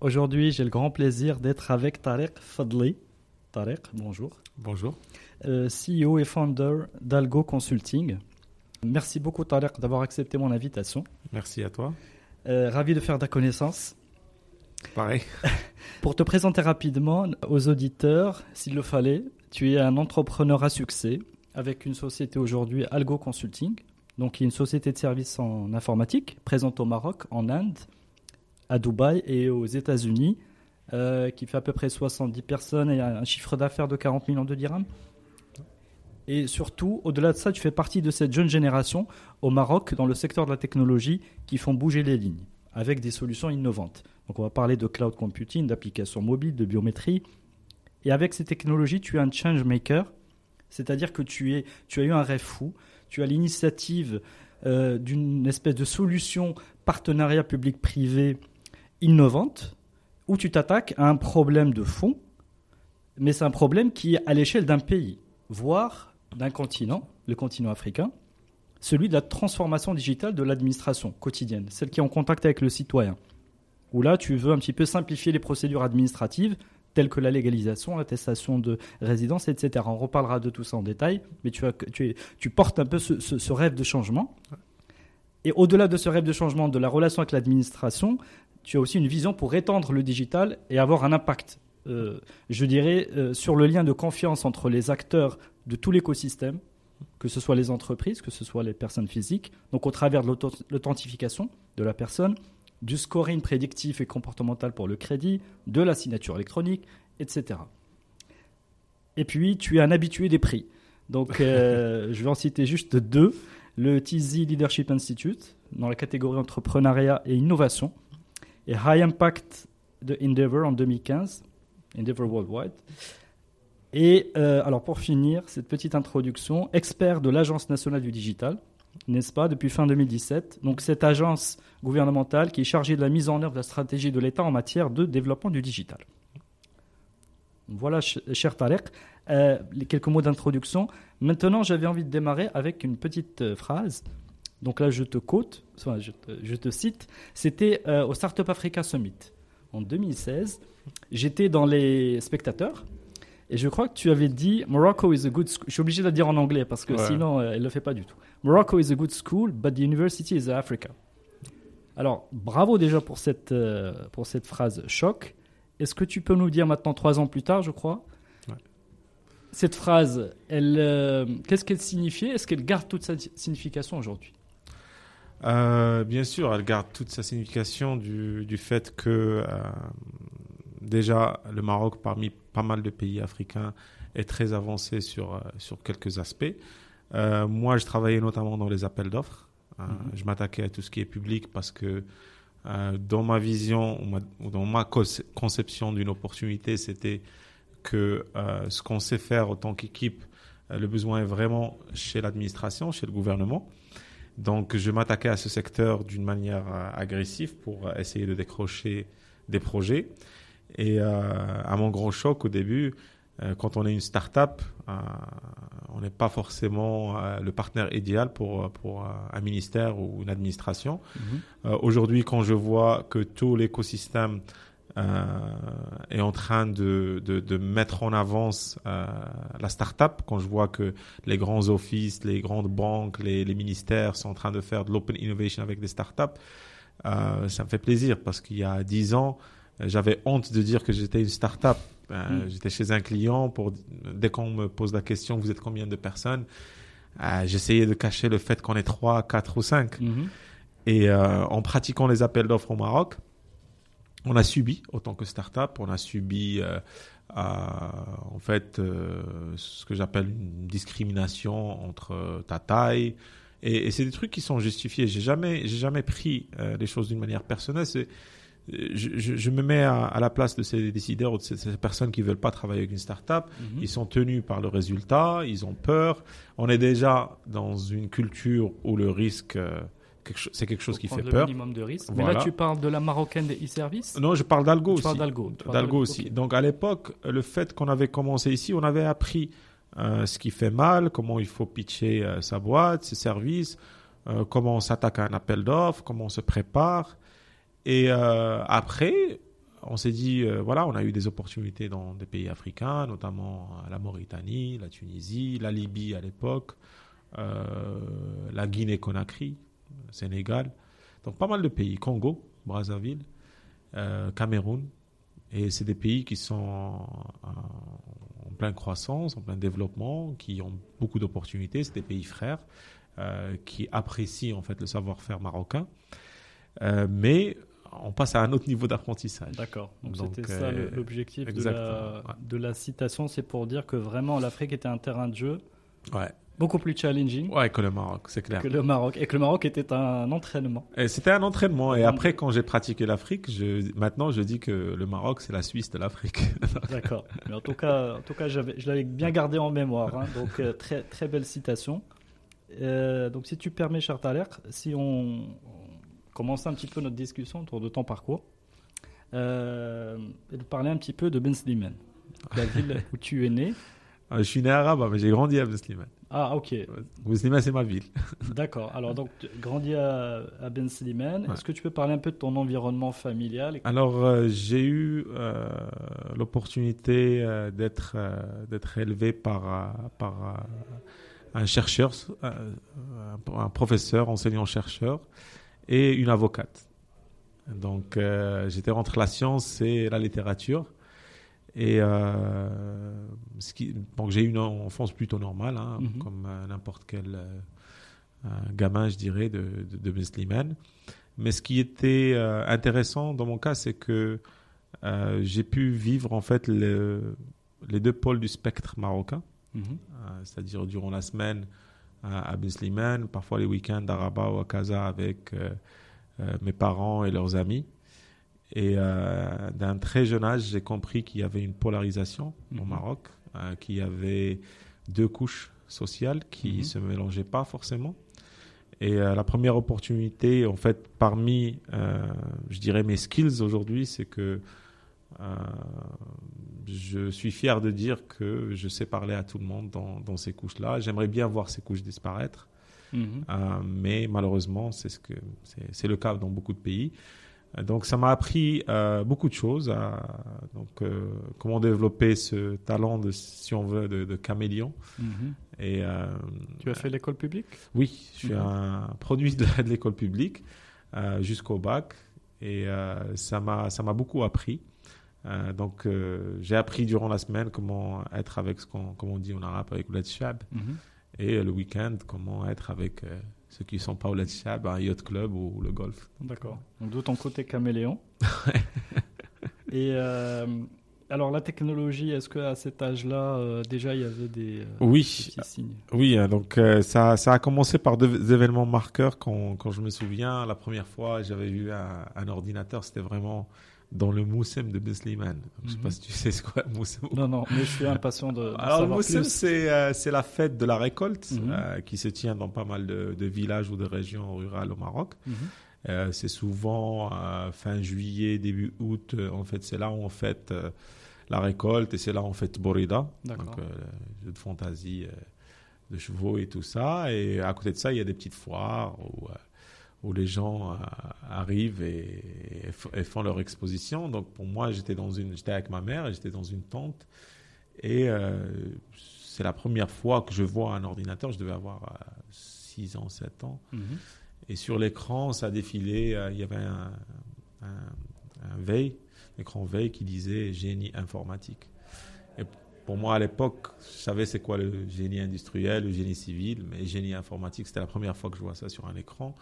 Aujourd'hui, j'ai le grand plaisir d'être avec Tarek Fadli. Tarek, bonjour. Bonjour. Euh, CEO et founder d'Algo Consulting. Merci beaucoup Tarek d'avoir accepté mon invitation. Merci à toi. Euh, ravi de faire ta connaissance. Pareil. Pour te présenter rapidement aux auditeurs, s'il le fallait, tu es un entrepreneur à succès avec une société aujourd'hui Algo Consulting, donc qui est une société de services en informatique présente au Maroc, en Inde, à Dubaï et aux États-Unis, euh, qui fait à peu près 70 personnes et un chiffre d'affaires de 40 millions de dirhams. Et surtout, au-delà de ça, tu fais partie de cette jeune génération au Maroc, dans le secteur de la technologie, qui font bouger les lignes avec des solutions innovantes. Donc, on va parler de cloud computing, d'applications mobiles, de biométrie. Et avec ces technologies, tu es un change maker, c'est-à-dire que tu, es, tu as eu un rêve fou, tu as l'initiative euh, d'une espèce de solution partenariat public-privé innovante où tu t'attaques à un problème de fond, mais c'est un problème qui est à l'échelle d'un pays, voire d'un continent, le continent africain, celui de la transformation digitale de l'administration quotidienne, celle qui est en contact avec le citoyen. Où là, tu veux un petit peu simplifier les procédures administratives telles que la légalisation, l'attestation de résidence, etc. On reparlera de tout ça en détail, mais tu, portes un peu ce rêve de changement. Et au-delà de ce rêve de changement de la relation avec l'administration, tu as aussi une vision pour étendre le digital et avoir un impact, euh, je dirais, euh, sur le lien de confiance entre les acteurs de tout l'écosystème, que ce soit les entreprises, que ce soit les personnes physiques, donc au travers de l'authentification de la personne, du scoring prédictif et comportemental pour le crédit, de la signature électronique, etc. Et puis, tu es un habitué des prix. Donc, euh, je vais en citer juste deux. Le TZ Leadership Institute, dans la catégorie entrepreneuriat et innovation, et High Impact de Endeavor en 2015, Endeavor Worldwide. Et euh, alors pour finir, cette petite introduction, expert de l'Agence nationale du digital, n'est-ce pas, depuis fin 2017. Donc cette agence gouvernementale qui est chargée de la mise en œuvre de la stratégie de l'État en matière de développement du digital. Voilà, cher Tarek, euh, quelques mots d'introduction. Maintenant, j'avais envie de démarrer avec une petite euh, phrase donc là je te quote, je, te, cite, c'était euh, au Startup Africa Summit en 2016. J'étais dans les spectateurs et je crois que tu avais dit Morocco is a good school. Je suis obligé de le dire en anglais parce que sinon euh, elle ne le fait pas du tout. Morocco is a good school, but the university is Africa. Alors bravo déjà pour cette, euh, pour cette phrase choc. Est-ce que tu peux nous dire maintenant, trois ans plus tard, je crois, cette phrase, elle, qu'est-ce qu'elle signifiait? Est-ce qu'elle garde toute sa signification aujourd'hui? Euh, bien sûr, elle garde toute sa signification du, du fait que euh, déjà le Maroc, parmi pas mal de pays africains, est très avancé sur, euh, sur quelques aspects. moi, je travaillais notamment dans les appels d'offres. Mhm. Je m'attaquais à tout ce qui est public parce que dans ma vision, ou dans ma conception d'une opportunité, c'était que ce qu'on sait faire en tant qu'équipe, le besoin est vraiment chez l'administration, chez le gouvernement. Donc, je m'attaquais à ce secteur d'une manière euh, agressive pour essayer de décrocher des projets. Et euh, à mon grand choc au début, euh, quand on est une start-up, on n'est pas forcément le partenaire idéal pour, pour un ministère ou une administration. Mhm. Aujourd'hui, quand je vois que tout l'écosystème euh, est en train de, de, de mettre en avance euh, la start-up. Quand je vois que les grands offices, les grandes banques, les, les ministères sont en train de faire de l'open innovation avec des start-up, euh, ça me fait plaisir parce qu'il y a dix ans, j'avais honte de dire que j'étais une start-up. Euh, mm. J'étais chez un client pour dès qu'on me pose la question, vous êtes combien de personnes euh, j'essayais de cacher le fait qu'on est 3, 4 ou 5. Mhm. Et euh, en pratiquant les appels d'offres au Maroc, on a subi, autant que start-up, on a subi euh, euh, en fait euh, ce que j'appelle une discrimination entre ta taille. Et, et c'est des trucs qui sont justifiés. J'ai jamais, j'ai jamais pris euh, les choses d'une manière personnelle. C'est, je, je, je me mets à, à la place de ces décideurs ou de ces, ces personnes qui veulent pas travailler avec une start-up. Mhm. Ils sont tenus par le résultat, ils ont peur. On est déjà dans une culture où le risque, quelque c'est quelque chose Faut qui fait le peur. minimum de risque. Mais là, tu parles de la marocaine des e-services? Non, je parle d'algo aussi. d'algo. D'algo aussi. Donc à l'époque, le fait qu'on avait commencé ici, on avait appris euh, ce qui fait mal, comment il faut pitcher euh, sa boîte, ses services, euh, comment on s'attaque à un appel d'offres, comment on se prépare. Et après, on s'est dit, voilà, on a eu des opportunités dans des pays africains, notamment la Mauritanie, la Tunisie, la Libye à l'époque, la Guinée-Conakry, Sénégal. Donc pas mal de pays. Congo, Brazzaville, euh, Cameroun. Et c'est des pays qui sont en, pleine croissance, en plein développement, qui ont beaucoup d'opportunités. C'est des pays frères euh, qui apprécient en fait le savoir-faire marocain. Euh, mais on passe à un autre niveau d'apprentissage. D'accord. Donc c'était ça l'objectif de de la citation, c'est pour dire que vraiment l'Afrique était un terrain de jeu Ouais, beaucoup plus challenging ouais que le Maroc, c'est clair. que le Maroc et que le Maroc était un entraînement. C'était un entraînement. Et Donc- après, quand j'ai pratiqué l'Afrique, je, maintenant je dis que le Maroc, c'est la Suisse de l'Afrique. D'accord. Mais en tout cas, en tout cas, je l'avais bien gardé en mémoire. hein. Donc euh, très très belle citation. Euh, donc si tu permets, cher Thaler, si on, on commence un petit peu notre discussion autour de ton parcours, euh, et de parler un petit peu de Ben Slimane, la ville où tu es né. je suis né arabe, mais j'ai grandi à Besliman. Ah ok, Besliman, c'est ma ville. d'accord. Alors donc grandi à, à Ben Slimane. Ouais. Est-ce que tu peux parler un peu de ton environnement familial? Alors, euh, j'ai eu euh, l'opportunité euh, d'être d'être élevé par, par un chercheur, un, professeur, enseignant-chercheur et une avocate. Donc, j'étais entre la science et la littérature. Et euh, ce qui, donc j'ai eu une enfance plutôt normale, hein, Mhm. comme euh, n'importe quel euh, gamin, je dirais, de, de, de. Mais ce qui était intéressant dans mon cas, c'est que euh, j'ai pu vivre en fait le- les deux pôles du spectre marocain, Mhm. euh, c'est-à-dire durant la semaine euh, à Slimane, parfois les week-ends à Rabat ou à Casa avec mes parents et leurs amis. Et euh, d'un très jeune âge, j'ai compris qu'il y avait une polarisation au Mhm. Maroc, euh, qu'il y avait deux couches sociales qui Mhm. se mélangeaient pas forcément. Et euh, la première opportunité, en fait, parmi, je dirais, mes skills aujourd'hui, c'est que je suis fier de dire que je sais parler à tout le monde dans, dans ces couches-là. J'aimerais bien voir ces couches disparaître. Mhm. Mais malheureusement, c'est ce que c'est le cas dans beaucoup de pays. Donc, ça m'a appris euh, beaucoup de choses. à- donc, euh, comment développer ce talent de, si on veut, de, de caméléon. Mhm. Et euh, Tu as fait l'école publique? Oui, je suis Mhm. un produit de, de l'école publique jusqu'au bac, et ça m'a beaucoup appris. Donc, j'ai appris durant la semaine comment être avec ce qu'on comme on dit en arabe avec le Mhm. et le week-end, comment être avec ceux qui ne sont pas au Let's Shab, un yacht club ou, le golf. D'accord. Donc d'où ton côté caméléon. Et euh, alors la technologie, est-ce qu'à cet âge-là, euh, déjà il y avait des, euh, des Oui, petits signes? Oui. hein, donc euh, ça, ça a commencé par deux événements marqueurs. Quand, quand je me souviens, la première fois, j'avais vu un, un ordinateur. C'était vraiment dans le Moussem de Besliman. Je ne sais Mhm. pas si tu sais ce qu'est le Moussem. Non, non, mais je suis impatient de, de Alors, le Moussem, c'est euh, c'est la fête de la récolte Mhm. euh, qui se tient dans pas mal de, de villages ou de régions rurales au Maroc. Mhm. Euh, c'est souvent fin juillet, début août. en fait, c'est là où on fête la récolte et c'est là où on fête Borida, D'accord. donc jeu de fantaisie de chevaux et tout ça. Et à côté de ça, il y a des petites foires où, où les gens euh, arrivent et, et f- et font leur exposition. Donc pour moi, j'étais dans une, j'étais avec ma mère et j'étais dans une tente et euh, c'est la première fois que je vois un ordinateur. Je devais avoir 6 ans, 7 ans. Mhm. Et sur l'écran, ça défilait, euh, il y avait un, un, un veille, écran veille qui disait génie informatique. Et pour moi, à l'époque, je savais c'est quoi le génie industriel, le génie civil, mais génie informatique, c'était la première fois que je vois ça sur un écran.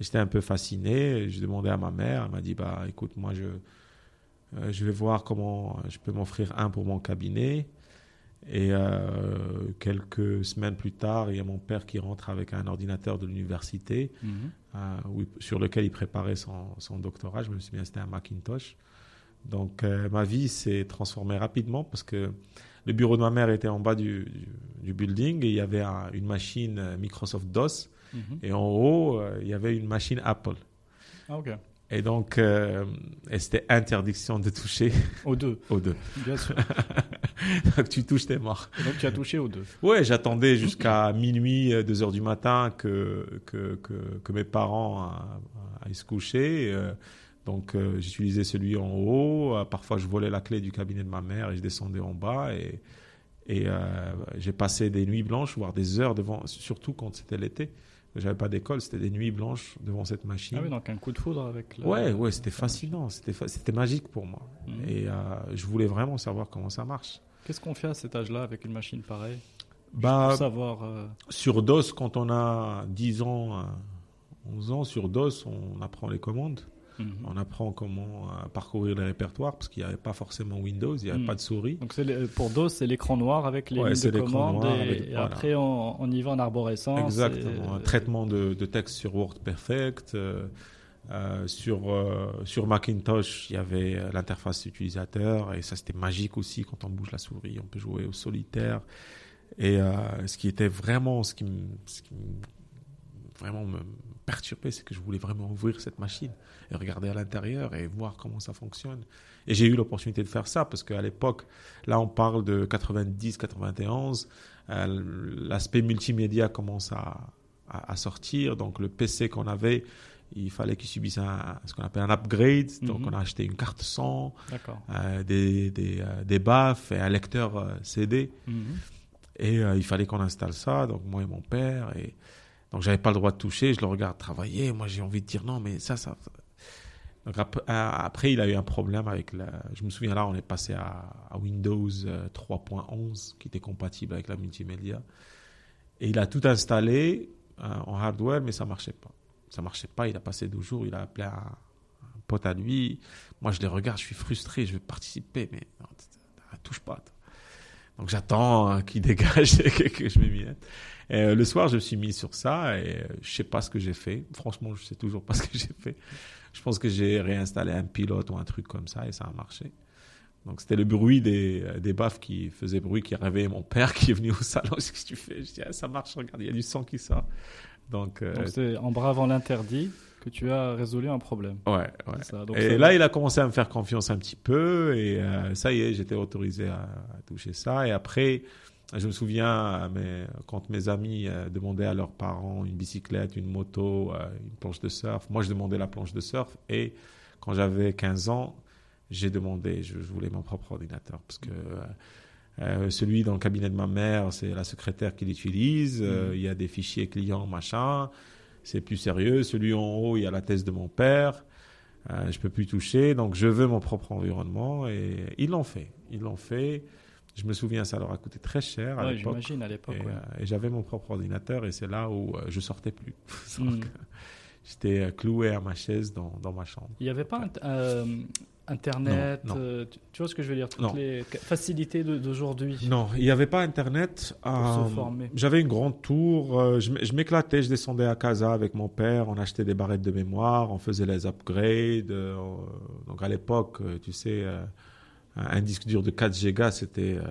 J'étais un peu fasciné. Je demandais à ma mère, elle m'a dit bah écoute, moi je euh, je vais voir comment je peux m'offrir un pour mon cabinet. Et euh, quelques semaines plus tard, il y a mon père qui rentre avec un ordinateur de l'université Mhm. euh, sur lequel il préparait son, son doctorat. Je me souviens, c'était un Macintosh. Donc ma vie s'est transformée rapidement parce que le bureau de ma mère était en bas du, du, du building et il y avait un- une machine Microsoft DOS Mhm. et en haut, euh, il y avait une machine Apple. Ah, ok. Et donc, euh, c'était interdiction de toucher Aux deux, aux deux. bien sûr. donc tu touches, t'es mort. Et donc tu as touché aux deux. Ouais, j'attendais jusqu'à minuit, 2 heures du matin que, que, que, que mes parents euh, aillent se coucher. Euh, Donc euh, j'utilisais celui en haut. Euh, Parfois, je volais la clé du cabinet de ma mère et je descendais en bas. Et, et euh, j'ai passé des nuits blanches, voire des heures devant, surtout quand c'était l'été. J'avais pas d'école, c'était des nuits blanches devant cette machine. Ah oui, donc un coup de foudre avec le... Ouais, ouais, c'était fascinant, c'était fa- c'était magique pour moi. Mhm. Et euh, je voulais vraiment savoir comment ça marche. Qu'est-ce qu'on fait à cet âge-là avec une machine pareille? Bah, savoir... euh, sur DOS, quand on a 10 ans, euh, 11 ans, sur DOS, on apprend les commandes. Mhm. On apprend comment euh, parcourir les répertoires parce qu'il n'y avait pas forcément Windows, il n'y avait Mhm. pas de souris. Donc le- pour DOS, c'est l'écran noir avec les Ouais, lignes de commande et, avec- et voilà. après on, on y va en arborescence. Exactement. et- Un traitement de, de texte sur WordPerfect. euh, euh, sur, euh, sur Macintosh, il y avait euh, l'interface utilisateur et ça c'était magique aussi quand on bouge la souris, on peut jouer au solitaire. Et euh, ce qui était vraiment, ce qui, ce vraiment me perturbait, c'est que je voulais vraiment ouvrir cette machine et regarder à l'intérieur et voir comment ça fonctionne. Et j'ai eu l'opportunité de faire ça parce qu'à l'époque, là on parle de 90-91, euh, l'aspect multimédia commence à, à, à sortir. Donc le PC qu'on avait, il fallait qu'il subisse un, ce qu'on appelle un upgrade. Donc Mhm. on a acheté une carte son, euh, des, des, euh, des baffes et un lecteur euh, CD. Mhm. Et il fallait qu'on installe ça, donc moi et mon père. Et donc j'avais pas le droit de toucher, je le regarde travailler. Moi j'ai envie de dire non, mais ça, ça. Donc euh, après, il a eu un problème avec la. Je me souviens là, on est passé à, à Windows euh, 3.11 qui était compatible avec la multimédia. Et il a tout installé euh, en hardware, mais ça marchait pas. Ça marchait pas. Il a passé deux jours, il a appelé un, pote à lui. Moi, je les regarde, je suis frustré, je veux participer, mais non, touche pas. Donc j'attends euh, qu'il dégage et que, je me mette. Et, euh, le soir, je me suis mis sur ça et euh, je sais pas ce que j'ai fait. Franchement, je sais toujours pas ce que j'ai fait. Je pense que j'ai réinstallé un pilote ou un truc comme ça et ça a marché. Donc c'était le bruit des, euh, des baffes qui faisait bruit, qui réveillait mon père qui est venu au salon. Qu'est-ce que tu fais? Je dis, ah, ça marche, regarde, il y a du sang qui sort. Donc, euh, c'est en bravant l'interdit que tu as résolu un problème. ouais, ouais. C'est ça. Donc, et ça- là, il a commencé à me faire confiance un petit peu et euh, ça y est, j'étais autorisé à, à toucher ça. Et après, je me souviens, euh, mais, quand mes amis euh, demandaient à leurs parents une bicyclette, une moto, euh, une planche de surf, moi je demandais la planche de surf et quand j'avais 15 ans, j'ai demandé, je, voulais mon propre ordinateur parce que euh, celui dans le cabinet de ma mère, c'est la secrétaire qui l'utilise, euh, Mhm. il y a des fichiers clients, machin, c'est plus sérieux. Celui en haut, il y a la thèse de mon père. Euh, je peux plus toucher, donc je veux mon propre environnement et ils l'ont fait. Ils l'ont fait. Je me souviens, ça leur a coûté très cher à Ouais, l'époque. j'imagine à l'époque. Et, ouais. euh, et j'avais mon propre ordinateur et c'est là où euh, je sortais plus. Mm. Donc, J'étais euh, cloué à ma chaise dans, dans ma chambre. Il n'y avait pas euh, Internet, Non, non. tu, vois ce que je veux dire, toutes Non. les facilités d'aujourd'hui. Non, il n'y avait pas Internet. J'avais une grande tour. je m'éclatais. Je descendais à Casa avec mon père. On achetait des barrettes de mémoire. On faisait les upgrades. donc à l'époque, tu sais, un disque dur de 4 Go, c'était euh,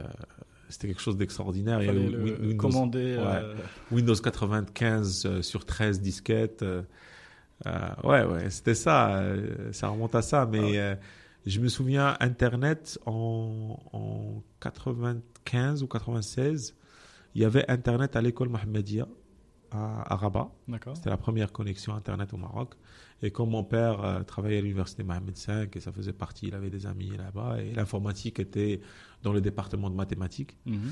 c'était quelque chose d'extraordinaire. Il y avait Windows, commander. euh, Windows 95 euh, sur 13 disquettes. euh, ouais, ouais, c'était ça. ça remonte à ça. Mais Ah je me souviens, Internet, en, en 95 ou 96, il y avait Internet à l'école Mohammedia à, à Rabat. C'était la première connexion Internet au Maroc. Et comme mon père euh, travaillait à l'université Mohamed V et ça faisait partie, il avait des amis là-bas et l'informatique était dans le département de mathématiques. Mhm.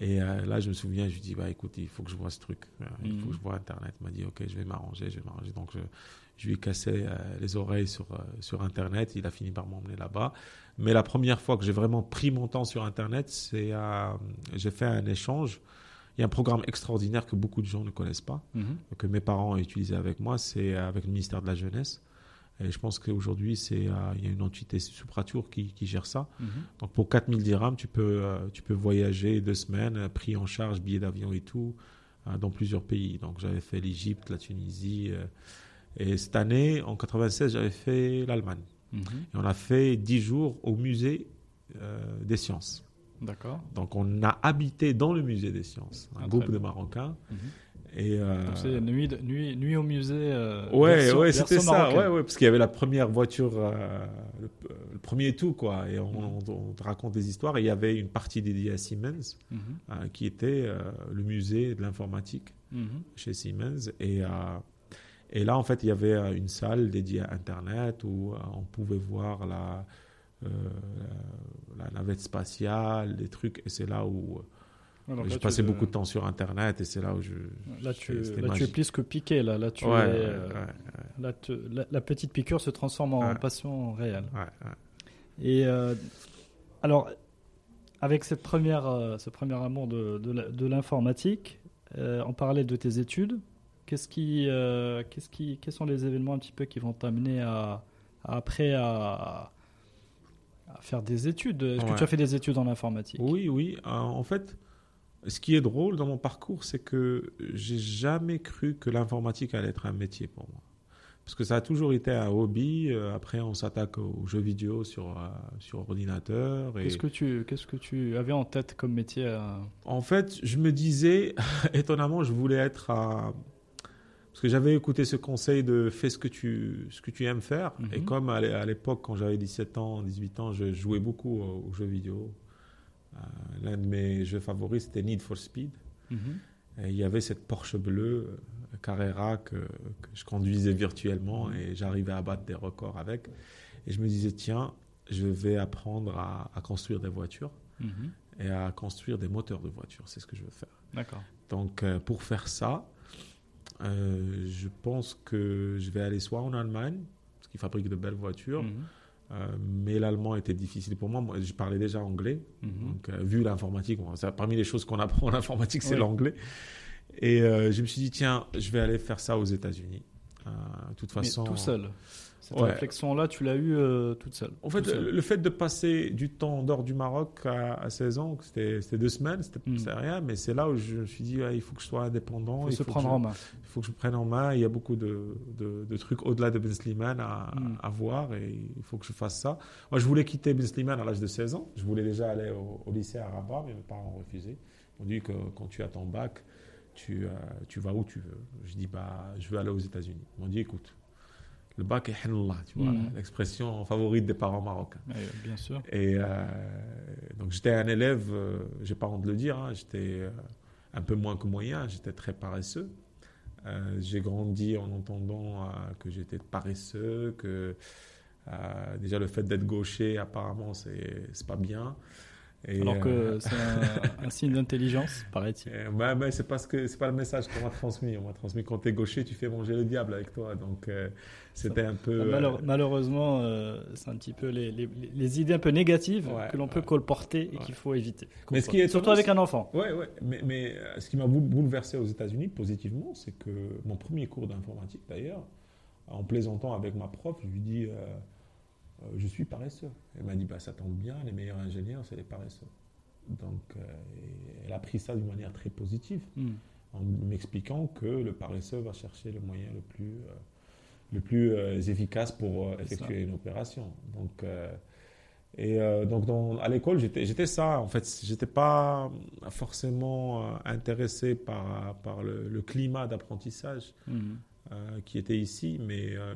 Et euh, là, je me souviens, je lui dis, bah écoute, il faut que je vois ce truc. Euh, Il faut Mhm. que je vois Internet. Il m'a dit, ok, je vais m'arranger, je vais m'arranger. Donc, je, je lui ai cassé euh, les oreilles sur, euh, sur Internet. Il a fini par m'emmener là-bas. Mais la première fois que j'ai vraiment pris mon temps sur Internet, c'est j'ai fait un échange. Il y a un programme extraordinaire que beaucoup de gens ne connaissent pas, Mhm. que mes parents ont utilisé avec moi. C'est avec le ministère de la Jeunesse. Et je pense qu'aujourd'hui, c'est, euh, il y a une entité Supratour qui, qui gère ça. Mhm. Donc pour 4000 dirhams, tu peux, euh, tu peux voyager deux semaines, euh, pris en charge, billets d'avion et tout, euh, dans plusieurs pays. Donc j'avais fait l'Égypte, la Tunisie. et cette année, en 96, j'avais fait l'Allemagne. Mhm. Et on a fait 10 jours au musée des sciences. D'accord. Donc on a habité dans le musée des sciences, un Ah, groupe de. Marocains. Mhm. Et, euh, Donc c'est nuit, nuit, nuit au musée. euh, Ouais, version- ouais, c'était ça, ouais, ouais, parce qu'il y avait la première voiture, euh, le, le premier tout, quoi, et on, on- on te raconte des histoires, et il y avait une partie dédiée à Siemens, Mhm. euh, qui était le musée de l'informatique Mhm. chez Siemens, et, et là, en fait, il y avait une salle dédiée à Internet, où on pouvait voir la, la, la navette spatiale, des trucs, et c'est là où Ouais, donc j'ai tu- passé beaucoup de temps sur Internet, et c'est là où je... Là, tu, là, tu es plus que piqué. Là, là, tu Ouais, es, ouais, euh, ouais, là, te- la, la petite piqûre se transforme en passion réelle. Et euh, alors, avec cette première, euh, ce premier amour de, de l'informatique, euh, on parlait de tes études. Qu'est-ce qui, euh, qu'est-ce qui, quels sont les événements un petit peu qui vont t'amener à, à- après à, à faire des études Est-ce que tu as fait des études en informatique? Oui, oui. Euh, en fait, ce qui est drôle dans mon parcours, c'est que j'ai jamais cru que l'informatique allait être un métier pour moi. Parce que ça a toujours été un hobby. Euh, Après, on s'attaque aux jeux vidéo sur, euh, sur ordinateur. Et... Qu'est-ce que tu, qu'est-ce que tu avais en tête comme métier En fait, je me disais, étonnamment, je voulais être à... Parce que j'avais écouté ce conseil de fais ce que tu, ce que tu aimes faire. Mhm. Et comme à l'é- à l'époque, quand j'avais 17 ans, 18 ans, je jouais beaucoup aux, jeux vidéo. Euh, L'un de mes jeux favoris, c'était Need for Speed. Et il y avait cette Porsche bleue euh, Carrera que, que je conduisais virtuellement et j'arrivais à battre des records avec. Et je me disais, tiens, je vais apprendre à, à construire des voitures Mhm. et à construire des moteurs de voitures. C'est ce que je veux faire. D'accord. Donc, euh, pour faire ça, euh, je pense que je vais aller soit en Allemagne, parce qu'ils fabriquent de belles voitures, Mhm. euh, mais l'allemand était difficile pour moi. Moi, je parlais déjà anglais. Mhm. Donc, euh, vu l'informatique, parmi les choses qu'on apprend en informatique, c'est Oui. l'anglais. Et je me suis dit, tiens, je vais aller faire ça aux États-Unis. De toute Mais façon. tout seul. Cette Ouais. réflexion-là, tu l'as eue euh, toute seule. En fait, le, le fait de passer du temps en dehors du Maroc à, à 16 ans, c'était deux semaines, c'était Mm. c'était rien, mais c'est là où je me suis dit, il faut que je sois indépendant. faut il se faut que prendre je- en main. Il faut que je me prenne en main. Il y a beaucoup de, de- de trucs au-delà de Ben Slimane à, Mm. à voir et il faut que je fasse ça. Moi, je voulais quitter Ben Slimane à l'âge de 16 ans. Je voulais déjà aller au, au lycée à Rabat, mais mes parents ont refusé. Ils m'ont dit que quand tu as ton bac, tu, euh, tu vas où tu veux. Je dis, bah, je veux aller aux États-Unis. Ils m'ont dit, écoute, le bac est henla, tu vois, Mm. l'expression favorite des parents marocains. Bien sûr. Et euh, donc j'étais un élève, euh, j'ai pas honte de le dire, hein, j'étais euh, un peu moins que moyen, j'étais très paresseux. Euh, j'ai grandi en entendant que j'étais paresseux, que déjà le fait d'être gaucher apparemment c'est c'est pas bien. Et, Alors euh, que c'est un, un signe d'intelligence, paraît-il. euh, bah, bah, c'est parce que c'est pas le message qu'on m'a transmis. On m'a transmis quand t'es gaucher, tu fais manger le diable avec toi. Donc euh, c'était un peu. euh, Malheure- malheureusement, euh, c'est un petit peu les, les- les idées un peu négatives Ouais, que l'on peut colporter et Ouais. qu'il faut éviter. Mais ce qui est Surtout avec un enfant. Ouais, ouais. Mais, mais euh, ce qui m'a boule- bouleversé aux États-Unis positivement, c'est que mon premier cours d'informatique, d'ailleurs, en plaisantant avec ma prof, je lui dis euh, euh, Je suis paresseux. Elle m'a dit bah, Ça tombe bien, les meilleurs ingénieurs, c'est les paresseux. Donc, euh, elle a pris ça d'une manière très positive, Hmm. en m'expliquant que le paresseux va chercher le moyen le plus, euh, le plus euh, efficace pour euh, effectuer une opération. Donc, euh, et euh, donc dans- à l'école, j'étais ça. En fait, j'étais pas forcément euh, intéressé par, par le, le climat d'apprentissage Hmm. euh, qui était ici, mais euh,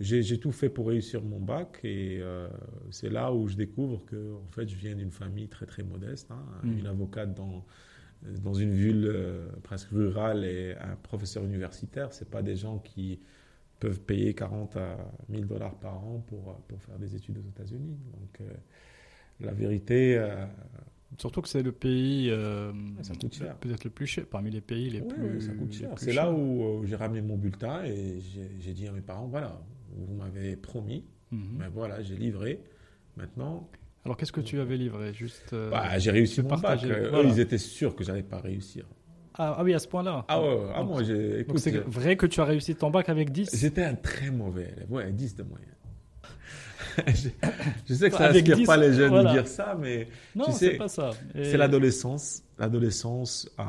j'ai tout fait pour réussir mon bac et euh, c'est là où je découvre que en fait, je viens d'une famille très très modeste, hein, Mhm. une avocate dans dans une ville euh, presque rurale et un professeur universitaire, c'est pas des gens qui peuvent payer 40 à 1000 dollars par an pour, pour faire des études aux États-Unis. Donc, euh, la vérité, Surtout que c'est le pays euh, Ça coûte cher. peut-être le plus cher, parmi les pays les Ouais, plus. ça coûte cher. C'est là où j'ai ramené mon bulletin et j'ai dit à mes parents voilà, vous m'avez promis, Mhm. ben voilà, j'ai livré. Maintenant, Alors qu'est-ce que tu avais livré? Juste. euh, bah, j'ai réussi mon bac. Euh, voilà. Eux, ils étaient sûrs que j'allais pas réussir. ah, ah oui, à ce point-là. Ah ouais, ah, moi, j'ai, c'est j'ai- vrai que tu as réussi ton bac avec 10 j'étais un très mauvais élève. Ouais, 10 de moyenne. je, je sais que ça n'inspire 10, pas les jeunes voilà. de dire ça, mais Non, tu c'est pas ça. Et- c'est l'adolescence. L'adolescence, euh,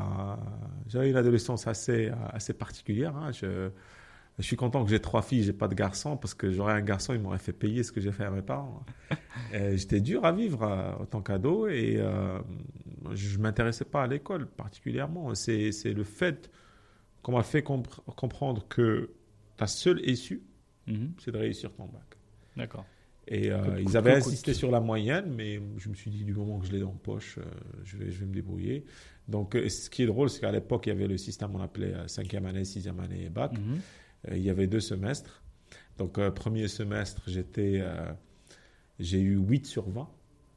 j'avais une adolescence assez, assez particulière. hein. Je, je suis content que j'ai trois filles, j'ai pas de garçon, parce que j'aurais un garçon, il m'aurait fait payer ce que j'ai fait à mes parents. J'étais dur à vivre euh, en tant qu'ado et euh, je m'intéressais pas à l'école particulièrement. C'est le fait qu'on m'a fait compre- comprendre que ta seule issue, Mhm. c'est de réussir ton bac. D'accord. Et euh, ils avaient insisté sur la moyenne, mais je me suis dit, du moment que je l'ai en poche, euh, je, vais, je vais me débrouiller. Donc, euh, ce qui est drôle, c'est qu'à l'époque, il y avait le système qu'on appelait euh, cinquième année, sixième année et bac. Mhm. Il y avait deux semestres. Donc, euh, premier semestre, j'étais, euh, j'ai eu 8 sur 20.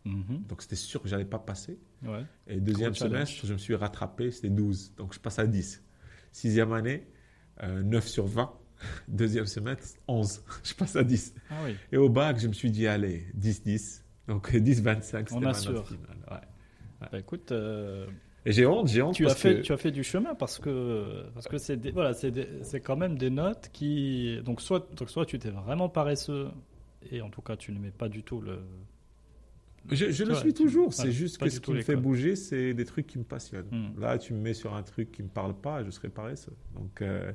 Mhm. Donc, c'était sûr que j'allais pas passer. Ouais. Et deuxième Gros challenge. semestre, je me suis rattrapé, c'était 12. Donc, je passe à 10. Sixième année, euh, 9 sur 20. Deuxième semestre, 11. Je passe à 10. Ah oui. Et au bac, je me suis dit, allez, 10-10. Donc 10-25, c'était On ma note finale. ouais. Bah, écoute, euh, Et j'ai honte, j'ai honte tu, as fait, que... tu as fait du chemin parce que parce que c'est voilà, c'est quand même des notes qui donc soit donc soit tu étais vraiment paresseux et en tout cas tu n'aimais pas du tout le Je, je le suis toujours, c'est juste que ce qui me fait bouger, c'est des trucs qui me passionnent. Hmm. Là, tu me mets sur un truc qui me parle pas, je serais paresseux. Donc, euh,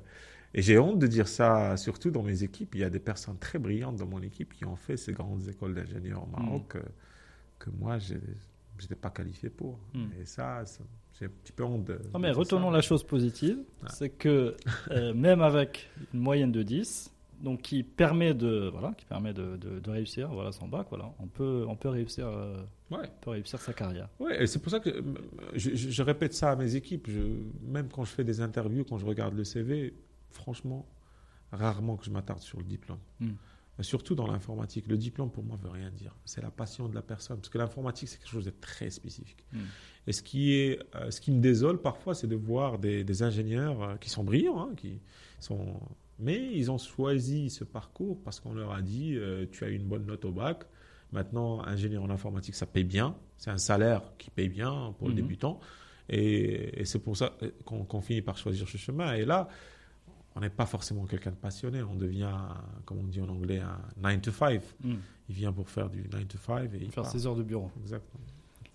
et j'ai honte de dire ça, surtout dans mes équipes. Il y a des personnes très brillantes dans mon équipe qui ont fait ces grandes écoles d'ingénieurs au Hmm. Maroc euh, que moi, je n'étais pas qualifié pour. Hmm. Et ça, ça- j'ai un petit peu honte de. Non de mais dire retenons ça. la chose positive, c'est que euh, même avec une moyenne de 10, donc qui permet de voilà, qui permet de, de- de réussir voilà son bac, voilà, on peut on peut réussir euh, Ouais. on peut réussir sa carrière. Ouais, et c'est pour ça que euh, je, je- je répète ça à mes équipes. Je, même quand je fais des interviews, quand je regarde le CV, franchement, rarement que je m'attarde sur le diplôme. Hmm. Surtout dans l'informatique. Le diplôme, pour moi, veut rien dire. C'est la passion de la personne. Parce que l'informatique, c'est quelque chose de très spécifique. Hmm. Et ce qui, est, euh, ce qui me désole parfois, c'est de voir des, des ingénieurs euh, qui sont brillants, hein, qui sont... mais ils ont choisi ce parcours parce qu'on leur a dit euh, tu as une bonne note au bac. Maintenant, ingénieur en informatique, ça paye bien. C'est un salaire qui paye bien pour le Mhm. débutant. Et, et c'est pour ça qu'on qu'on finit par choisir ce chemin. Et là, on n'est pas forcément quelqu'un de passionné. On devient, comme on dit en anglais, un 9 to 5. Hmm. Il vient pour faire du 9 to 5 et Faire ses heures de bureau. Exactement.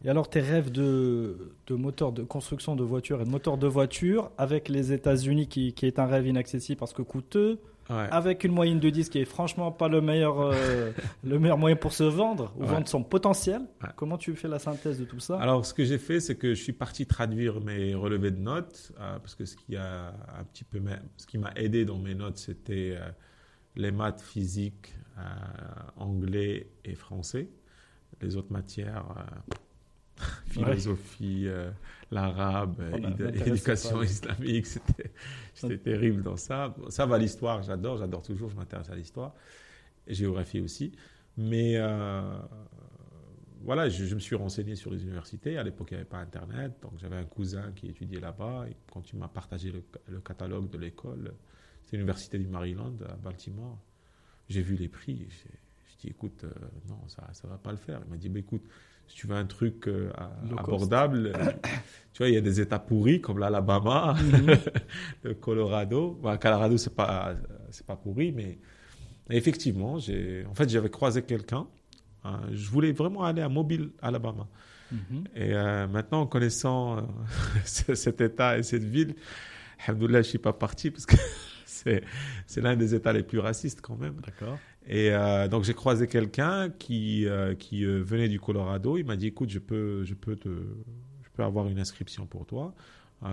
Et alors tes rêves de, de moteur de construction de voiture et de moteur de voiture avec les États-Unis qui, qui est un rêve inaccessible parce que coûteux, Ouais. avec une moyenne de 10 qui est franchement pas le meilleur, euh, le meilleur moyen pour se vendre ou Ouais. vendre son potentiel. Ouais. Comment tu fais la synthèse de tout ça? Alors, ce que j'ai fait, c'est que je suis parti traduire mes relevés de notes, euh, parce que ce qui a un petit peu, m'a- ce qui m'a aidé dans mes notes, c'était euh, les maths, physique, anglais et français. Les autres matières, philosophie, euh, l'arabe, Oh, bah, islamique, c'était, terrible dans ça. Ça va l'histoire, j'adore, j'adore toujours, je m'intéresse à l'histoire, géographie aussi. Mais euh, voilà, je, je me suis renseigné sur les universités. À l'époque, il n'y avait pas Internet. Donc, j'avais un cousin qui étudiait là-bas. Et quand il m'a partagé le, le catalogue de l'école, c'est l'université du Maryland à Baltimore. J'ai vu les prix. j'ai dit, écoute, euh, non, ça ne va pas le faire. Il m'a dit, bah, écoute, si tu veux un truc euh, abordable, euh, tu vois, il y a des États pourris comme l'Alabama, Mhm. le Colorado. Bon, Colorado, c'est pas, c'est pas pourri, mais effectivement, j'ai, en fait, j'avais croisé quelqu'un. hein, je voulais vraiment aller à Mobile, Alabama. Mhm. Et euh, maintenant, en connaissant ce- cet État et cette ville, alhamdoulilah, je ne suis pas parti parce que c'est, c'est l'un des États les plus racistes quand même. D'accord. Et euh, donc, j'ai croisé quelqu'un qui, euh, qui euh, venait du Colorado. Il m'a dit, écoute, je peux, je peux, te, je peux avoir une inscription pour toi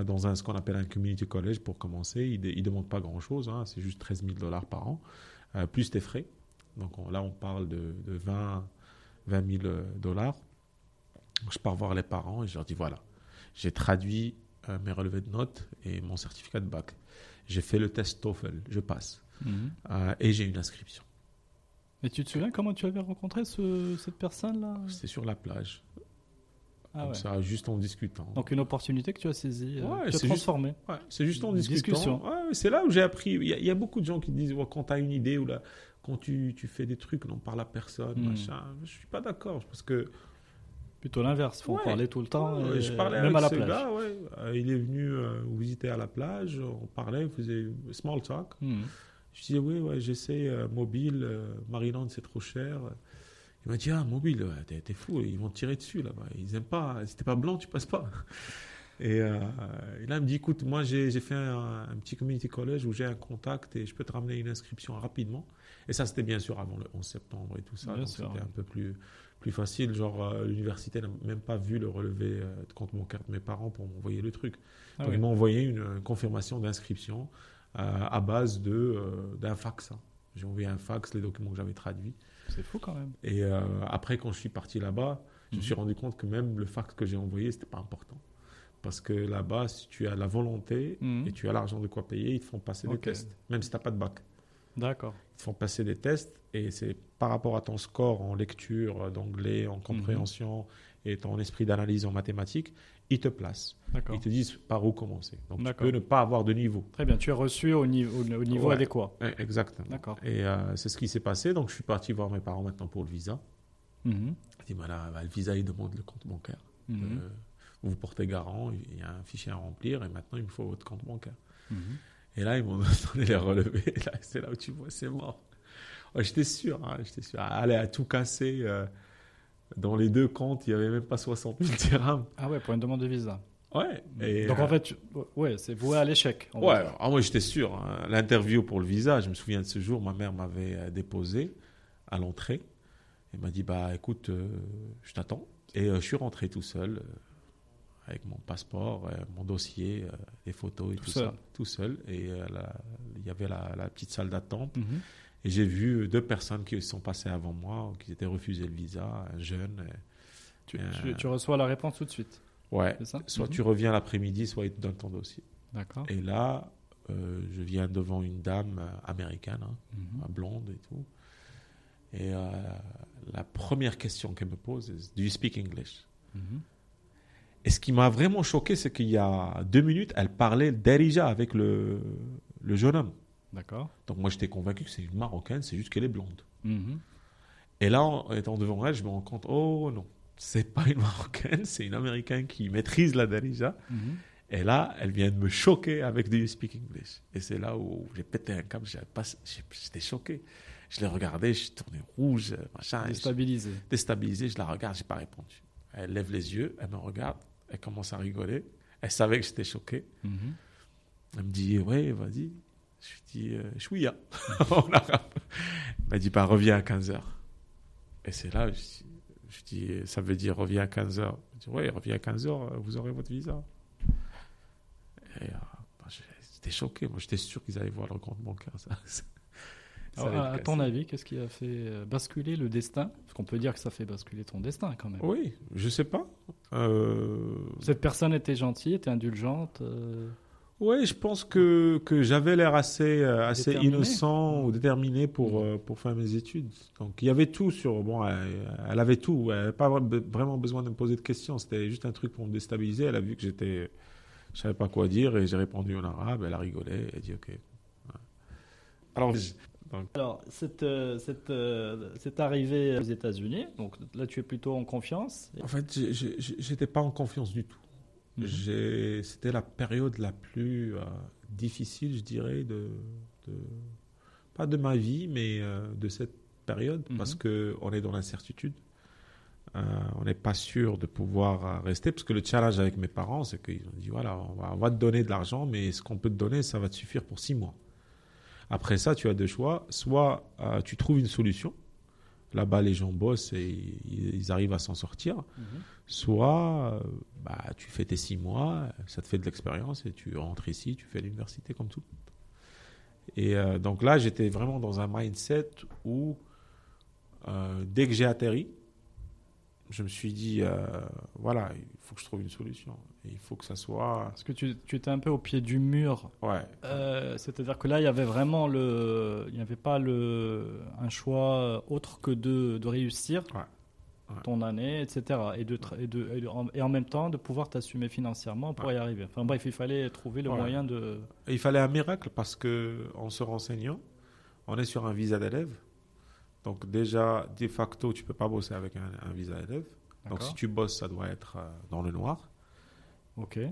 dans un, ce qu'on appelle un community college pour commencer. Il ne demande pas grand-chose, hein, c'est juste 13 000 dollars par an, plus tes frais. Donc on- là, on parle de, de 20, 20 000 dollars. Je pars voir les parents et je leur dis, voilà, j'ai traduit mes relevés de notes et mon certificat de bac. J'ai fait le test TOEFL, je passe. Mhm. Et j'ai une inscription. Et tu te souviens comment tu avais rencontré ce- cette personne-là? C'était sur la plage. Ah ouais. ça, juste en discutant. Donc une opportunité que tu as saisie, euh, Ouais, tu as transformée. Ouais, c'est juste en discutant. c'est là où j'ai appris. Il y, a- il y a beaucoup de gens qui disent quand tu as une idée ou là, quand tu, tu fais des trucs, on parle à personne, Hmm. machin. Je suis pas d'accord parce que Plutôt l'inverse, faut en parler tout le temps, et je parlais même avec à la ce plage. gars. Euh, il est venu euh, visiter à la plage, on parlait, on faisait small talk. Mhm. Je disais oui, ouais, j'essaie euh, mobile, euh, Maryland c'est trop cher. Il m'a dit ah mobile, ouais, t'es, fou, ils vont te tirer dessus là-bas. Ils aiment pas, si t'es pas blanc tu passes pas. Et, euh, et là il me dit écoute, moi j'ai, fait un, un petit community college où j'ai un contact et je peux te ramener une inscription rapidement. Et ça c'était bien sûr avant le 11 septembre et tout ça, c'était un peu plus plus facile. Genre euh, l'université n'a même pas vu le relevé euh, de compte bancaire de mes parents pour m'envoyer le truc. Ah Donc, ils m'ont envoyé une, une confirmation d'inscription à base de, euh, d'un fax. hein. J'ai envoyé un fax, les documents que j'avais traduits. C'est fou quand même. Et euh, après, quand je suis parti là-bas, je me Mhm. suis rendu compte que même le fax que j'ai envoyé, c'était pas important. Parce que là-bas, si tu as la volonté Mhm. et tu as l'argent de quoi payer, ils te font passer des tests. Même si tu n'as pas de bac. D'accord. Ils te font passer des tests et c'est par rapport à ton score en lecture d'anglais, en compréhension et ton esprit d'analyse en mathématiques, ils te placent. Ils te disent par où commencer. Donc tu peux ne pas avoir de niveau. Très bien, tu es reçu au niveau, au niveau Ouais. adéquat. Eh, Exactement. D'accord. Et euh, c'est ce qui s'est passé. Donc je suis parti voir mes parents maintenant pour le visa. Mhm. Je dis, voilà, bah, le visa, il demande le compte bancaire. Mhm. Euh, vous portez garant, il y a un fichier à remplir et maintenant il me faut votre compte bancaire. Mhm. Et là, ils m'ont donné les relevés. Et là, c'est là où tu vois, c'est mort. J'étais sûr, hein, j'étais sûr. Allez, à tout casser. euh, dans les deux comptes, il n'y avait même pas 60 000 dirhams. Ah ouais, pour une demande de visa. Ouais. Et, Donc euh, en fait, tu- ouais, c'est voué à l'échec. Ouais, ah, moi j'étais sûr. hein. L'interview pour le visa, je me souviens de ce jour, ma mère m'avait euh, déposé à l'entrée. Elle m'a dit bah écoute, euh, je t'attends. Et euh, je suis rentré tout seul euh, avec mon passeport, euh, mon dossier, euh, les photos et Tout ça, tout seul. Et euh, il y avait la, la petite salle d'attente. Mhm. Et j'ai vu deux personnes qui sont passées avant moi, qui étaient refusées le visa, un jeune. Tu, Euh, tu- tu reçois la réponse tout de suite. ouais. Ça? Soit Mhm. tu reviens l'après-midi, soit ils te donnent ton dossier. D'accord. Et là, euh, je viens devant une dame euh, américaine, hein, Mhm. blonde et tout. Et euh, la première question qu'elle me pose est Do you speak English? Mhm. Et ce qui m'a vraiment choqué, c'est qu'il y a deux minutes, elle parlait d'Erija avec le, le jeune homme. D'accord. Donc moi, j'étais convaincu que c'est une Marocaine, c'est juste qu'elle est blonde. Mhm. Et là, en étant devant elle, je me rends compte Oh non, c'est pas une Marocaine, c'est une Américaine qui maîtrise la Darija. Mhm. Et là, elle vient de me choquer avec Do you speak English? Et c'est là où j'ai pété un câble, j'étais choqué. Je l'ai regardée, je suis tourné rouge, machin. et je- Déstabilisé. déstabilisé, je la regarde, j'ai pas répondu. Elle lève les yeux, elle me regarde, elle commence à rigoler. Elle savait que j'étais choqué. Mhm. Elle me dit, ouais, vas-y. Je lui dis, euh, chouïa, en arabe. Elle m'a dit, bah, reviens à 15h. Et c'est là, je, dis- je dis, ça veut dire reviens à 15h. Elle dit, ouais, reviens à 15h, vous aurez votre visa. Et euh, bah, j'étais choqué. Moi, j'étais sûr qu'ils allaient voir leur compte bancaire. Ça, Alors, à, ton avis, qu'est-ce qui a fait euh, basculer le destin? Parce qu'on peut dire que ça fait basculer ton destin quand même. Oui, je sais pas. Euh, Cette personne était gentille, était indulgente. euh, Oui, je pense que, que j'avais l'air assez, euh, assez Déterminé. innocent ou déterminé pour, euh, pour faire mes études. Donc il y avait tout sur. Bon, elle, elle avait tout. Elle n'avait pas vra- vraiment besoin de me poser de questions. C'était juste un truc pour me déstabiliser. Elle a vu que j'étais. Je savais pas quoi dire et j'ai répondu en arabe. Elle a rigolé. Elle a dit OK. Ouais. Alors, je- donc, Alors, cette, euh, cette, cette arrivée aux États-Unis, donc là tu es plutôt en confiance. en fait, j'étais pas en confiance du tout. Mhm. C'était la période la plus euh, difficile, je dirais, de, de- pas de ma vie, mais euh, de cette période, Mhm. parce que on est dans l'incertitude. Euh, on n'est pas sûr de pouvoir rester, parce que le challenge avec mes parents, c'est qu'ils ont dit voilà, on va, on va te donner de l'argent, mais ce qu'on peut te donner, ça va te suffire pour six mois. Après ça, tu as deux choix. Soit tu trouves une solution. Là-bas, les gens bossent et ils, arrivent à s'en sortir Mhm. soit euh, bah, tu fais tes six mois, ça te fait de l'expérience et tu rentres ici, tu fais l'université comme tout. Et euh, donc là, j'étais vraiment dans un mindset où euh, dès que j'ai atterri, je me suis dit, euh, voilà, il faut que je trouve une solution. Et il faut que ça soit... Parce que tu, tu étais un peu au pied du mur. Ouais, Euh, C'est-à-dire que là, il y avait vraiment le, il n'y avait pas le, un choix autre que de, de réussir. ton année, etc. Et, de, et, de, et, en, même temps de pouvoir t'assumer financièrement pour y arriver. Enfin bref, il fallait trouver le moyen de. il fallait un miracle parce que en se renseignant, on est sur un visa d'élève. Donc déjà, de facto, tu peux pas bosser avec un, visa d'élève. Donc si tu bosses, ça doit être euh, dans le noir.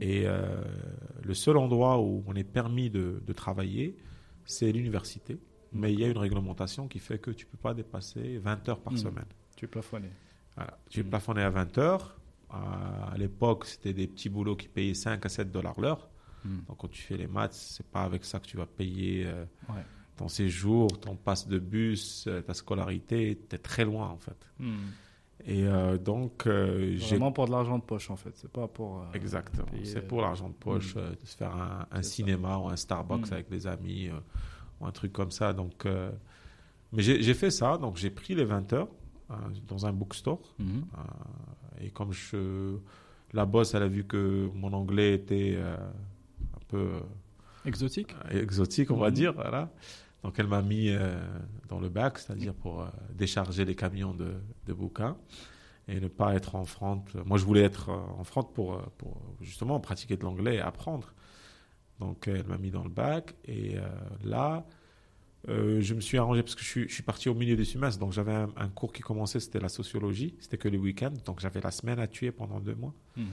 Et euh, le seul endroit où on est permis de, de travailler, c'est l'université. Mais il y a une réglementation qui fait que tu ne peux pas dépasser 20 heures par hmm. semaine. Tu es plafonné. Voilà. Tu es hmm. plafonné à 20 heures. À l'époque, c'était des petits boulots qui payaient 5 à 7 dollars l'heure. Hmm. Donc quand tu fais les maths, c'est pas avec ça que tu vas payer euh, ton séjour, ton passe de bus, euh, ta scolarité. Tu es très loin en fait. Et euh, donc, j'ai. Vraiment pour de l'argent de poche, en fait. C'est pas pour. Exactement. C'est pour l'argent de poche, de se faire un, cinéma ou un Starbucks avec des amis ou un truc comme ça. Donc, euh, mais j'ai fait ça, donc j'ai pris les 20 heures euh, dans un bookstore. Euh, et comme je, la boss, elle a vu que mon anglais était un peu exotique, exotique, on va dire, voilà. Donc elle m'a mis dans le bac, c'est-à-dire pour décharger les camions de, de, bouquins et ne pas être en front. Moi, je voulais être en front pour, pour justement pratiquer de l'anglais et apprendre. Donc elle m'a mis dans le bac et euh, là, euh, je me suis arrangé parce que je suis, parti au milieu du semestre, donc j'avais un, cours qui commençait, c'était la sociologie, c'était que les week-ends, donc j'avais la semaine à tuer pendant deux mois. Mhm.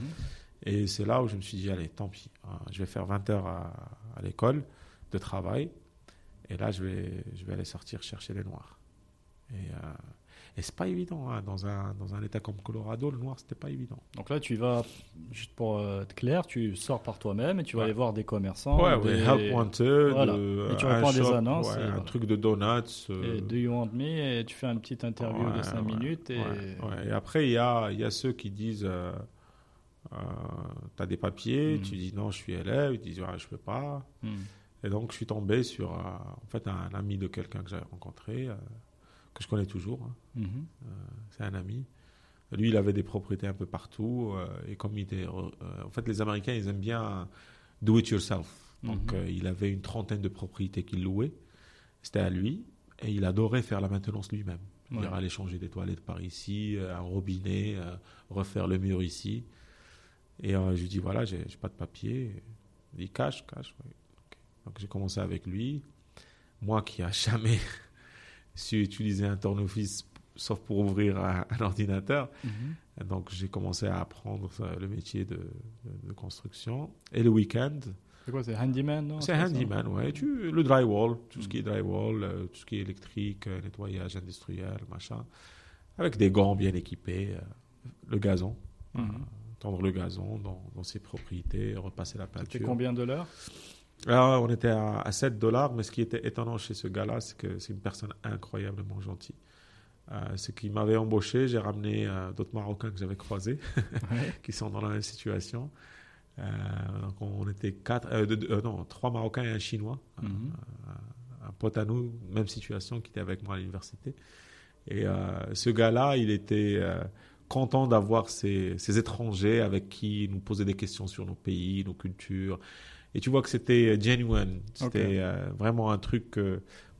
Et c'est là où je me suis dit, allez, tant pis, hein, je vais faire 20 heures à, l'école de travail, et là je vais, je vais aller sortir chercher les noirs. Et, euh, et c'est pas évident. Hein. Dans, un, dans un état comme Colorado, le noir, c'était pas évident. Donc là, tu vas, juste pour euh, être clair, tu sors par toi-même et tu vas aller voir des commerçants. Ouais, des... Help Wanted. Euh, et tu réponds à des annonces. un truc de donuts. Euh. Et Do You Want Me? Et tu fais une petite interview de 5 minutes. Et... et après, il y a, y a ceux qui disent tu as des papiers, hmm. tu dis non, je suis élève. Ils disent ouais, je peux pas. Hmm. Et donc, je suis tombé sur en fait, un ami de quelqu'un que j'avais rencontré que je connais toujours. Hein. Mhm. Euh, c'est un ami. Lui, il avait des propriétés un peu partout. Euh, et comme il était. Euh, en fait, les Américains, ils aiment bien do it yourself. Donc, mhm. il avait une trentaine de propriétés qu'il louait. C'était à lui. Et il adorait faire la maintenance lui-même. Il aller changer des toilettes par ici, un robinet, refaire le mur ici. Et je lui dis voilà, j'ai pas de papier. Il dit cash, cash. Donc j'ai commencé avec lui. Moi qui a jamais su utiliser un tournevis sauf pour ouvrir un, ordinateur. Mhm. Donc j'ai commencé à apprendre le métier de, construction. Et le week-end. C'est quoi, c'est handyman C'est handyman, ouais. Tu, le drywall, tout ce qui est drywall, euh, tout ce qui est électrique, euh, nettoyage industriel, machin. Avec des gants bien équipés. Euh, le gazon. Mhm. tendre le gazon dans, dans, ses propriétés, repasser la peinture. C'était combien de l'heure? Alors, on était à, 7 dollars, mais ce qui était étonnant chez ce gars-là, c'est que c'est une personne incroyablement gentille. Euh, ce qui m'avait embauché, j'ai ramené euh, d'autres Marocains que j'avais croisés, qui sont dans la même situation. Euh, donc on était quatre, non, trois Marocains et un Chinois, mhm. un pote à nous, même situation, qui était avec moi à l'université. Et ce gars-là, il était content d'avoir ces, ces, étrangers avec qui il nous posait des questions sur nos pays, nos cultures. Et tu vois que c'était euh, genuine. C'était euh, vraiment un truc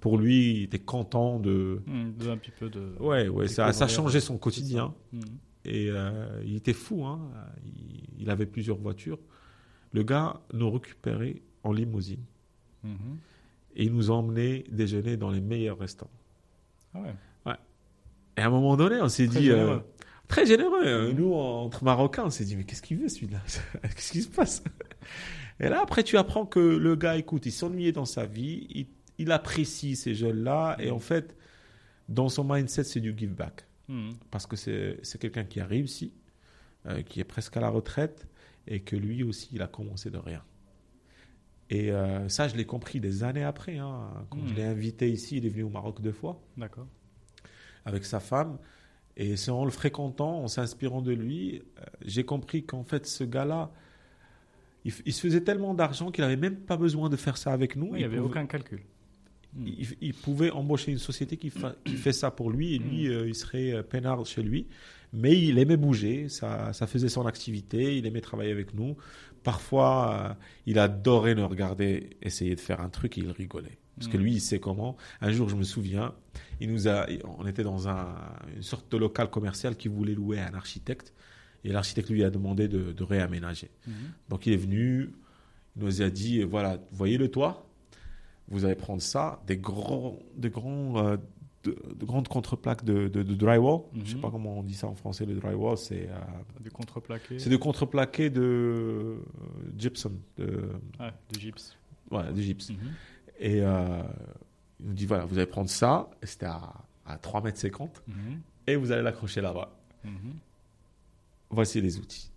pour lui, il était content de. Hmm, un petit peu de. Ouais, ouais, ça, ça a changé son quotidien. Hmm. Et euh, il était fou, hein. Il, avait plusieurs voitures. Le gars nous récupérait en limousine. Mhm. Et il nous emmenait déjeuner dans les meilleurs restaurants. Ah ouais. ouais. Et à un moment donné, on s'est dit. Très généreux. Nous, entre Marocains, on s'est dit, mais qu'est-ce qu'il veut celui-là? Qu'est-ce qui se passe? Et là, après, tu apprends que le gars, écoute, il s'ennuyait dans sa vie, il, apprécie ces jeunes-là, et en fait, dans son mindset, c'est du give back. Hmm. Parce que c'est quelqu'un qui a réussi, euh, qui est presque à la retraite, et que lui aussi, il a commencé de rien. Et euh, ça, je l'ai compris des années après. Hein. Quand je hmm. l'ai invité ici, il est venu au Maroc deux fois. D'accord. Avec sa femme. Et c'est en le fréquentant, en s'inspirant de lui, euh, j'ai compris qu'en fait, ce gars-là, il, se faisait tellement d'argent qu'il n'avait même pas besoin de faire ça avec nous. il n'y avait aucun calcul. Il, pouvait embaucher une société qui, fait ça pour lui et lui, mm. euh, il serait euh, peinard chez lui. Mais il aimait bouger, ça, ça, faisait son activité, il aimait travailler avec nous. Parfois, euh, il adorait nous regarder essayer de faire un truc et il rigolait. Parce que Mm. lui, il sait comment. Un jour, je me souviens, il nous a, on était dans un, une sorte de local commercial qui voulait louer à un architecte. Et l'architecte lui a demandé de, de réaménager. Mhm. Donc il est venu, il nous a dit, voilà, voyez le toit Vous allez prendre ça, des grands, des grands, euh, de, de grandes contreplaques de, de, drywall. Je sais Mhm. pas comment on dit ça en français, le drywall, c'est euh, Du contreplaqué. c'est de contreplaqué de euh, gypsum, de, Ouais, du gypse. voilà, de gypse. Mhm. Et euh, il nous dit, voilà, vous allez prendre ça, c'était à, à 3 mètres 50, Mhm. et vous allez l'accrocher là-bas. Mhm. Voici les outils.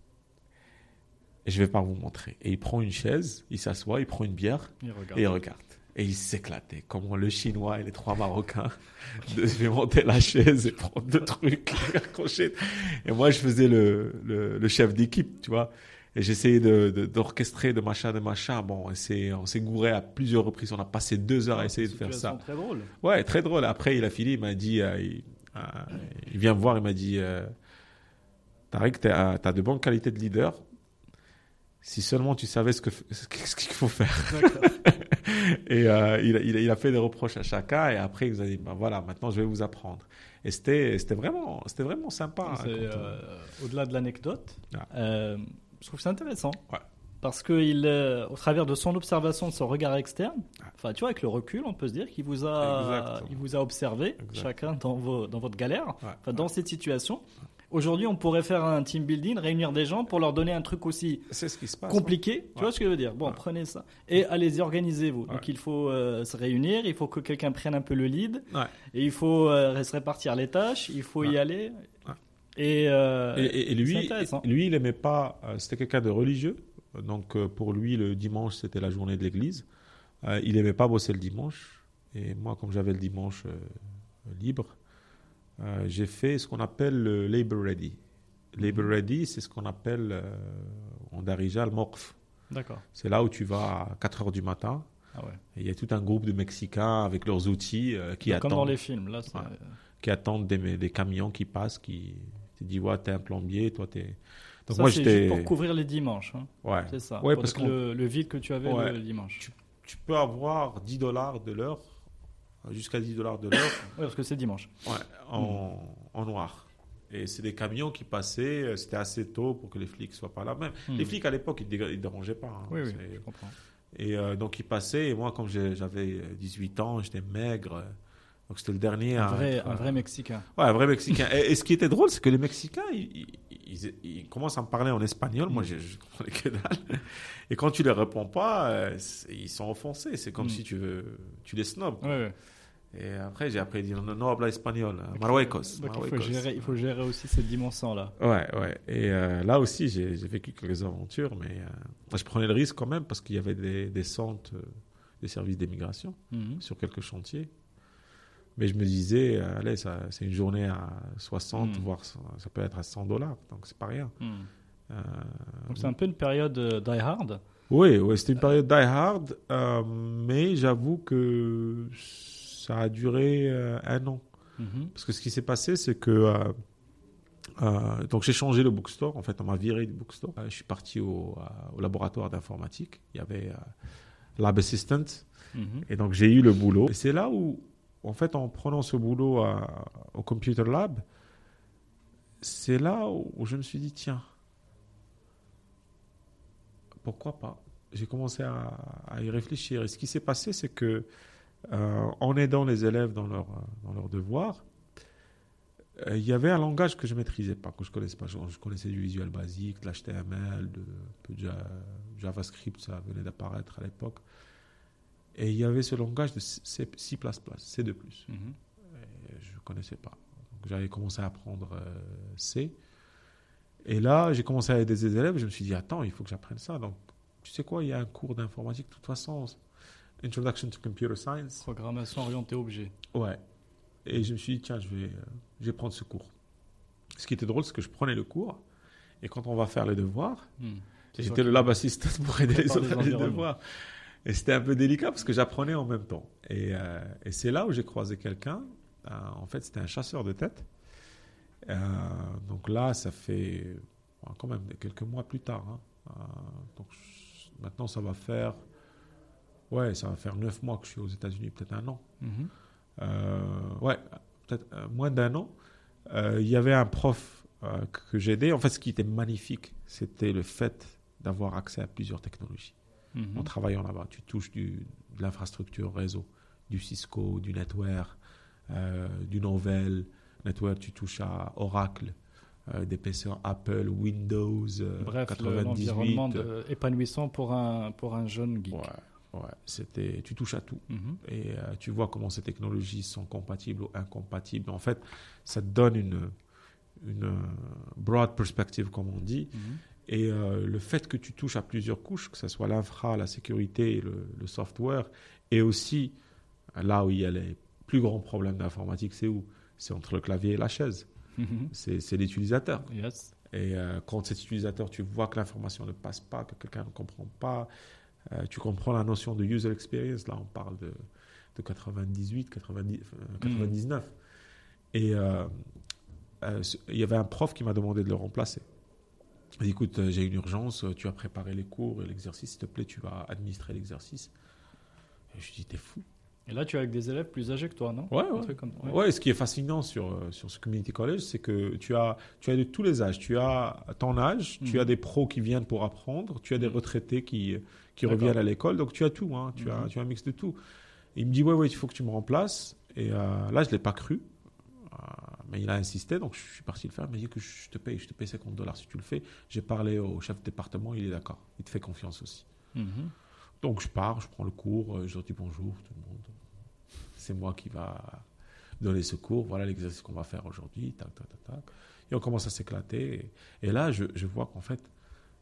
Et je vais pas vous montrer. Et il prend une chaise, il s'assoit, il prend une bière, Il regarde. et il regarde. Et il s'éclatait. Comment le Chinois et les trois Marocains devaient monter la chaise et prendre deux trucs, accrocher. Et moi, je faisais le, le, le chef d'équipe, tu vois. Et j'essayais de, de- d'orchestrer de machin, de machin. Bon, on s'est, gouré à plusieurs reprises. On a passé deux heures à essayer de faire ça. Très drôle. Ouais, très drôle. Après, il a fini, il m'a dit, euh, il, euh, il vient me voir, il m'a dit, euh, Tariq, tu as de bonnes qualités de leader. Si seulement tu savais ce que ce qu'il faut faire. Et euh, il, a- il, a- il a fait des reproches à chacun et après il nous a dit ben voilà maintenant je vais vous apprendre. Et c'était c'était vraiment c'était vraiment sympa. hein, au-delà de l'anecdote, Ah. Je trouve que c'est intéressant. Ouais. Parce que il, euh, au travers de son observation, de son regard externe, enfin, tu vois, avec le recul, on peut se dire qu'il vous a, Exactement. il vous a observé, chacun dans, vos, dans votre galère, Ouais, dans cette situation. Aujourd'hui, on pourrait faire un team building, réunir des gens pour leur donner un truc aussi C'est ce qui se passe. compliqué. Tu Ouais. vois ce que je veux dire? Bon, Ouais. prenez ça. Et allez-y, organisez-vous. Donc, il faut euh, se réunir, il faut que quelqu'un prenne un peu le lead, et il faut euh, se répartir les tâches, il faut y aller. Et, euh, Et, lui, lui, il aimait pas. euh, c'était quelqu'un de religieux. Donc euh, pour lui, le dimanche, c'était la journée de l'église. Euh, il aimait pas bosser le dimanche. Et moi, comme j'avais le dimanche euh, libre, j'ai fait ce qu'on appelle le labor ready. Labor ready, c'est ce qu'on appelle en darija le morph. D'accord. C'est là où tu vas à 4 heures du matin. Ah ouais. Et il y a tout un groupe de Mexicains avec leurs outils qui, Comme dans attendent, les films, là. Ouais. qui attendent des, des camions qui passent, qui te disent ouais, t'es un plombier, toi t'es. Donc ça, moi c'est j'étais. juste pour couvrir les dimanches. hein. Ouais. C'est ça. Ouais, parce que le, le vide que tu avais Ouais. le dimanche. Tu peux avoir 10 dollars de l'heure, jusqu'à 10 dollars de l'heure, Oui, parce que c'est dimanche. ouais, en, en noir. Et c'est des camions qui passaient, euh, c'était assez tôt pour que les flics soient pas là. Même Hmm. les flics à l'époque, ils ne dérangeaient pas. hein. Oui, oui, je comprends. Et euh, donc ils passaient, et moi, comme j'avais 18 ans, j'étais maigre. Donc c'était le dernier Un à vrai, être, un euh, vrai Mexicain. Ouais, un vrai Mexicain. et, et ce qui était drôle, c'est que les Mexicains, ils, ils- ils- ils commencent à me parler en espagnol. Moi, je, je comprenais que dalle. Et quand tu les réponds pas, euh, ils sont offensés. C'est comme Mm. si tu, tu les snobs. Ouais, ouais. Et après, j'ai appris à dire non, non habla espagnol. Marruecos. Donc, il, faut Marruecos. gérer, il faut gérer aussi cette dimension-là. Ouais, ouais. Et euh, là aussi, j'ai vécu quelques aventures, mais euh, je prenais le risque quand même parce qu'il y avait des, des centres euh, des services d'immigration Mhm. sur quelques chantiers. Mais je me disais, euh, allez, ça- c'est une journée à 60, Mm. voire ça, peut être à 100 dollars, donc c'est pas rien. Mhm. Euh, Donc c'est un peu une période euh, die hard. oui, oui c'était une période die hard, euh, mais j'avoue que ça a duré euh, un an. Mhm. Parce que ce qui s'est passé, c'est que. euh, euh, donc j'ai changé le bookstore. En fait, on m'a viré du bookstore. Euh, je suis parti au, euh, au laboratoire d'informatique. Il y avait euh, Lab Assistant. Mhm. Et donc j'ai eu le boulot. Et c'est là où, en fait, en prenant ce boulot au Computer Lab, c'est là où, je me suis dit, tiens, pourquoi pas? J'ai commencé à, y réfléchir. Et ce qui s'est passé, c'est que euh, en aidant les élèves dans leurs devoirs, euh, il y avait un langage que je maîtrisais pas, que je connaissais pas. Je, connaissais du visuel basique, de l'HTML, de, de Ja- JavaScript, ça venait d'apparaître à l'époque. Et il y avait ce langage de C, C++, C2+. Mhm. Et je ne connaissais pas. J'avais commencé à apprendre euh, C. Et là, j'ai commencé à aider des élèves. Je me suis dit, attends, il faut que j'apprenne ça. Donc, tu sais quoi, il y a un cours d'informatique, de toute façon, Introduction to Computer Science. Programmation orientée objet. Ouais. Et je me suis dit, tiens, je vais, euh, je vais prendre ce cours. Ce qui était drôle, c'est que je prenais le cours. Et quand on va faire les devoirs. C'est J'étais le lab assistant pour aider les autres les à les environnements. devoirs. Et c'était un peu délicat parce que j'apprenais en même temps. Et, euh, et c'est là où j'ai croisé quelqu'un. Euh, en fait, c'était un chasseur de tête. Euh, donc là, ça fait quand même quelques mois plus tard. hein. Donc maintenant, ça va faire ouais, ça va faire neuf mois que je suis aux États-Unis, peut-être un an. Mhm. Ouais, peut-être moins d'un an. Il y avait un prof que, que j'ai aidé. En fait, ce qui était magnifique, c'était le fait d'avoir accès à plusieurs technologies. Mhm. En travaillant là-bas, tu touches du, de l'infrastructure réseau, du Cisco, du Netware, euh, du Novell. Netware, tu touches à Oracle, euh, des PC Apple, Windows, euh, Bref, le- 98. l'environnement de- épanouissant pour un, pour un jeune geek. Ouais, ouais, c'était, tu touches à tout. Mhm. et euh, tu vois comment ces technologies sont compatibles ou incompatibles. En fait, ça te donne une, une euh, broad perspective, comme on dit. Mhm. Et euh, le fait que tu touches à plusieurs couches, que ce soit l'infra, la sécurité et le, le software, et aussi là où il y a les plus grands problèmes d'informatique, c'est où? C'est entre le clavier et la chaise. Mhm. C'est c'est l'utilisateur. Yes. Et euh, quand cet utilisateur, tu vois que l'information ne passe pas, que quelqu'un ne comprend pas, euh, tu comprends la notion de user experience. Là, on parle de, de 98, 90, euh, 99. Et euh, euh, ce- il y avait un prof qui m'a demandé de le remplacer. Écoute, euh, j'ai une urgence, euh, tu as préparé les cours et l'exercice, s'il te plaît, tu vas administrer l'exercice. Et je lui dis, t'es fou. Et là, tu es avec des élèves plus âgés que toi, non? Ouais, ouais. truc comme- ouais. Ouais, ce qui est fascinant sur, euh, sur ce community college, c'est que tu as, tu as de tous les âges. Tu as ton âge, tu Mhm. as des pros qui viennent pour apprendre, tu as des Mhm. retraités qui, qui reviennent à l'école, donc tu as tout. Hein, tu, as, Mhm. tu as un mix de tout. Et il me dit, ouais, ouais, il faut que tu me remplaces. Et euh, là, je ne l'ai pas cru. Mais il a insisté, donc je suis parti le faire. Il m'a dit que je te paye, je te paye 50 dollars si tu le fais. J'ai parlé au chef de département, il est d'accord. Il te fait confiance aussi. Mhm. Donc je pars, je prends le cours, euh, je leur dis bonjour tout le monde. C'est moi qui va donner ce cours, voilà l'exercice qu'on va faire aujourd'hui, tac, tac, tac, tac. Et on commence à s'éclater. Et, et là, je, je vois qu'en fait,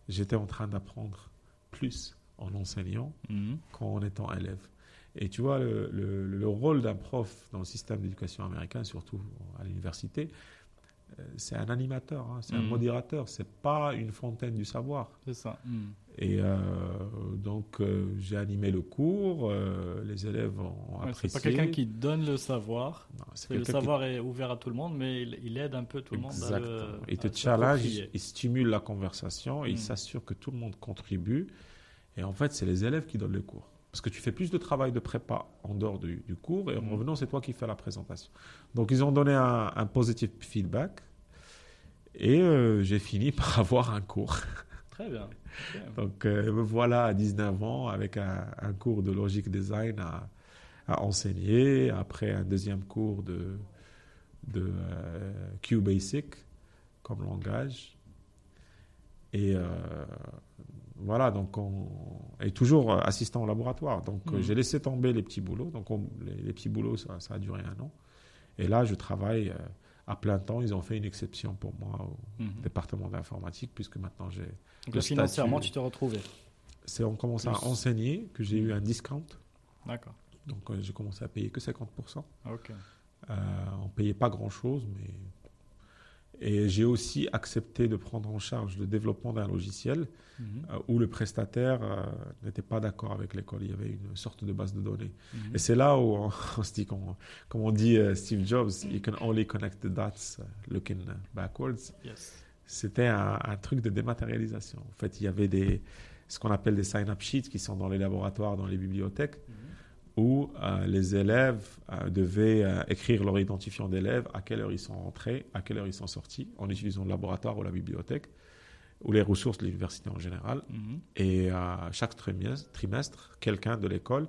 j'étais en train d'apprendre plus en enseignant Mhm. qu'en étant élève. Et tu vois, le, le- le rôle d'un prof dans le système d'éducation américain, surtout à l'université, euh, c'est un animateur, hein, c'est un Mhm. modérateur, c'est pas une fontaine du savoir. C'est ça. Mhm. Et euh, donc, euh, j'ai animé le cours, euh, les élèves ont Ouais, apprécié. c'est pas quelqu'un qui donne le savoir. Non, c'est C'est- Le qui- savoir est ouvert à tout le monde, mais il, il aide un peu tout le monde à. Il te challenge, il, stimule la conversation, et il Mm. s'assure que tout le monde contribue. Et en fait, c'est les élèves qui donnent le cours. Parce que tu fais plus de travail de prépa en dehors du, du cours, et en Mm. revenant, c'est toi qui fais la présentation. Donc, ils ont donné un, un positive feedback, et euh, j'ai fini par avoir un cours. Très bien. Donc euh, me voilà à 19 ans avec un, un cours de logic design à, à enseigner, après un deuxième cours de, de euh, QBasic comme langage. Et voilà, donc on est toujours assistant au laboratoire. Donc euh, Mhm. j'ai laissé tomber les petits boulots. Donc on- les, les petits boulots, ça, ça a duré un an. Et là, je travaille euh, à plein temps. Ils ont fait une exception pour moi au Mhm. département d'informatique, puisque maintenant j'ai Donc le financièrement, statut- tu te retrouvais. c'est on commence à Plus. enseigner que j'ai eu un discount. D'accord. Donc euh, j'ai commencé à payer que 50%. Ok. Euh, on payait pas grand-chose, mais... Et j'ai aussi accepté de prendre en charge le développement d'un logiciel Mhm. euh, où le prestataire euh, n'était pas d'accord avec l'école. Il y avait une sorte de base de données. Mhm. Et c'est là où on, on se dit, comme on dit euh, Steve Jobs, you can only connect the dots looking backwards. Yes. C'était un, un truc de dématérialisation. En fait, il y avait des, ce qu'on appelle des sign-up sheets qui sont dans les laboratoires, dans les bibliothèques, Mhm. Où euh, les élèves euh, devaient euh, écrire leur identifiant d'élève, à quelle heure ils sont rentrés, à quelle heure ils sont sortis, en utilisant le laboratoire ou la bibliothèque, ou les ressources de l'université en général. Mhm. Et chaque trimestre, trimestre quelqu'un de l'école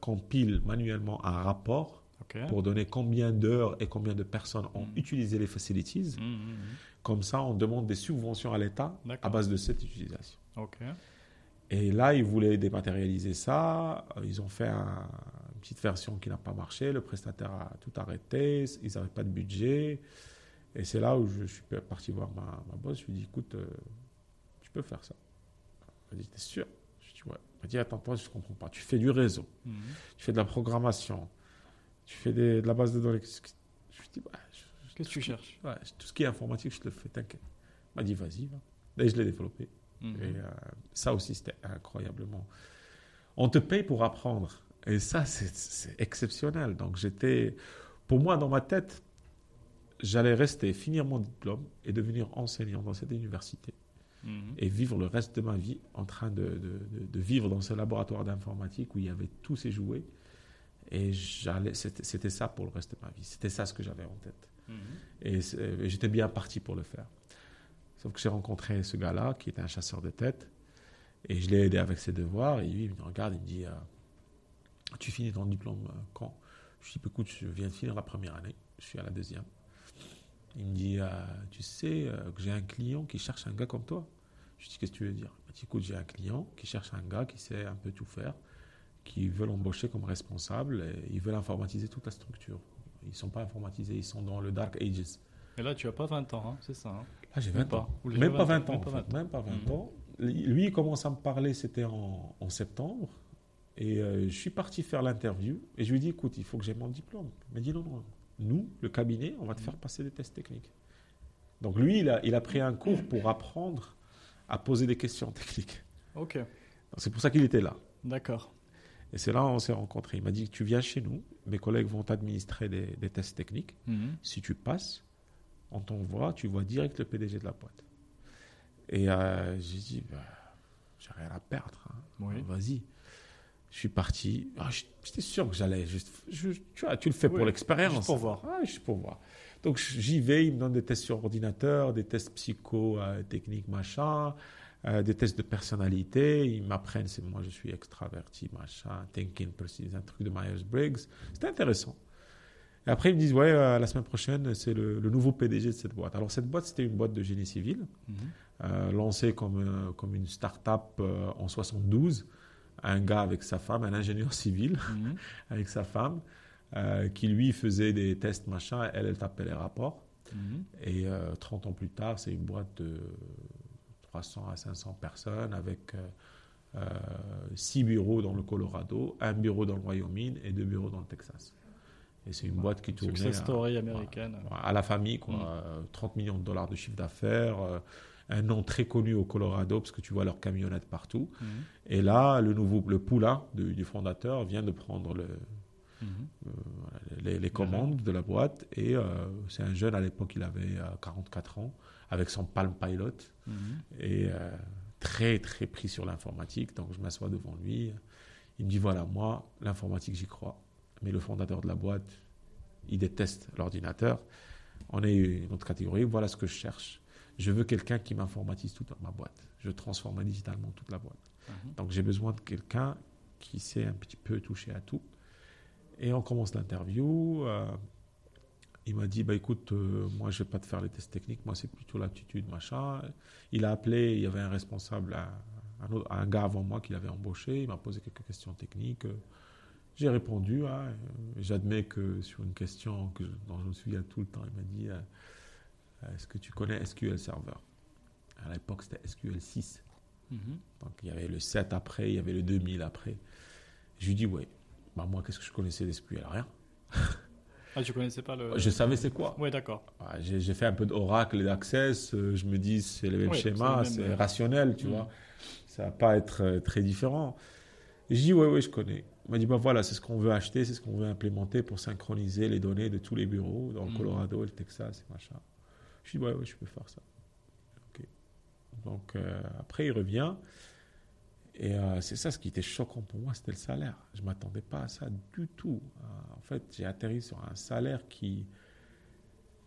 compile manuellement un rapport pour donner combien d'heures et combien de personnes ont Mhm. utilisé les facilities. Mhm. Comme ça, on demande des subventions à l'État à base de cette utilisation. Et là, ils voulaient dématérialiser ça. Euh, Ils ont fait un- une petite version qui n'a pas marché. Le prestataire a tout arrêté. Ils n'avaient pas de budget. Et c'est là où je suis parti voir ma, ma boss. Je lui ai dit, écoute, euh, tu peux faire ça. Elle m'a dit, t'es sûr? Je lui ai dit, ouais. Elle m'a dit, attends, toi, je ne comprends pas. Tu fais du réseau. Mhm. Tu fais de la programmation. Tu fais des- de la base de données. Je lui ai dit, bah, je- Qu'est-ce que tu cherches? ouais, tout ce qui est informatique, je te le fais, t'inquiète. Elle m'a dit, vas-y, va. Et je l'ai développé. Mhm. Et euh, ça aussi, c'était incroyablement. On te paye pour apprendre. Et ça, c'est- exceptionnel. Donc, j'étais. Pour moi, dans ma tête, j'allais rester, finir mon diplôme et devenir enseignant dans cette université. mhm. et vivre le reste de ma vie en train de, de, de vivre dans ce laboratoire d'informatique où il y avait tous ces jouets. Et c'était ça pour le reste de ma vie. C'était ça ce que j'avais en tête. Mhm. Et, j'étais bien parti pour le faire. Sauf que j'ai rencontré ce gars-là qui était un chasseur de tête. Et je l'ai aidé avec ses devoirs. Et lui, il me regarde, il me dit euh, Tu finis ton diplôme euh, quand? Je lui dis Écoute, je viens de finir la première année. Je suis à la deuxième. Il me dit euh, Tu sais que j'ai un client qui cherche un gars comme toi Je lui dis Qu'est-ce que tu veux dire? Il me dit Écoute, j'ai un client qui cherche un gars qui sait un peu tout faire qui veulent embaucher comme responsable et ils veulent informatiser toute la structure. Ils ne sont pas informatisés, ils sont dans le Dark Ages. Et là, tu n'as pas 20 ans, hein, c'est ça hein? Là, j'ai 20 ans. Même pas 20 ans. Même pas 20 ans. Lui, il commence à me parler, c'était en, septembre. Et euh, je suis parti faire l'interview et je lui ai dit écoute, il faut que j'ai mon diplôme. Il m'a dit non, non, nous, le cabinet, on va te faire passer des tests techniques. Donc lui, il a, il a pris un cours pour apprendre à poser des questions techniques. Ok. C'est pour ça qu'il était là. D'accord. Et c'est là où on s'est rencontrés. Il m'a dit Tu viens chez nous, mes collègues vont t'administrer des, tests techniques. Mhm. Si tu passes, on t'envoie, tu vois direct le PDG de la boîte. Et euh, j'ai dit bah, J'ai rien à perdre. Hein. Vas-y. Je suis parti. Ah, j'étais sûr que j'allais. tu vois, tu le fais pour l'expérience. Juste pour voir. Ah, juste pour voir. Donc j'y vais, il me donne des tests sur ordinateur, des tests psycho, euh, techniques, machin. Euh, des tests de personnalité. Ils m'apprennent, c'est moi je suis extraverti, machin, thinking un truc de Myers-Briggs. C'était intéressant. Et après, ils me disent, ouais, euh, la semaine prochaine, c'est le, nouveau PDG de cette boîte. Alors, cette boîte, c'était une boîte de génie civil, mhm. euh, lancée comme, comme une start-up en 72. Un gars avec sa femme, un ingénieur civil mhm. avec sa femme, qui lui faisait des tests, machin. Elle, elle tapait les rapports. Mhm. Et 30 ans plus tard, c'est une boîte de 300 à 500 personnes avec euh, euh, six bureaux dans le Colorado, un bureau dans le Wyoming et deux bureaux dans le Texas. Et c'est une boîte qui tournait. Success story américaine. À, la famille, quoi. 30 mm. millions de dollars de chiffre d'affaires, euh, un nom très connu au Colorado parce que tu vois leurs camionnettes partout. Mm. Et là, le nouveau, le poulain du, fondateur vient de prendre le, mm. les, les, commandes de la boîte. Et c'est un jeune à l'époque, il avait 44 ans avec son Palm Pilot mhm. et euh, très très pris sur l'informatique. Donc je m'assois devant lui. Il me dit voilà, moi, l'informatique, j'y crois. Mais le fondateur de la boîte, il déteste l'ordinateur. On est une autre catégorie. Voilà ce que je cherche. Je veux quelqu'un qui m'informatise toute ma boîte. Je transforme digitalement toute la boîte. Mhm. Donc j'ai besoin de quelqu'un qui sait un petit peu toucher à tout. Et on commence l'interview. Euh, il m'a dit, bah, écoute, euh, moi, je ne vais pas te faire les tests techniques, moi, c'est plutôt l'attitude, machin. Il a appelé, il y avait un responsable, un, un gars avant moi qui l'avait embauché, il m'a posé quelques questions techniques. J'ai répondu, hein, j'admets que sur une question que, dont je me souviens tout le temps, il m'a dit, euh, est-ce que tu connais SQL Server? À l'époque, c'était SQL 6. Mm-hmm. Donc, il y avait le 7 après, il y avait le 2000 après. Je lui dis, ouais, bah, moi, qu'est-ce que je connaissais d'SQL Rien. Ah, tu connaissais pas le. Je savais c'est quoi. Oui, d'accord. j'ai fait un peu d'Oracle et d'Access. Euh, je me dis, c'est le même schéma, c'est euh, rationnel, tu mm. vois. Ça va pas être euh, très différent. je dis, oui, oui, je connais. Il m'a dit, bah voilà, c'est ce qu'on veut acheter, c'est ce qu'on veut implémenter pour synchroniser les données de tous les bureaux dans le mm. Colorado le Texas et machin. Je dis, ouais, ouais, je peux faire ça. Donc, après, il revient. Et euh, c'est ça ce qui était choquant pour moi, c'était le salaire. Je ne m'attendais pas à ça du tout. Euh, en fait, j'ai atterri sur un salaire qui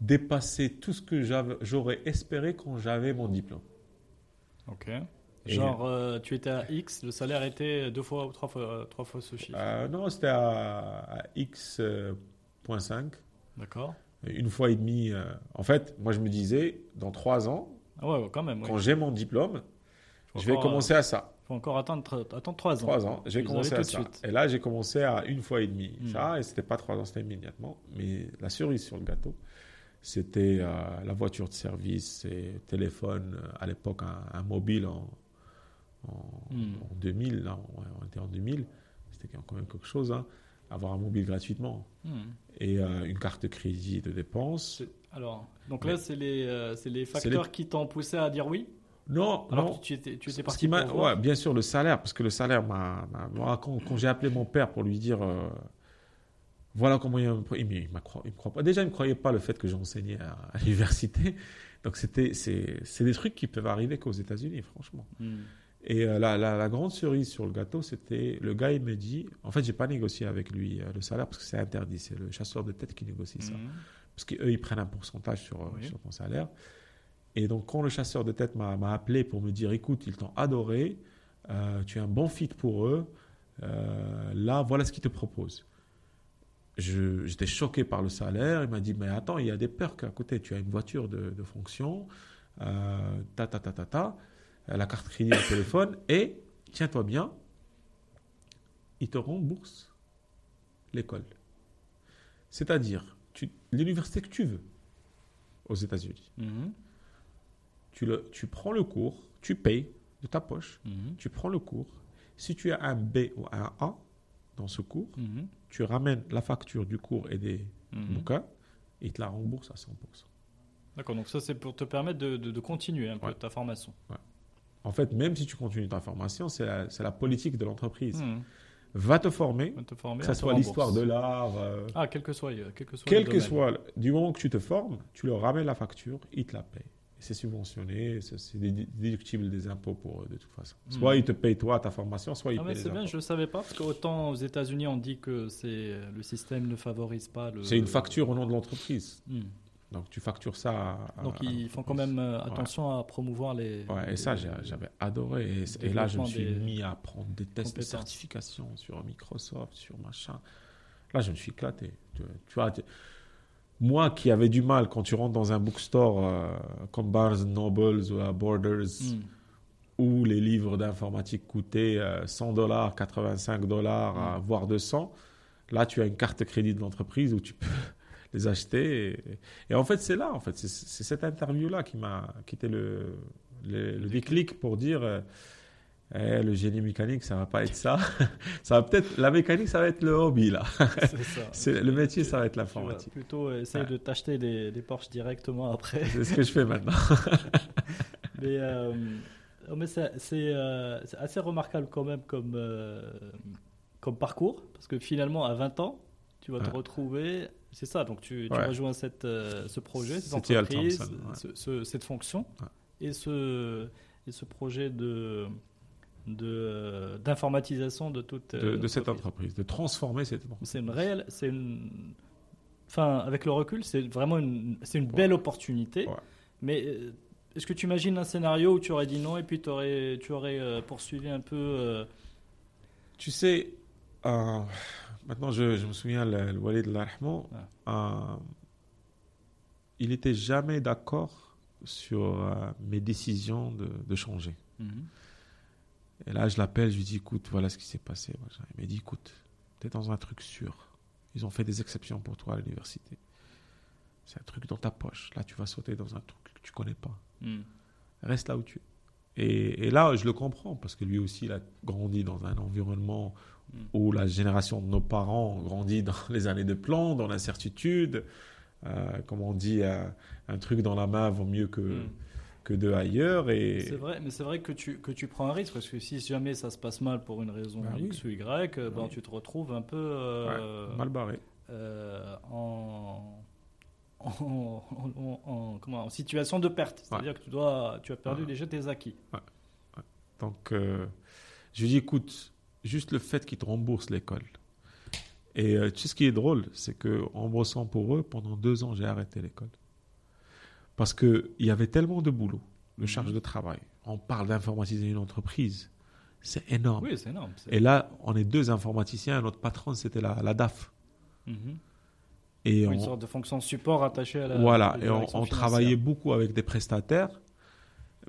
dépassait tout ce que j'aurais espéré quand j'avais mon diplôme. Ok. Genre, euh, tu étais à X, le salaire était deux fois ou trois fois, trois fois ce chiffre Non, c'était à, X.5. D'accord. Une fois et demi. en fait, moi, je me disais, dans trois ans, ah ouais, quand, même, quand j'ai mon diplôme, je vais commencer à ça faut encore attendre, attendre 3 ans. 3 ans. J'ai commencé à ça. Et là, j'ai commencé à une fois et demi. Hmm. Ça, et c'était pas 3 ans, c'était immédiatement. Mais la cerise sur le gâteau, c'était euh, la voiture de service et téléphone, euh, à l'époque, un, mobile en, en, 2000. Hmm. Là, on, était en 2000. C'était quand même quelque chose. Hein, avoir un mobile gratuitement. Hmm. Et euh, une carte de crédit de dépenses. Alors, donc là, c'est les, les facteurs qui t'ont poussé à dire oui? Non, non. Tu étais, tu étais parti pour ouais, Bien sûr, le salaire, parce que le salaire m'a. Quand, quand j'ai appelé mon père pour lui dire euh, voilà comment il, il, il, me croit pas. Déjà, il ne me croyait pas le fait que j'enseignais à, à l'université. Donc c'était, c'est, c'est des trucs qui peuvent arriver qu'aux États-Unis, franchement. Hmm. Et euh, la, la, la grande cerise sur le gâteau, c'était le gars, il me dit, en fait, j'ai pas négocié avec lui euh, le salaire parce que c'est interdit, c'est le chasseur de tête qui négocie ça. Mhm. Parce qu'eux, ils prennent un pourcentage sur, euh, Oui. sur ton salaire. Et donc, quand le chasseur de tête m'a appelé pour me dire, écoute, ils t'ont adoré, euh, tu es un bon fit pour eux, euh, là, voilà ce qu'ils te proposent. J'étais choqué par le salaire. Il m'a dit, mais attends, il y a des perks à côté. Tu as une voiture de, de fonction, euh, ta, ta, ta, ta, ta, la carte crédit au téléphone, et, tiens-toi bien, ils te remboursent l'école. C'est-à-dire, l'université que tu veux aux États-Unis. Mhm. Tu, le, tu prends le cours, tu payes de ta poche, Mhm. tu prends le cours. Si tu as un B ou un A dans ce cours, Mhm. tu ramènes la facture du cours et des bouquins, et ils te la remboursent à 100%. D'accord, donc ça c'est pour te permettre de, de- de continuer un peu ta formation. En fait, même si tu continues ta formation, c'est la, politique de l'entreprise. Mhm. Va te former, va te former, que ce soit l'histoire de l'art, euh, Ah, quel que soit, quel que soit quel que soit, du moment que tu te formes, tu leur ramènes la facture, ils te la payent. C'est subventionné, c'est c'est dédu- déductible des impôts pour eux de toute façon. Soit Mhm. ils te payent toi ta formation, soit ils Ah payent c'est bien, je ne savais pas, parce qu'autant aux États-Unis on dit que c'est le système ne favorise pas le. C'est une facture au nom de l'entreprise. Hmm. Donc tu factures ça. à- Donc à ils font quand même euh, attention à promouvoir les. Ouais, et ça, les- j'avais adoré. Et, et là, je me suis mis à prendre des tests de certification sur Microsoft, sur machin. Là, je me suis éclaté. Tu, tu vois, tu- moi qui avais du mal quand tu rentres dans un bookstore euh, comme Barnes Nobles ou à Borders, Hmm. où les livres d'informatique coûtaient euh, 100 dollars, 85 dollars, Mm. euh, voire 200. Là, tu as une carte crédit de l'entreprise où tu peux les acheter. Et, et en fait, c'est là, en fait, c'est cette interview-là qui m'a, qui était le, le, le déclic pour dire, euh, Eh, le génie mécanique, ça va pas être ça. ça va peut-être, la mécanique, ça va être le hobby là. C'est le métier, ça va être l'informatique. plutôt essayer Ouais. de t'acheter des, des Porsche directement après. C'est ce que je fais maintenant. Mais, euh, oh, mais c'est euh, c'est assez remarquable quand même comme, comme parcours, parce que finalement, à 20 ans, tu vas te retrouver. C'est ça, donc tu, tu Ouais. rejoins cette, euh, ce projet, cette entreprise, Thompson, ouais. ce- ce- cette fonction, Ouais. et, ce, et ce projet de d'informatisation de, toute De, euh, de cette entreprise, de transformer cette entreprise. C'est une réelle, c'est une, enfin avec le recul, c'est vraiment une, c'est une belle opportunité. Mais euh, est-ce que tu imagines un scénario où tu aurais dit non et puis t'aurais, tu aurais poursuivi un peu euh, Tu sais, euh, maintenant je, je me souviens, le, le Walid Larhman, euh, il n'était jamais d'accord sur euh, mes décisions de, de changer. Et là, je l'appelle, je lui dis, écoute, voilà ce qui s'est passé. Il m'a dit, écoute, tu es dans un truc sûr. Ils ont fait des exceptions pour toi à l'université. C'est un truc dans ta poche. Là, tu vas sauter dans un truc que tu connais pas. hmm. Reste là où tu es. Et, et là, je le comprends, parce que lui aussi, il a grandi dans un environnement où la génération de nos parents ont grandi dans les années de plomb, dans l'incertitude. Euh, comme on dit, euh, un truc dans la main vaut mieux que, Mm. que deux ailleurs. Et C'est vrai, mais c'est vrai que tu, que tu prends un risque parce que si jamais ça se passe mal pour une raison Bah X ou Y, ben, Oui. tu te retrouves un peu euh, mal barré. en, en, en- en- comment, en situation de perte. C'est-à-dire que tu, dois, tu as perdu Ouais. déjà tes acquis. Donc, euh, je lui dis, écoute, juste le fait qu'ils te remboursent l'école. Et euh, tu sais ce qui est drôle, c'est que en bossant pour eux, pendant deux ans, j'ai arrêté l'école. Parce qu'il y avait tellement de boulot, de Mhm. charge de travail. On parle d'informatiser une entreprise. C'est énorme. Oui, c'est énorme. Et là, on est deux informaticiens. Notre patron, c'était la, la DAF. Mhm. Et Oui, on, Une sorte de fonction support attachée à la. voilà, et on, travaillait beaucoup avec des prestataires,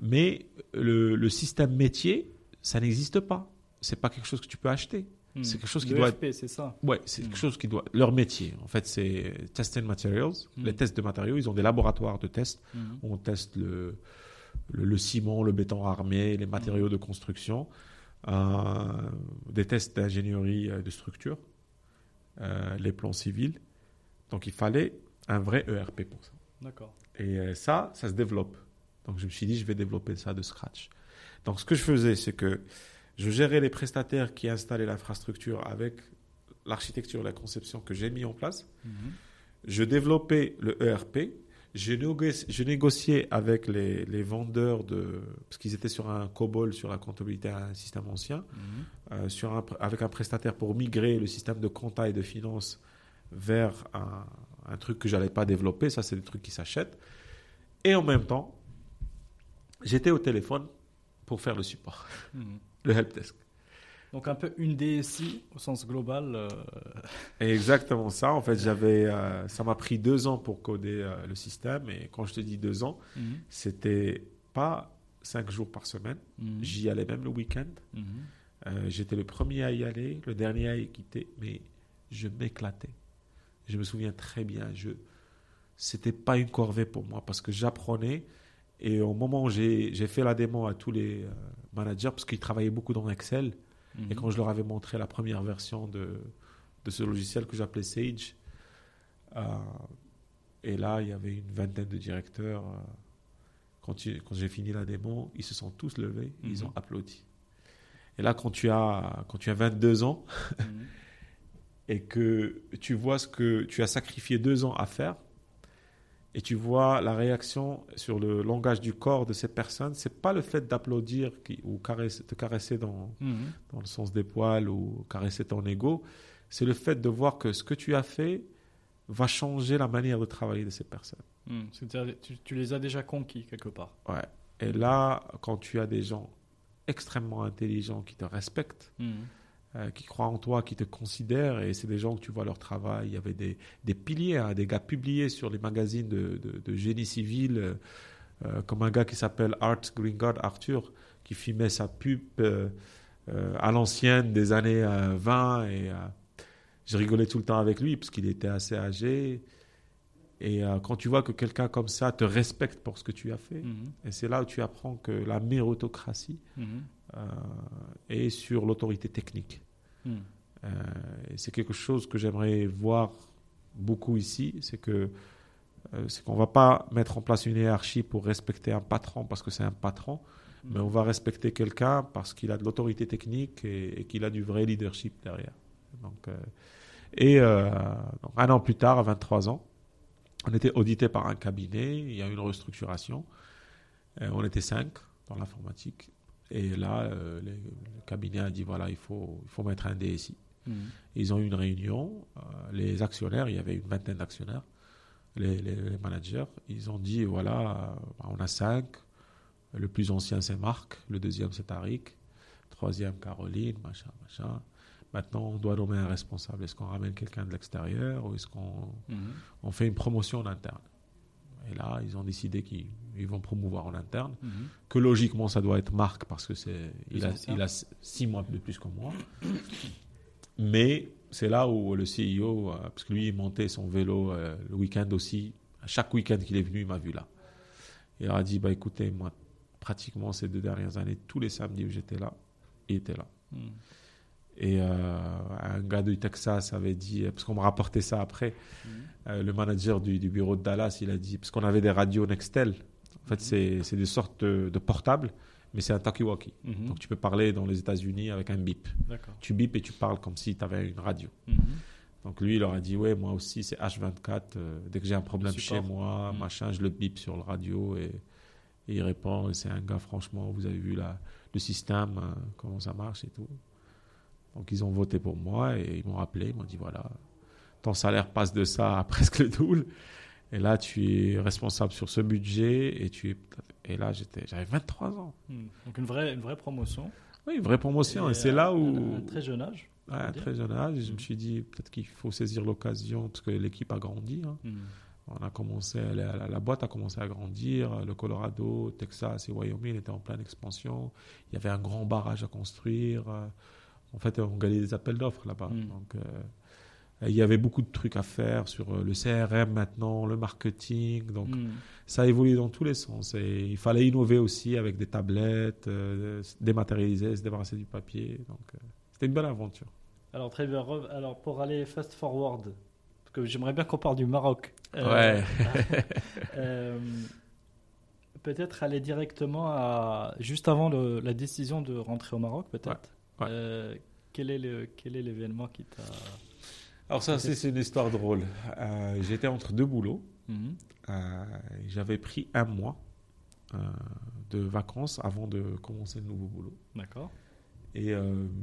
mais le, le système métier, ça n'existe pas. C'est pas quelque chose que tu peux acheter. Hmm. c'est quelque chose qui Le doit c'est ça. Ouais, c'est quelque chose qui doit. Leur métier, en fait, c'est testing materials, Mm. les tests de matériaux. Ils ont des laboratoires de tests où on teste le, le, le ciment, le béton armé, les matériaux de construction, euh, des tests d'ingénierie euh, de structure, euh, les plans civils. Donc, il fallait un vrai ERP pour ça. D'accord. Et euh, ça, ça se développe. Donc je me suis dit, je vais développer ça de scratch. Donc ce que je faisais, c'est que je gérais les prestataires qui installaient l'infrastructure avec l'architecture, la conception que j'ai mis en place. Mhm. Je développais le ERP. je, négoci- je négociais avec les, les vendeurs de. Parce qu'ils étaient sur un COBOL, sur la comptabilité, un système ancien, euh, sur un, avec un prestataire pour migrer le système de compta et de finance vers un, un truc que j'allais pas développer. Ça, c'est des trucs qui s'achètent. Et en même temps, j'étais au téléphone pour faire le support, Mhm. le helpdesk. Donc un peu une DSI au sens global. euh, exactement ça. En fait, j'avais, euh, ça m'a pris deux ans pour coder euh, le système. Et quand je te dis deux ans, mhm, c'était pas cinq jours par semaine. mhm, J'y allais même le week-end. mhm. J'étais le premier à y aller, le dernier à y quitter, mais je m'éclatais. Je me souviens très bien. Je, c'était pas une corvée pour moi parce que j'apprenais. Et au moment où j'ai fait la démo à tous les euh, managers, parce qu'ils travaillaient beaucoup dans Excel, Mhm. et quand je leur avais montré la première version de, de ce logiciel que j'appelais Sage, euh, et là, il y avait une vingtaine de directeurs. euh, quand j'ai fini la démo, ils se sont tous levés, ils Mhm. ont applaudi. Et là, quand tu as, quand tu as 22 ans Mhm. et que tu vois ce que tu as sacrifié deux ans à faire, et tu vois la réaction sur le langage du corps de ces personnes, c'est pas le fait d'applaudir ou caresser, te caresser dans, Mhm. dans le sens des poils ou caresser ton ego, c'est le fait de voir que ce que tu as fait va changer la manière de travailler de ces personnes. Mhm. C'est-à-dire, tu, tu les as déjà conquis quelque part. Ouais. Et là, quand tu as des gens extrêmement intelligents qui te respectent, Mhm. Euh, qui croient en toi, qui te considèrent, et c'est des gens que tu vois leur travail. Il y avait des, des piliers, hein, des gars publiés sur les magazines de, de- de génie civil, euh, euh, comme un gars qui s'appelle Art Gringard Arthur, qui filmait sa pub euh, à l'ancienne des années euh, 20, et je rigolais tout le temps avec lui, parce qu'il était assez âgé. Et euh, quand tu vois que quelqu'un comme ça te respecte pour ce que tu as fait, Mhm. et c'est là où tu apprends que la méritocratie euh, est sur l'autorité technique. Euh, c'est quelque chose que j'aimerais voir beaucoup ici, c'est que euh, c'est qu'on va pas mettre en place une hiérarchie pour respecter un patron parce que c'est un patron, mais on va respecter quelqu'un parce qu'il a de l'autorité technique et, et qu'il a du vrai leadership derrière. Donc, euh, et euh, donc, un an plus tard, à 23 ans, on était audité par un cabinet, il y a eu une restructuration. On était cinq dans l'informatique. Et là, euh, le, le cabinet a dit voilà, il faut, il faut mettre un DSI. Mhm. Ils ont eu une réunion, euh, les actionnaires, il y avait une vingtaine d'actionnaires, les, les- les managers, ils ont dit voilà, euh, on a cinq, le plus ancien c'est Marc, le deuxième c'est Tariq, troisième Caroline, machin, machin. Maintenant, on doit nommer un responsable. Est-ce qu'on ramène quelqu'un de l'extérieur ou est-ce qu'on Mhm. on fait une promotion en interne? Et là, ils ont décidé qu'ils ils vont promouvoir en interne Mhm. que logiquement ça doit être Marc parce que c'est il a, il a six mois de plus que moi. Mais c'est là où le CEO, euh, parce que lui il montait son vélo euh, le week-end aussi, à chaque week-end qu'il est venu, il m'a vu là. Il a dit bah écoutez moi pratiquement ces deux dernières années tous les samedis où j'étais là, il était là. Mhm. Et euh, un gars du Texas avait dit, parce qu'on me rapportait ça après, euh, le manager du, du bureau de Dallas, il a dit, parce qu'on avait des radios Nextel, en fait c'est c'est des sortes de, de portables, mais c'est un talkie-walkie. Mhm. Donc tu peux parler dans les États-Unis avec un bip. Tu bip et tu parles comme si tu avais une radio. Mhm. Donc lui, il leur a dit, ouais, moi aussi c'est H24, euh, dès que j'ai un problème chez moi, Mhm. machin, je le bip sur le radio et, et il répond, et c'est un gars, franchement, vous avez vu la, le système, euh, comment ça marche et tout. Donc ils ont voté pour moi et ils m'ont appelé, ils m'ont dit, voilà, ton salaire passe de ça à presque le double. Et là, tu es responsable sur ce budget et tu es... Et là, j'avais 23 ans. Mhm. Donc une vraie, une vraie promotion. Oui, une vraie promotion. Et, c'est à- là à où... un très jeune âge. Ouais, à très jeune âge, je me Mhm. suis dit peut-être qu'il faut saisir l'occasion parce que l'équipe a grandi. hein. Mhm. On a commencé, à à la, la boîte a commencé à grandir. Le Colorado, Texas et Wyoming étaient en pleine expansion. Il y avait un grand barrage à construire. Euh, En fait, on gagnait des appels d'offres là-bas. Mm. Donc, euh, il y avait beaucoup de trucs à faire sur euh, le CRM maintenant, le marketing. Donc, Mhm. ça a évolué dans tous les sens. Et il fallait innover aussi avec des tablettes, euh, se dématérialiser, se débarrasser du papier. Donc, euh, c'était une belle aventure. Alors très bien. Alors pour aller fast forward, parce que j'aimerais bien qu'on parle du Maroc. Ouais. peut-être aller directement à juste avant le- la décision de rentrer au Maroc, peut-être. Ouais, ouais. Quel est le quel est l'événement qui t'a Alors ça, c'est une histoire drôle. Euh, J'étais entre deux boulots. Mhm. Euh, J'avais pris un mois euh, de vacances avant de commencer le nouveau boulot. D'accord. Et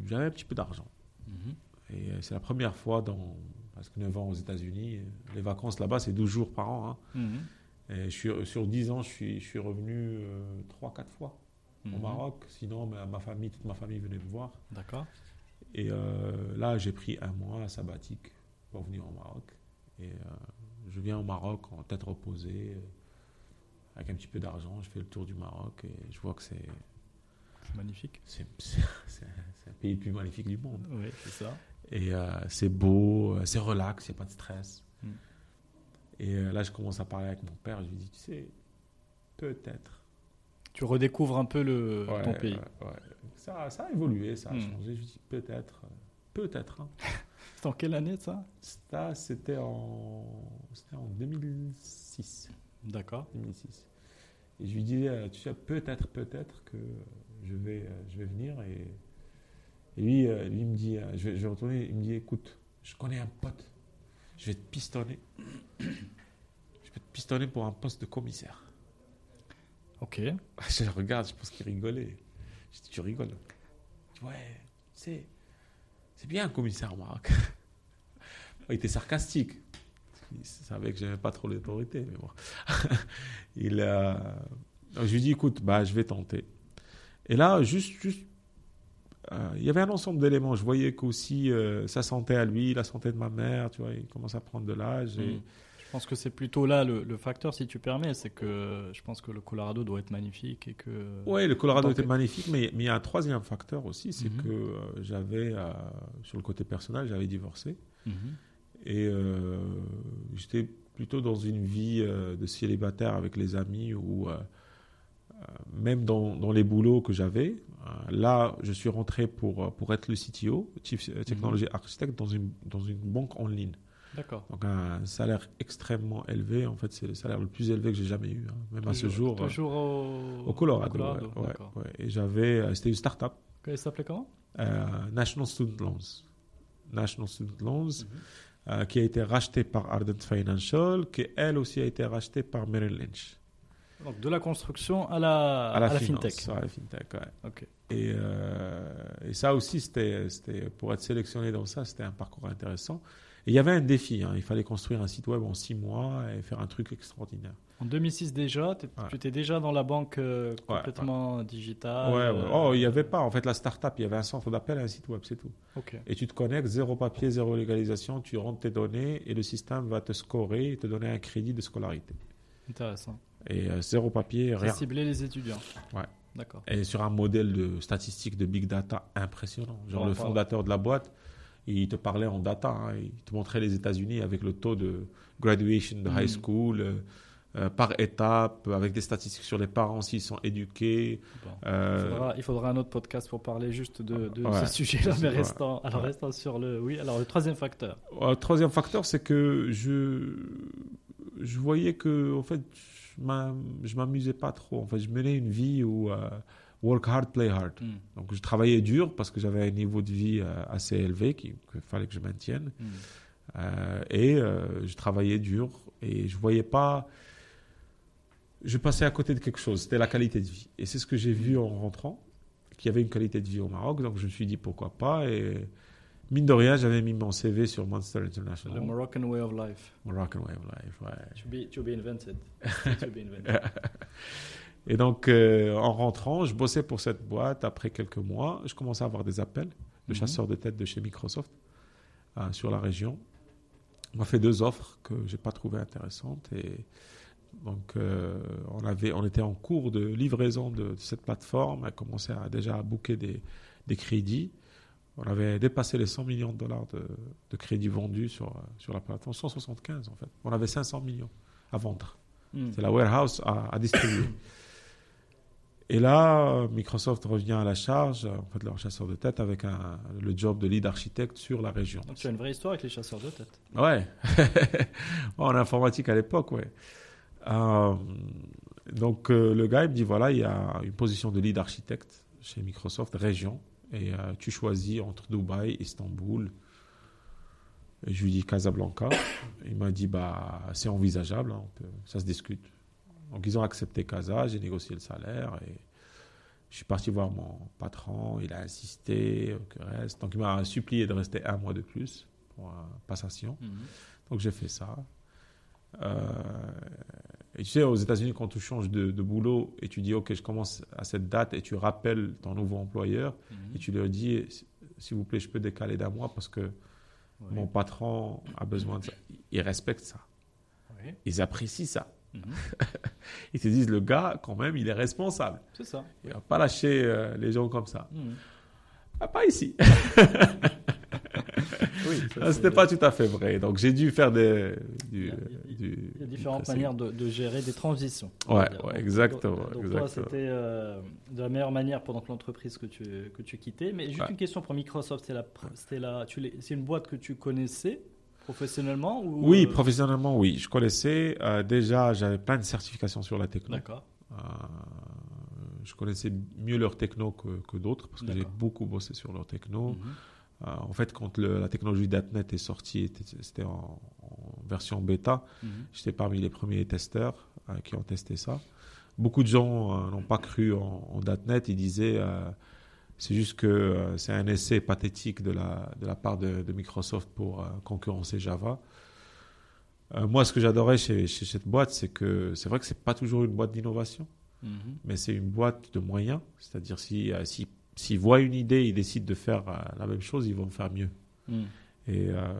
j'avais un petit peu d'argent. Mhm. Et c'est la première fois dans parce que 9 ans aux États-Unis, les vacances là-bas, c'est 12 jours par an. hein. Mhm. Et je suis, sur 10 ans, je suis, je suis revenu 3-4 fois au. Maroc. Sinon, ma, ma famille, toute ma famille venait me voir. D'accord. Et euh, là, j'ai pris un mois sabbatique pour venir au Maroc. Et euh, je viens au Maroc en tête reposée, avec un petit peu d'argent. Je fais le tour du Maroc et je vois que c'est C'est magnifique. c'est un pays le plus magnifique du monde. Oui, c'est ça. Et euh, c'est beau, c'est relax, il n'y a pas de stress. Mm. Et là, je commence à parler avec mon père. Je lui dis, tu sais, peut-être. Tu redécouvres un peu le, Ouais, ton pays. ouais, ouais. Ça, ça a évolué, ça a Mm. changé. Je lui dis, peut-être. Peut-être. hein. C'est en quelle année ça? Ça, c'était en, c'était en 2006. D'accord. 2006. Et je lui disais, euh, tu sais, peut-être, peut-être que je vais, euh, je vais venir. Et, et lui, euh, lui me dit, je, vais, je vais retourner, il me dit, écoute, je connais un pote, je vais te pistonner. Je vais te pistonner pour un poste de commissaire. Ok. Je le regarde, je pense qu'il rigolait. Je dis, tu rigoles Je ouais, c'est, c'est bien un commissaire au Maroc. Il était sarcastique. Il savait que j'aimais pas trop l'autorité, mais bon. Il, euh, je lui dis, écoute, bah, je vais tenter. Et là, juste, juste, euh, il y avait un ensemble d'éléments. Je voyais qu'aussi euh, sa santé à lui, la santé de ma mère, tu vois, il commence à prendre de l'âge. et- Mm. Je pense que c'est plutôt là le, le facteur, si tu permets, c'est que je pense que le Colorado doit être magnifique et que. Oui, le Colorado était que- magnifique, mais, mais il y a un troisième facteur aussi, c'est Mhm. que euh, j'avais, euh, sur le côté personnel, j'avais divorcé. Mhm. Et euh, j'étais plutôt dans une vie de célibataire avec les amis euh, même dans, dans les boulots que j'avais, là, je suis rentré pour, pour être le CTO, Chief Technology Architect, dans une, dans une banque en ligne. D'accord. Donc un salaire extrêmement élevé. En fait, c'est le salaire le plus élevé que j'ai jamais eu, hein, même à ce jour. euh, Toujours au, au Colorado, Colorado, ouais, ouais, d'accord. ouais. Et j'avais, euh, c'était une start-up, Elle s'appelait comment? Euh, National Student Loans. National Student Loans, Mhm. euh, qui a été racheté par Ardent Financial, qui elle aussi a été rachetée par Merrill Lynch. Donc de la construction à la, à la, à la finance, fintech. à la fintech, ouais. Ok. Et, euh, et ça aussi, c'était, c'était, pour être sélectionné dans ça, c'était un parcours intéressant. Et il y avait un défi, hein. il fallait construire un site web en six mois et faire un truc extraordinaire. En 2006 déjà, Ouais. tu étais déjà dans la banque euh, complètement digitale. ouais, euh, Oh, il n'y avait pas, en fait, la start-up, il y avait un centre d'appel et un site web, c'est tout. Et tu te connectes, zéro papier, zéro légalisation, tu rentres tes données et le système va te scorer et te donner un crédit de scolarité. Intéressant. Et euh, zéro papier, rien. ciblait les étudiants. Ouais. D'accord. Et sur un modèle de statistique de big data impressionnant. Genre Bon, le fondateur de la boîte, il te parlait en data, hein. il te montrait les États-Unis avec le taux de graduation de high Mm. school euh, euh, par étape, avec des statistiques sur les parents s'ils sont éduqués. Bon. Euh, Il, faudra, il faudra un autre podcast pour parler juste de, de Ouais. ce sujet-là, mais restant, alors Ouais. restant sur le. Oui, alors le troisième facteur. Euh, troisième facteur, c'est que je, je voyais que en fait, je m'am- je m'amusais pas trop. En fait, je menais une vie où euh, work hard, play hard. Hmm. Donc, je travaillais dur parce que j'avais un niveau de vie euh, assez élevé qu'il fallait que je maintienne. Hmm. Euh, et euh, je travaillais dur et je voyais pas. Je passais à côté de quelque chose. C'était la qualité de vie. Et c'est ce que j'ai vu en rentrant, qu'il y avait une qualité de vie au Maroc. Donc, je me suis dit pourquoi pas? Et mine de rien, j'avais mis mon CV sur Monster Le International. Moroccan way of life. Moroccan Way of Life, ouais. To be, to be invented. to be invented. Et donc, euh, en rentrant, je bossais pour cette boîte. Après quelques mois, je commençais à avoir des appels de Mhm. chasseurs de tête de chez Microsoft euh, sur la région. On m'a fait deux offres que j'ai pas trouvées intéressantes. Et donc, euh, on, avait, on était en cours de livraison de, de cette plateforme. Elle commençait à, déjà à booker des, des crédits. On avait dépassé les 100 millions de dollars de, de crédits vendus sur, sur la plateforme. 175 en fait. On avait 500 millions à vendre. Hmm. C'est la warehouse à, à distribuer. Et là, Microsoft revient à la charge, en fait, leur chasseur de tête, avec un- le job de lead architecte sur la région. Donc tu as une vraie histoire avec les chasseurs de tête. Ouais, en informatique à l'époque, ouais. Euh, donc euh, le gars, il me dit voilà, il y a une position de lead architecte chez Microsoft région, et euh, tu choisis entre Dubaï, Istanbul. Et je lui dis Casablanca. Il m'a dit bah c'est envisageable, hein, peut- ça se discute. Donc ils ont accepté Casa, j'ai négocié le salaire et je suis parti voir mon patron. Il a insisté que reste. Donc il m'a supplié de rester un mois de plus pour euh, passation. Mhm. Donc j'ai fait ça. Euh, et tu sais, aux États-Unis, quand tu changes de, de boulot et tu dis OK, je commence à cette date et tu rappelles ton nouveau employeur Mhm. et tu leur dis s'il vous plaît, je peux décaler d'un mois parce que Ouais. mon patron a besoin de ça. Ils respectent ça. Ouais. Ils apprécient ça. Mhm. Ils te disent le gars, quand même, il est responsable. C'est ça. Il va pas lâcher euh, les gens comme ça. Mhm. Ah, pas ici. Oui, Ah, C'était pas tout à fait vrai. Donc j'ai dû faire des, du, Il y a- du- Il y a du différentes manières de, de gérer des transitions. Ouais, exactement, Donc, donc toi, c'était euh, de la meilleure manière pendant que l'entreprise que tu, que tu quittais. Mais juste Ouais. une question pour Microsoft, c'est la, la, tu une boîte que tu connaissais professionnellement ou Oui, euh, professionnellement, oui. Je connaissais. euh, déjà, j'avais plein de certifications sur la techno. D'accord. Euh, je connaissais mieux leur techno que, que d'autres parce que j'ai beaucoup bossé sur leur techno. Mhm. Euh, en fait, quand le- la technologie .NET est sortie, était- c'était en, en version bêta. Mhm. J'étais parmi les premiers testeurs qui ont testé ça. Beaucoup de gens n'ont pas cru en, en .NET. Ils disaient c'est juste que euh, c'est un essai pathétique de la, de la part de, de Microsoft pour euh, concurrencer Java. Euh, moi, ce que j'adorais chez, chez cette boîte, c'est que c'est vrai que c'est pas toujours une boîte d'innovation, Mhm. mais c'est une boîte de moyens. C'est-à-dire si euh, si- s'ils voient une idée, ils décident de faire la même chose, ils vont faire mieux. Mhm. Et euh,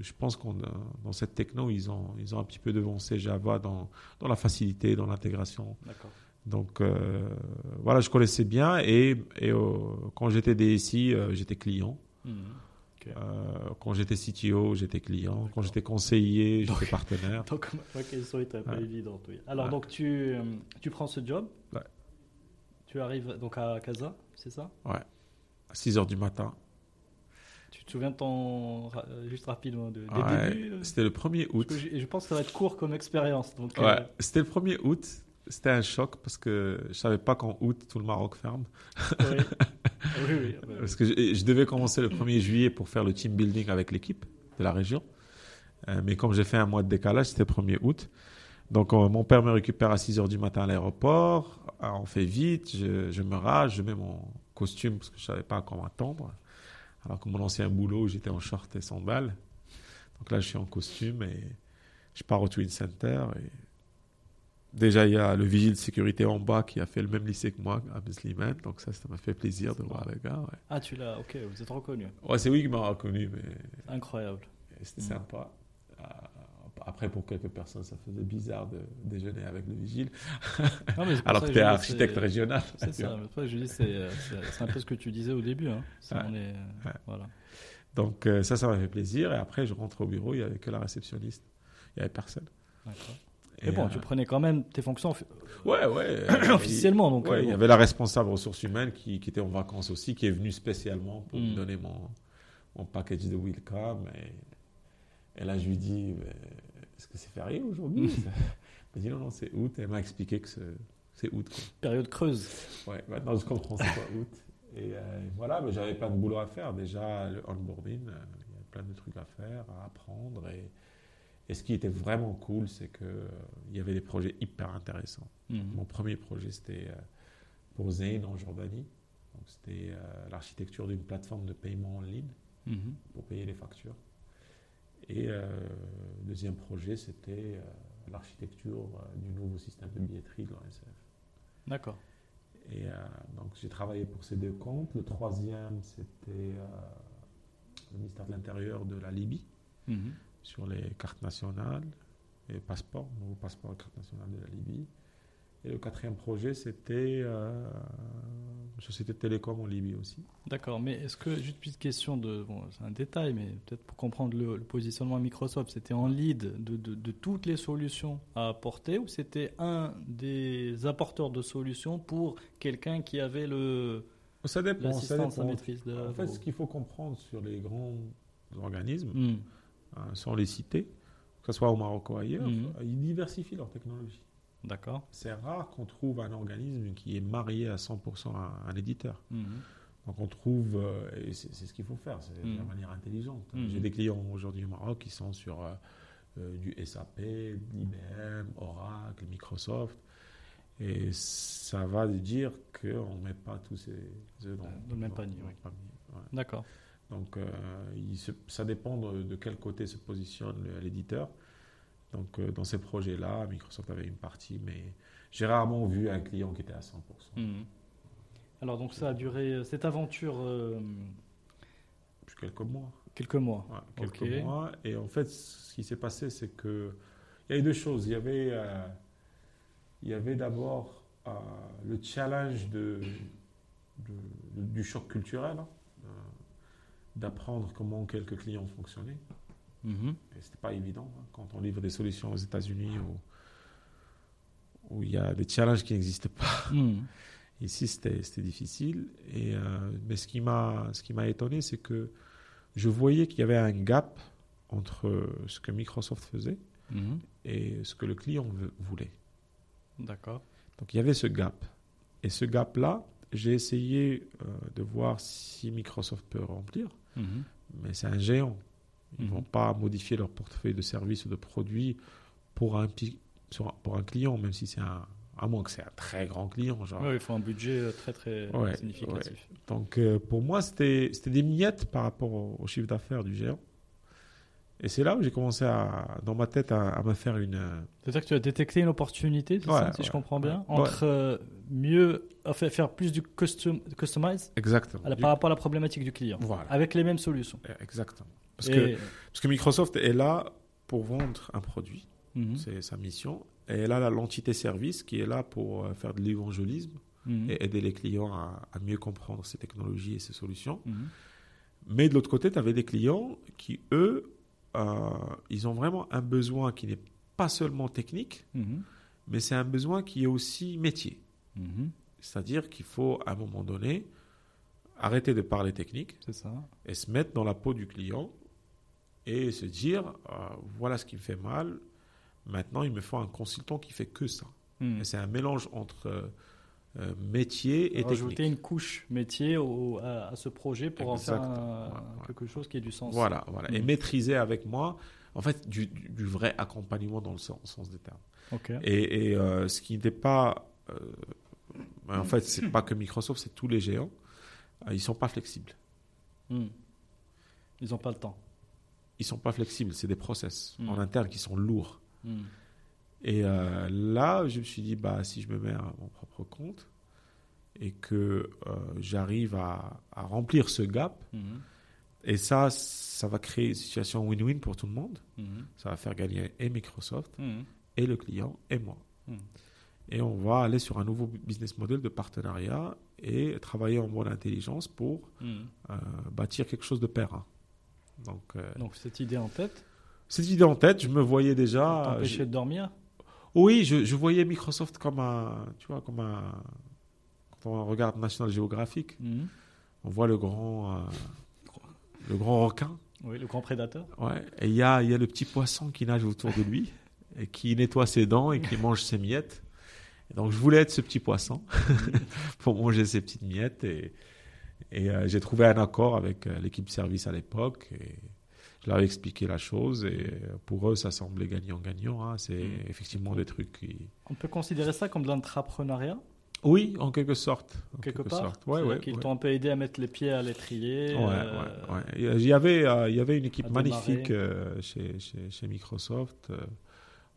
je pense qu'on a- dans cette techno, ils ont, ils ont un petit peu devancé Java dans, dans la facilité, dans l'intégration. D'accord. Donc euh, voilà, je connaissais bien et, et euh, quand j'étais DSI, euh, j'étais client. Quand j'étais CTO, j'étais client. Quand j'étais conseiller, j'étais partenaire. Donc ma question était un peu Ouais. évidente. Oui. Alors Ouais. donc tu, tu prends ce job? Ouais. Tu arrives donc à Casa, c'est ça? À 6 heures du matin. Tu te souviens de ton juste rapidement de, des Ouais, débuts? C'était le 1er août. Je pense que ça va être court comme expérience. Donc, Ouais, c'était le 1er août. C'était un choc parce que je savais pas qu'en août, tout le Maroc ferme. oui. oui. Parce que je, je devais commencer le 1er juillet pour faire le team building avec l'équipe de la région. Euh, mais comme j'ai fait un mois de décalage, c'était le 1er août. Donc euh, mon père me récupère à 6 heures du matin à l'aéroport. Ah, on fait vite, je, je me rase, je mets mon costume parce que je savais pas à quoi m'attendre. Alors que mon ancien boulot, j'étais en short et sandales. Donc là, je suis en costume et je pars au Twin Center. Et déjà, il y a le vigile de sécurité en bas qui a fait le même lycée que moi, à Besliman. Donc ça, ça m'a fait plaisir de voir le gars. Ouais. Ah, tu l'as, ok, vous êtes reconnu. Ouais, c'est lui qui m'a reconnu, mais Incroyable. c'était sympa. Euh, Après, pour quelques personnes, ça faisait bizarre de déjeuner avec le vigile, Non, mais alors que tu es architecte régional. C'est ça, mais je dis, c'est euh, c'est- un peu ce que tu disais au début. Hein. Ça, Ouais. on est, Ouais. voilà. Donc euh, ça, ça m'a fait plaisir. Et après, je rentre au bureau, il n'y avait que la réceptionniste. Il n'y avait personne. D'accord. Et, Mais bon, euh, tu prenais quand même tes fonctions Ouais, ouais. euh, officiellement. Donc, Ouais, euh, il y bon. avait la responsable ressources humaines qui, qui était en vacances aussi, qui est venue spécialement pour Mm. me donner mon, mon package de welcome. Et, et là, je lui dis, Mais est-ce que c'est férié aujourd'hui? Elle m'a dit non, non, c'est août. Elle m'a expliqué que c'est- août. Quoi. période creuse. Ouais, maintenant je comprends c'est quoi août. Et euh, voilà, mais j'avais plein de boulot à faire. Déjà, le onboarding, il y avait plein de trucs à faire, à apprendre. Et, et ce qui était vraiment cool, c'est qu'il y avait des projets hyper intéressants. Mhm. Mon premier projet, c'était euh, pour Zain en Jordanie. C'était euh, l'architecture d'une plateforme de paiement en ligne Mhm. pour payer les factures. Et euh, le deuxième projet, c'était euh, l'architecture euh, du nouveau système de billetterie de l'ONSF. D'accord. Et euh, donc, j'ai travaillé pour ces deux comptes. Le troisième, c'était euh, le ministère de l'Intérieur de la Libye Mhm. Sur les cartes nationales et passeports, nouveau passeport et carte nationale de la Libye. Et le quatrième projet, c'était euh, une société de télécom en Libye aussi. D'accord, mais est-ce que, juste une petite question de. Bon, c'est un détail, mais peut-être pour comprendre le, le positionnement à Microsoft, c'était en lead de, de- de toutes les solutions à apporter ou c'était un des apporteurs de solutions pour quelqu'un qui avait le, Ça dépend. Ça dépend. maîtrise de En fait, ce qu'il faut comprendre sur les grands organismes, Hmm. Hein, sans les citer, que ce soit au Maroc ou ailleurs, Mhm. ils diversifient leur technologie. D'accord. C'est rare qu'on trouve un organisme qui est marié à 100% à un éditeur. Mhm. Donc on trouve, euh, et c'est ce qu'il faut faire, c'est de Mm. manière intelligente. J'ai des clients aujourd'hui au Maroc qui sont sur euh, euh, du SAP, IBM, Oracle, Microsoft. Et ça va dire qu'on ne met pas tous ces œufs dans, Dans le même panier, ouais. D'accord. Donc euh, il se- ça dépend de, de quel côté se positionne l'éditeur. Donc euh, dans ces projets-là, Microsoft avait une partie, mais j'ai rarement vu un client qui était à 100%. Mhm. Alors donc ça a duré euh, cette aventure euh, quelques mois. quelques mois. Ouais, quelques mois. Et en fait, ce qui s'est passé, c'est que il y a eu deux choses. Il y avait, euh, il y avait d'abord euh, le challenge de, de- de- du choc culturel, hein, d'apprendre comment quelques clients fonctionnaient. Mhm. Et c'était pas évident hein, quand on livre des solutions aux États-Unis où, où il y a des challenges qui n'existent pas. Mhm. Ici, c'était difficile. Et, euh, mais ce qui m'a ce étonné, c'est que je voyais qu'il y avait un gap entre ce que Microsoft faisait Mhm. et ce que le client voulait. D'accord. Donc il y avait ce gap. Et ce gap-là, j'ai essayé euh, de voir si Microsoft peut remplir, Mhm. mais c'est un géant. Ils ne vont pas modifier leur portefeuille de services ou de produits pour un, pour un client, même si c'est un... À moins que c'est un très grand client, genre. Ouais, il faut un budget euh, très très Ouais, significatif. Donc euh, pour moi, c'était c'était des miettes par rapport au, au chiffre d'affaires du géant. Et c'est là où j'ai commencé à, dans ma tête à, à me faire une. euh, C'est-à-dire que tu as détecté une opportunité, c'est Ouais, ça, si ouais, je comprends bien, ouais. entre euh, mieux enfin, faire plus du custom, customize Exactement. la- Du- par rapport à la problématique du client, Voilà. avec les mêmes solutions. Exactement. Parce, Et- que, parce que Microsoft est là pour vendre un produit. Mhm. C'est sa mission. Et elle a l'entité service qui est là pour euh, faire de l'évangélisme Mhm. et aider les clients à, à mieux comprendre ces technologies et ces solutions. Mhm. Mais de l'autre côté, tu avais des clients qui, eux, ils ont vraiment un besoin qui n'est pas seulement technique, Mhm. mais c'est un besoin qui est aussi métier. Mhm. C'est-à-dire qu'il faut, à un moment donné, arrêter de parler technique ça. et se mettre dans la peau du client et se dire, euh, voilà ce qui me fait mal, maintenant il me faut un consultant qui fait que ça. Mhm. C'est un mélange entre euh, métier et Rajouter technique. une couche métier au- à, à ce projet pour en faire un- quelque chose qui ait du sens. Voilà, voilà. Et Mhm. maîtriser avec moi, en fait, du, vrai accompagnement dans le sens, sens des termes. Et, et, euh, ce qui n'était pas. euh, ben, en fait, c'est pas que Microsoft, c'est tous les géants. ils sont pas flexibles. Mhm. Ils n'ont pas le temps. Ils sont pas flexibles. C'est des process Mm. en interne qui sont lourds. Et euh, là, je me suis dit, bah, si je me mets à mon propre compte et que euh, j'arrive à, à remplir ce gap, Mhm. et ça, ça va créer une situation win-win pour tout le monde. Mhm. Ça va faire gagner et Microsoft, Mhm. et le client, et moi. Et on va aller sur un nouveau business model de partenariat et travailler en mode intelligence pour euh, bâtir quelque chose de périn. Donc, Donc cette idée en tête, cette idée en tête, je me voyais déjà. t'empêcher je- de dormir. Oui, je, je voyais Microsoft comme un, tu vois, comme un. Quand on regarde National Geographic, Mhm. on voit le grand, euh, le grand requin. Oui, le grand prédateur. Ouais. Et il y a, y a le petit poisson qui nage autour de lui et qui nettoie ses dents et qui mange ses miettes. Et donc je voulais être ce petit poisson pour manger ses petites miettes et, et euh, j'ai trouvé un accord avec euh, l'équipe service à l'époque et je leur ai expliqué la chose et pour eux ça semblait gagnant-gagnant. hein. C'est Mm. effectivement des trucs qui... On peut considérer ça comme de l'entrepreneuriat, Oui, en quelque sorte. En quelque quelque part. sorte. Ouais, ouais, qu'ils ouais. t'ont un peu aidé à mettre les pieds à l'étrier. Ouais, euh, ouais, ouais. Il y avait, euh, il y avait une équipe magnifique euh, chez, chez, chez Microsoft. euh,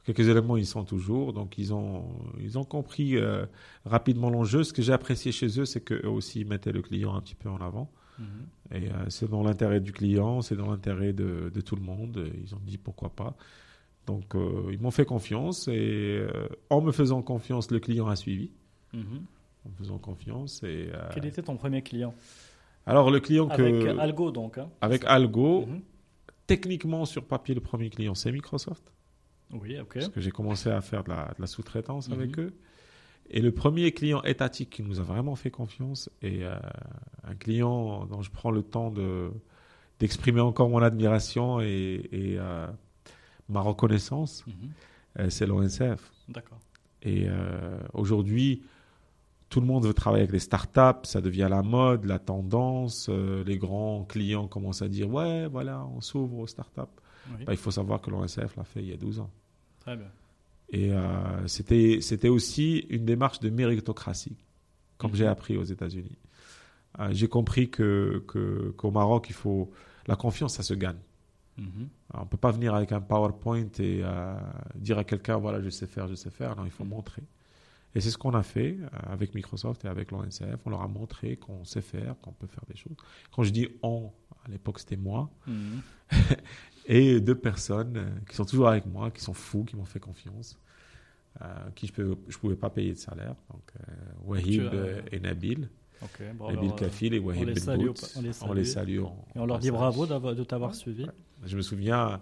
quelques éléments, ils sont toujours. Donc, ils ont, ils ont compris euh, rapidement l'enjeu. Ce que j'ai apprécié chez eux, c'est qu'eux aussi, ils mettaient le client un petit peu en avant. Mhm. Et euh, c'est dans l'intérêt du client, c'est dans l'intérêt de, de tout le monde. Ils ont dit pourquoi pas. Donc, euh, ils m'ont fait confiance. Et euh, en me faisant confiance, le client a suivi. Mhm. En me faisant confiance. Et, euh, Quel était ton premier client? Alors, le client Avec que. Algo donc. hein. avec Algo, Mhm. techniquement, sur papier, le premier client, c'est Microsoft. Oui, ok. Parce que j'ai commencé à faire de la, sous-traitance avec eux. Et le premier client étatique qui nous a vraiment fait confiance et euh, un client dont je prends le temps de, d'exprimer encore mon admiration et, et, euh, ma reconnaissance, Mhm. euh, c'est l'ONCF. D'accord. Et aujourd'hui, tout le monde veut travailler avec les startups, ça devient la mode, la tendance. euh, les grands clients commencent à dire Ouais, voilà, on s'ouvre aux startups. Oui. Bah, il faut savoir que l'ONCF l'a fait il y a 12 ans. Très bien. Et euh, c'était c'était aussi une démarche de méritocratie, comme Mhm. j'ai appris aux États-Unis. Euh, j'ai compris que que- qu'au Maroc, il faut la confiance, ça se gagne. Mhm. Alors, on peut pas venir avec un PowerPoint et euh, dire à quelqu'un voilà je sais faire, je sais faire. Non, il faut Mhm. montrer. Et c'est ce qu'on a fait euh, avec Microsoft et avec l'ONCF. On leur a montré qu'on sait faire, qu'on peut faire des choses. Quand je dis on, à l'époque c'était moi Mhm. et deux personnes euh, qui sont toujours avec moi, qui sont fous, qui m'ont fait confiance, euh, qui je ne je pouvais pas payer de salaire. Donc euh, Wahib as- et Nabil, Ok. Bon, Nabil alors, euh, Kafil et Wahib les Ben salue on les On les salue. salue. en- Et on leur dit bravo de t'avoir Ouais, suivi. Je me souviens,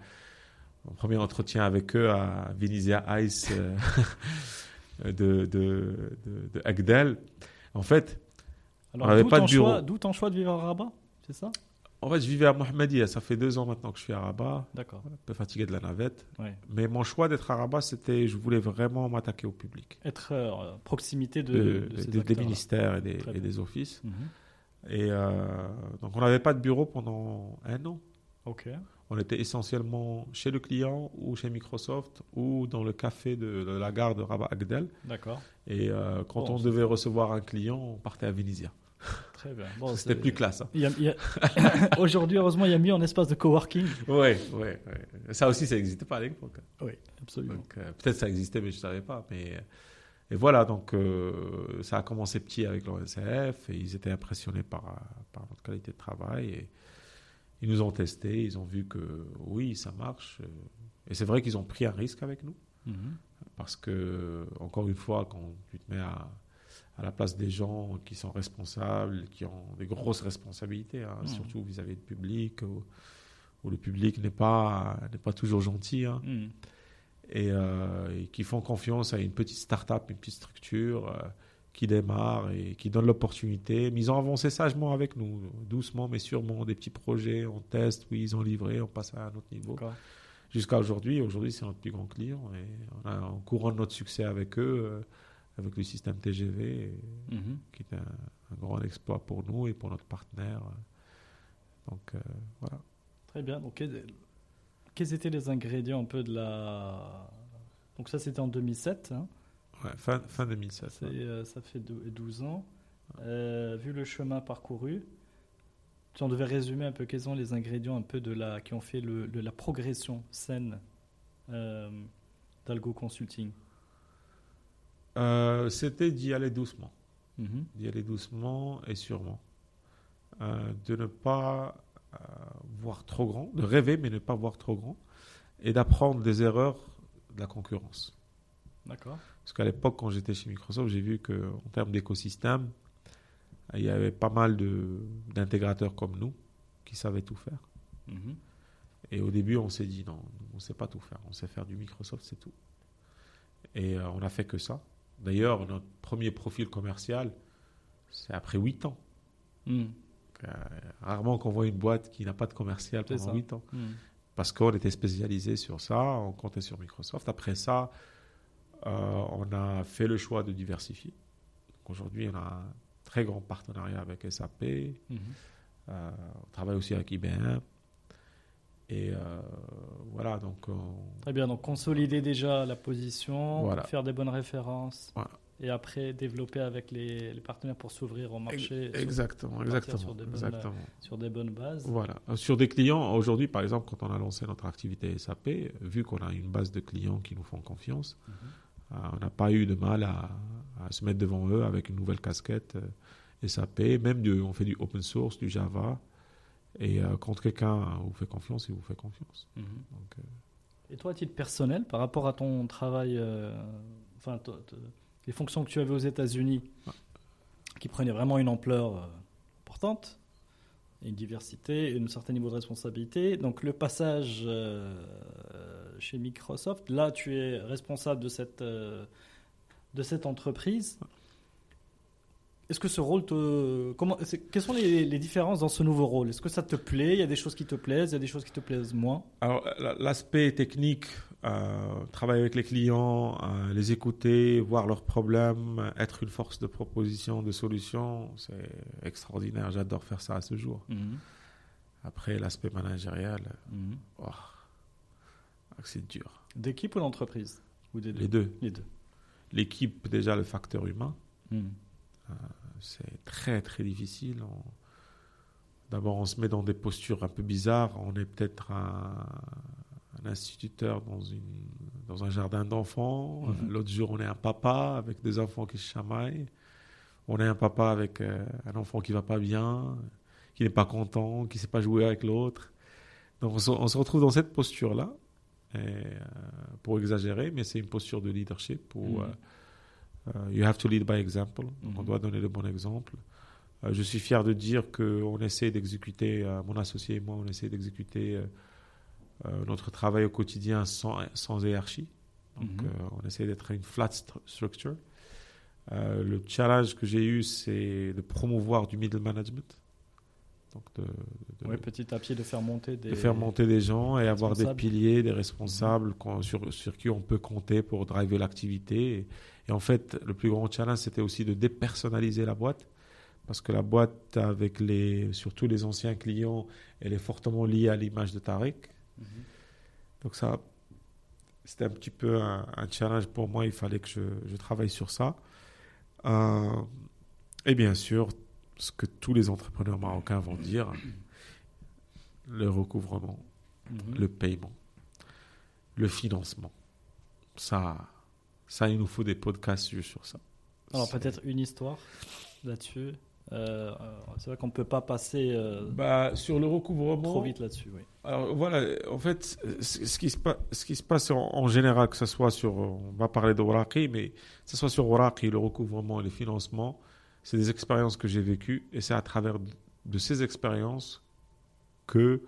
mon premier entretien avec eux à Venezia Ice euh, de, de, de, de Agdel. En fait, Alors, On avait d'où pas de bureau. D'où ton choix de vivre à Rabat, c'est ça? En fait, je vivais à Mohammedia. Ça fait deux ans maintenant que je suis à Rabat. D'accord. Un peu fatigué de la navette. Ouais. Mais mon choix d'être à Rabat, c'était, je voulais vraiment m'attaquer au public. Être euh, proximité de, De- de ces des- ministères et des, et offices. Mhm. Et euh, donc, on n'avait pas de bureau pendant un an. Ok. On était essentiellement chez le client ou chez Microsoft ou dans le café de, de la gare de Rabat Agdel. D'accord. Et euh, quand Bon, on devait recevoir un client, on partait à Venezia. Très bien. Bon, C'était plus classe. Hein. A- Aujourd'hui, heureusement, il y a mieux en espace de coworking. Ouais, ouais, ouais. Ça aussi, ça n'existait pas à l'époque. Oui, absolument. Euh, peut-être ça existait, mais je ne savais pas. Mais, et voilà, donc euh, ça a commencé petit avec l'ONCF et ils étaient impressionnés par, euh, par notre qualité de travail. Et ils nous ont testé, ils ont vu que oui, ça marche. euh, Et c'est vrai qu'ils ont pris un risque avec nous. Mhm. Parce que, encore une fois, quand tu te mets à, à la place des gens qui sont responsables, qui ont des grosses responsabilités, hein, Mhm. surtout vis-à-vis du public, où, où le public n'est pas, n'est pas toujours gentil, hein, et, euh, et qui font confiance à une petite start-up, une petite structure euh, qui démarre et qui donne l'opportunité. Mais ils ont avancé sagement avec nous, doucement mais sûrement, des petits projets, on teste, oui, ils ont livré, on passe à un autre niveau jusqu'à aujourd'hui. Aujourd'hui, c'est notre plus grand client et on, a, on couronne notre succès avec eux, euh, avec le système TGV, et- Mhm. qui est un, un grand exploit pour nous et pour notre partenaire. Donc euh, voilà. Très bien. Donc, quels, quels étaient les ingrédients un peu de la. Donc, ça, c'était en 2007. hein. Ouais, fin, fin 2007. C'est, ouais. euh, ça fait dou- 12 ans. Euh, vu le chemin parcouru, si on devait résumer un peu quels sont les ingrédients un peu de la, qui ont fait le, la progression saine euh, d'Algo Consulting? Euh, C'était d'y aller doucement, Mhm. d'y aller doucement et sûrement. Euh, de ne pas euh, voir trop grand, de rêver mais ne pas voir trop grand, et d'apprendre des erreurs de la concurrence. D'accord. Parce qu'à l'époque, quand j'étais chez Microsoft, j'ai vu qu'en termes d'écosystème, il y avait pas mal d'intégrateurs comme nous qui savaient tout faire. Mhm. Et au début, on s'est dit non, on ne sait pas tout faire. On sait faire du Microsoft, c'est tout. Et euh, on n'a fait que ça. D'ailleurs, notre premier profil commercial, c'est après 8 ans. Mhm. Euh, rarement qu'on voit une boîte qui n'a pas de commercial pendant ça. 8 ans. Mhm. parce qu'on était spécialisé sur ça, on comptait sur Microsoft. Après ça, euh, on a fait le choix de diversifier. Aujourd'hui, on a un très grand partenariat avec SAP, Mhm. euh, on travaille aussi avec IBM. Et euh, voilà, donc on- Très bien. Donc, consolider déjà la position, Voilà. faire des bonnes références. Voilà. Et après, développer avec les, les partenaires pour s'ouvrir au marché sur- exactement, partir exactement, sur des bonnes- exactement. sur des bonnes bases. Voilà. Euh, Sur des clients, aujourd'hui, par exemple, quand on a lancé notre activité SAP, vu qu'on a une base de clients qui nous font confiance, Mhm. euh, on n'a pas eu de mal à, à se mettre devant eux avec une nouvelle casquette euh, SAP. Même du, on fait du open source, du Java. Et euh, quand quelqu'un vous fait confiance, il vous fait confiance. Mhm. Donc, euh, Et toi, à titre personnel, par rapport à ton travail, euh, enfin, t- t- les fonctions que tu avais aux États-Unis, qui prenaient vraiment une ampleur euh, importante, une diversité, un certain niveau de responsabilité. Donc, le passage euh, chez Microsoft, là, tu es responsable de cette, euh, de cette entreprise. Est-ce que ce rôle te. Comment, quelles sont les, les, différences dans ce nouveau rôle? Est-ce que ça te plaît? Il y a des choses qui te plaisent, il y a des choses qui te plaisent moins? Alors, l'aspect technique, euh, travailler avec les clients, euh, les écouter, voir leurs problèmes, être une force de proposition, de solution, c'est extraordinaire. J'adore faire ça à ce jour. Mhm. Après, l'aspect managérial, mhm. oh, c'est dur. D'équipe ou d'entreprise? Ou Les deux. Les deux. L'équipe, déjà, le facteur humain. Mhm. Euh, c'est très, très difficile. D'abord, on se met dans des postures un peu bizarres. On est peut-être un, instituteur dans, une, dans un jardin d'enfants. Mhm. L'autre jour, on est un papa avec des enfants qui se chamaillent. On est un papa avec euh, un enfant qui va pas bien, qui n'est pas content, qui ne sait pas jouer avec l'autre. Donc, on se, retrouve dans cette posture-là. Euh, pour exagérer, mais c'est une posture de leadership pour mhm. Euh, you have to lead by example. On mhm. doit donner le bon exemple. Euh, je suis fier de dire qu'on essaie d'exécuter, euh, mon associé et moi, on essaie d'exécuter notre travail au quotidien sans, sans hiérarchie. Donc, mhm. on essaie d'être une flat structure. le challenge que j'ai eu, c'est de promouvoir du middle management. Donc de, petit à petit, de faire monter des, de faire monter des gens et avoir des piliers, des responsables sur, sur qui on peut compter pour driver l'activité. Et, en fait, le plus grand challenge, c'était aussi de dépersonnaliser la boîte. Parce que la boîte, avec les, surtout les anciens clients, elle est fortement liée à l'image de Tariq. Mhm. Donc ça, c'était un petit peu un, challenge pour moi. Il fallait que je, je travaille sur ça. Euh, et bien sûr, ce que tous les entrepreneurs marocains vont dire, le recouvrement, mhm. le paiement, le financement. Ça, ça, il nous faut des podcasts sur ça. Alors peut-être une histoire là-dessus. Euh, euh, c'est vrai qu'on ne peut pas passer euh, bah, sur le recouvrement trop vite là-dessus. Oui. Alors voilà, en fait, ce qui se, passe, ce qui se passe en, général, que ce soit sur, on va parler de mais que ce soit sur Oraki, le recouvrement et le financement, c'est des expériences que j'ai vécues et c'est à travers de ces expériences que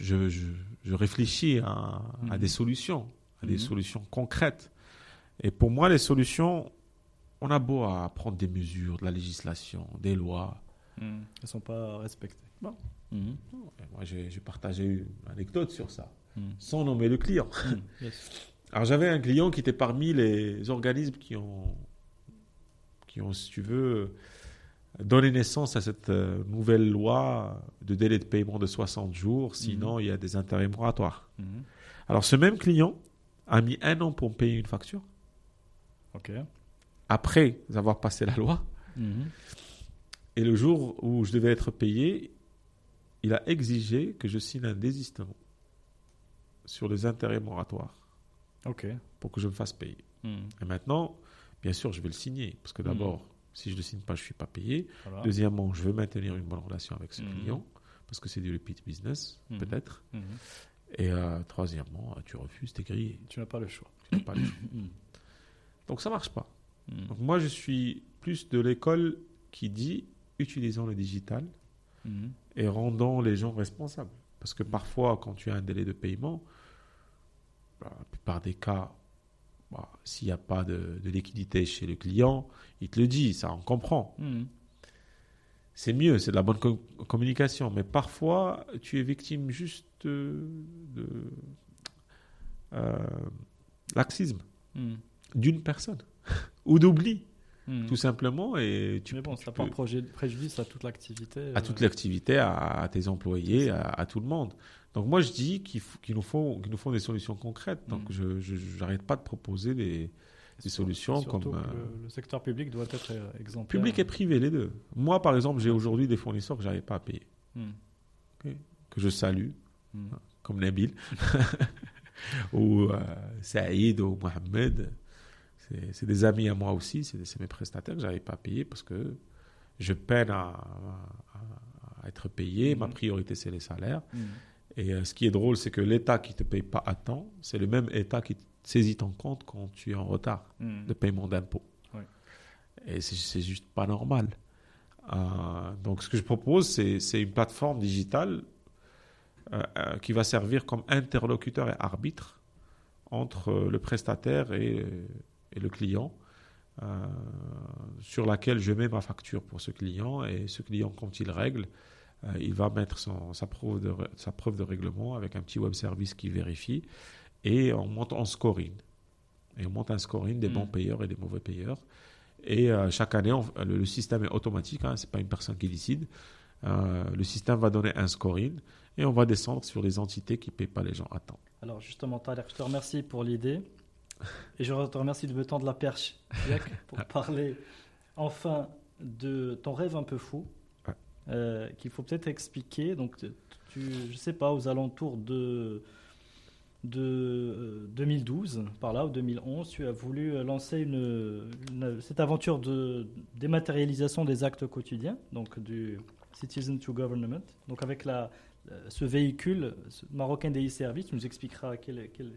je, je, réfléchis à, à, des solutions, à des mhm. solutions concrètes. Et pour moi, les solutions, on a beau à prendre des mesures, de la législation, des lois. Mhm. Elles ne sont pas respectées. Bon. Moi, j'ai partagé une anecdote sur ça, sans nommer le client. Alors, j'avais un client qui était parmi les organismes qui ont qui ont, si tu veux, donné naissance à cette euh, nouvelle loi de délai de paiement de 60 jours, sinon mhm. il y a des intérêts moratoires. Mhm. Alors ce même client a mis un an pour payer une facture. Ok. Après avoir passé la loi. Mhm. Et le jour où je devais être payé, il a exigé que je signe un désistement sur les intérêts moratoires. Ok. Pour que je me fasse payer. Et maintenant, bien sûr, je vais le signer. Parce que d'abord, hmm. si je ne le signe pas, je ne suis pas payé. Deuxièmement, je veux maintenir une bonne relation avec ce hmm. client, parce que c'est du repeat business, hmm. peut-être. Et euh, troisièmement, tu refuses, tu es grillé. Tu n'as pas le choix. pas le choix. Donc ça ne marche pas. Donc moi, je suis plus de l'école qui dit utilisons le digital et rendons les gens responsables. Parce que parfois, quand tu as un délai de paiement, bah, la plupart des cas, bah, s'il n'y a pas de, liquidité chez le client, il te le dit, ça on comprend. Hmm. C'est mieux, c'est de la bonne communication. Mais parfois, tu es victime juste de, euh, laxisme hmm. d'une personne ou d'oubli. Hmm. Tout simplement. Et tu, Mais bon, ça peux... préjudice à toute l'activité. À toute euh, l'activité, à, tes employés, à, tout le monde. Donc moi, je dis qu'il nous, faut, nous faut des solutions concrètes. Donc mm. je n'arrête pas de proposer des, des solutions comme... Euh, le, secteur public doit être euh, exemplaire. Public et privé, les deux. Moi, par exemple, j'ai aujourd'hui des fournisseurs que je n'arrive pas à payer. Mm. Que je salue, mm. comme Nabil, ou euh, Saïd, ou Mohamed. C'est des amis à moi aussi, c'est mes prestataires que je n'arrive pas à payer parce que je peine à, à, être payé. Ma priorité, c'est les salaires. Et euh, ce qui est drôle, c'est que l'État qui ne te paye pas à temps, c'est le même État qui saisit ton compte quand tu es en retard hmm. de paiement d'impôts. Et c'est juste pas normal. Euh, donc, ce que je propose, c'est une plateforme digitale euh, qui va servir comme interlocuteur et arbitre entre le prestataire et, et le client. sur laquelle je mets ma facture pour ce client et ce client, quand il règle, il va mettre son, sa, preuve de, sa preuve de règlement avec un petit web service qui vérifie et on monte en scoring. Et on monte un scoring des bons hmm. payeurs et des mauvais payeurs. Et chaque année, le, système est automatique, hein, ce n'est pas une personne qui décide. le système va donner un scoring et on va descendre sur les entités qui ne payent pas les gens à temps. Alors justement, Thaler, je te remercie pour l'idée. Et je te remercie de me tendre la perche, pour parler enfin de ton rêve un peu fou, euh, qu'il faut peut-être expliquer. Donc, tu, je ne sais pas, aux alentours de, de 2012, euh, par là, ou 2011, tu as voulu lancer une, cette aventure de dématérialisation des actes quotidiens, donc du Citizen to Government, donc avec la, ce véhicule ce marocain des services, tu nous expliqueras quelle, quelle,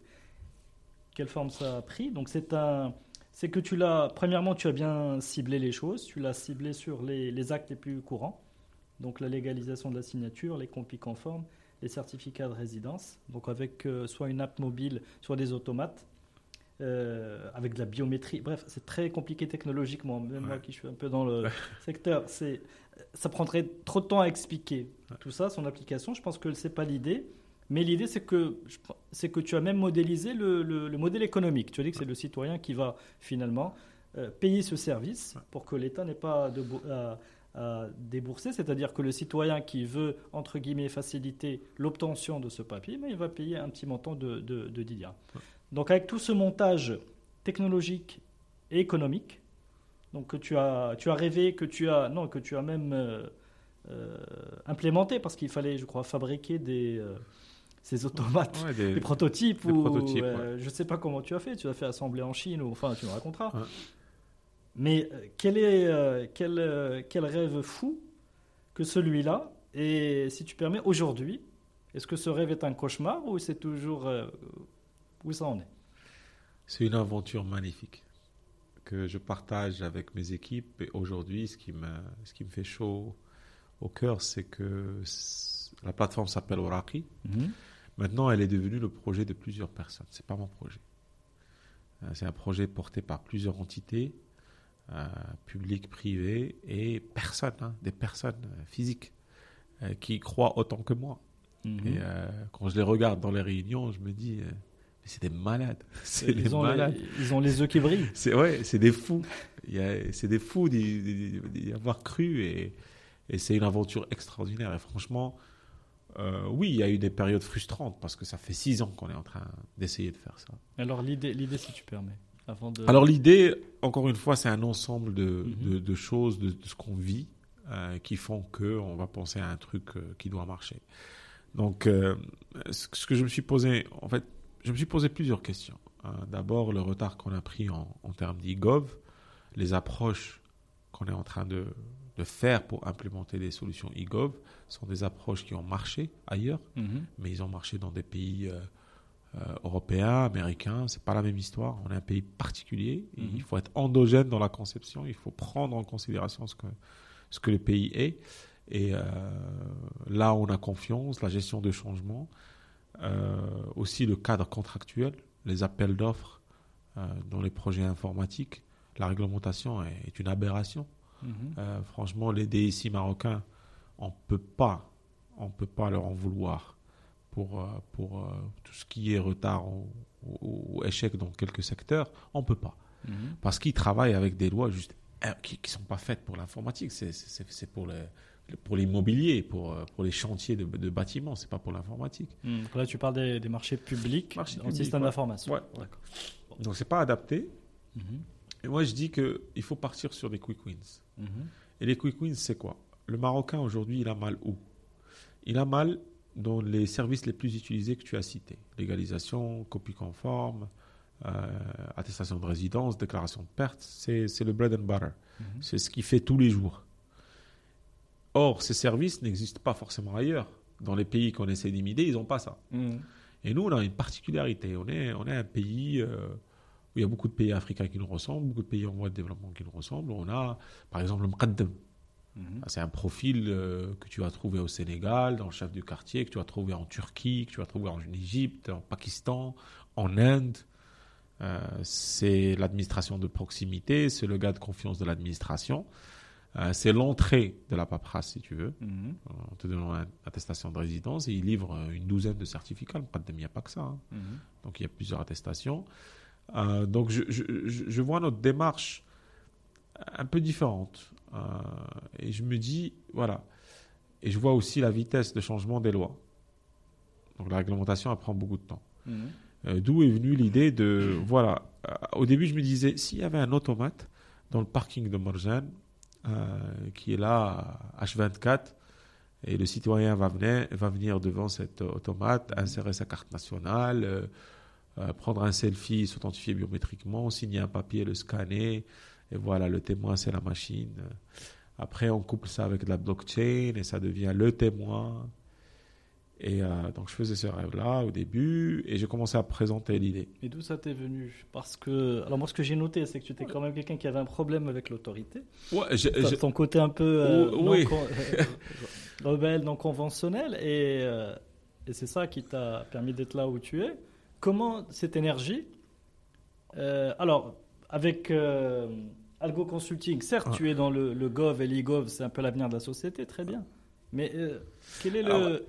quelle forme ça a pris. Donc c'est un, c'est que tu l'as, premièrement, tu as bien ciblé les choses, tu l'as ciblé sur les, les, actes les plus courants, donc la légalisation de la signature, les compis conformes, les certificats de résidence, donc avec euh, soit une app mobile, soit des automates, euh, avec de la biométrie. Bref, c'est très compliqué technologiquement, même moi qui suis un peu dans le secteur, c'est, ça prendrait trop de temps à expliquer tout ça, son application. Je pense que c'est pas l'idée. Mais l'idée, c'est que, c'est que tu as même modélisé le, le, modèle économique. Tu as dit que c'est le citoyen qui va finalement euh, payer ce service pour que l'État n'ait pas de, à, débourser. C'est-à-dire que le citoyen qui veut, entre guillemets, faciliter l'obtention de ce papier, mais il va payer un petit montant de, de, de Donc avec tout ce montage technologique et économique, donc que tu as, tu as rêvé, que tu as, non, que tu as même euh, euh, implémenté, parce qu'il fallait, je crois, fabriquer des ces automates, des, prototypes ou euh, je ne sais pas comment tu as fait, tu as fait assembler en Chine ou enfin tu me raconteras. Mais euh, quel est euh, quel, quel rêve fou que celui-là? Et si tu permets aujourd'hui, est-ce que ce rêve est un cauchemar ou c'est toujours où ça en est? C'est une aventure magnifique que je partage avec mes équipes et aujourd'hui ce qui me ce qui me fait chaud au cœur c'est que la plateforme s'appelle Oraki. Mhm. Maintenant, elle est devenue le projet de plusieurs personnes. C'est pas mon projet. Euh, c'est un projet porté par plusieurs entités, euh, publiques, privées et personnes, hein, des personnes euh, physiques qui croient autant que moi. Mhm. Et quand je les regarde dans les réunions, je me dis, mais c'est des malades. C'est ils, ont malades. ils ont les yeux qui brillent. C'est ouais, c'est des fous. C'est des fous d'y avoir cru et, et c'est une aventure extraordinaire. Et franchement, euh, oui, il y a eu des périodes frustrantes parce que ça fait six ans qu'on est en train d'essayer de faire ça. Alors l'idée, l'idée si tu permets. Avant de... Alors l'idée, encore une fois, c'est un ensemble de, mhm. de, choses, de, ce qu'on vit, euh, qui font que on va penser à un truc euh, qui doit marcher. Donc, ce que je me suis posé, en fait, je me suis posé plusieurs questions. D'abord, le retard qu'on a pris en, en termes d'e-gov, les approches qu'on est en train de, de faire pour implémenter des solutions e-gov sont des approches qui ont marché ailleurs, mhm. mais ils ont marché dans des pays euh, euh, européens, américains. C'est pas la même histoire. On est un pays particulier. Mhm. Il faut être endogène dans la conception. Il faut prendre en considération ce que ce que le pays est. Et euh, là, on a confiance, la gestion de changement, aussi le cadre contractuel, les appels d'offres dans les projets informatiques. La réglementation est une aberration. Mhm. Franchement, les DSI marocains, on peut pas, on peut pas leur en vouloir pour, euh, pour euh, tout ce qui est retard ou, échec dans quelques secteurs. On peut pas. Mhm. Parce qu'ils travaillent avec des lois juste qui ne sont pas faites pour l'informatique. C'est pour les pour l'immobilier, pour, pour les chantiers de, de bâtiments, c'est pas pour l'informatique. Mhm. Là, tu parles des, marchés publics en système d'information. Ouais. Donc, c'est pas adapté. Et moi, je dis qu'il faut partir sur des quick wins. Mhm. Et les quick wins, c'est quoi? Le Marocain, aujourd'hui, il a mal où? Il a mal dans les services les plus utilisés que tu as cités. Légalisation, copie conforme, euh, attestation de résidence, déclaration de perte. C'est le bread and butter. Mhm. C'est ce qu'il fait tous les jours. Or, ces services n'existent pas forcément ailleurs. Dans les pays qu'on essaie d'imiter, ils n'ont pas ça. Mhm. Et nous, on a une particularité. On est, on est un pays... Euh, il y a beaucoup de pays africains qui nous ressemblent, beaucoup de pays en voie de développement qui nous ressemblent. On a, par exemple, le Mqaddam. Mhm. C'est un profil euh, que tu vas trouver au Sénégal, dans le chef du quartier, que tu vas trouver en Turquie, que tu vas trouver en Égypte, en Pakistan, en Inde. Euh, c'est l'administration de proximité, c'est le gars de confiance de l'administration. Euh, c'est l'entrée de la paperasse, si tu veux. Mhm. On te donne une attestation de résidence et il livre une douzaine de certificats. Il n'y a pas que ça. hein. Mhm. Donc il y a plusieurs attestations. Donc je, je- je- je vois notre démarche un peu différente. Euh, et je me dis, voilà. Et je vois aussi la vitesse de changement des lois. Donc la réglementation, elle prend beaucoup de temps. Mhm. Euh, D'où est venue l'idée de, voilà, euh, au début je me disais, s'il y avait un automate dans le parking de Morjan, qui est là à H24, et le citoyen va venir, va venir devant cet automate, insérer sa carte nationale, prendre un selfie, s'authentifier biométriquement, signer un papier, le scanner, et voilà, le témoin c'est la machine. Après on couple ça avec de la blockchain et ça devient le témoin. Et euh, donc je faisais ce rêve-là au début et j'ai commencé à présenter l'idée. Et d'où ça t'est venu? Parce que, alors moi, ce que j'ai noté, c'est que tu étais quand même quelqu'un qui avait un problème avec l'autorité. Ouais, j'ai- T'as j'ai- ton côté un peu euh, Oh, non oui. con- rebelle, non conventionnel, et, euh, et c'est ça qui t'a permis d'être là où tu es. Comment cette énergie Alors, avec Algo Consulting, certes, tu es dans le, le Gov et l'e-Gov, c'est un peu l'avenir de la société, très bien. Mais euh, quel est le. Alors,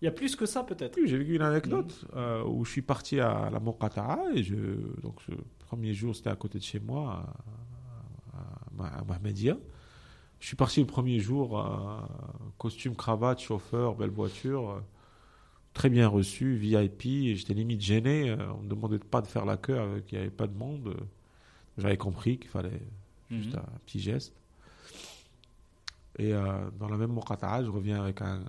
Il y a plus que ça, peut-être. Oui, j'ai vécu une anecdote euh, où je suis parti à la Moqata'a et je, donc le premier jour c'était à côté de chez moi à, à, à Mahmedia. Je suis parti le premier jour, euh, costume, cravate, chauffeur, belle voiture, euh, très bien reçu, VIP. J'étais limite gêné. on me demandait pas de faire la queue, avec, il n'y avait pas de monde. J'avais compris qu'il fallait juste Mhm. un petit geste. Et euh, dans la même Moqata'a, je reviens avec un,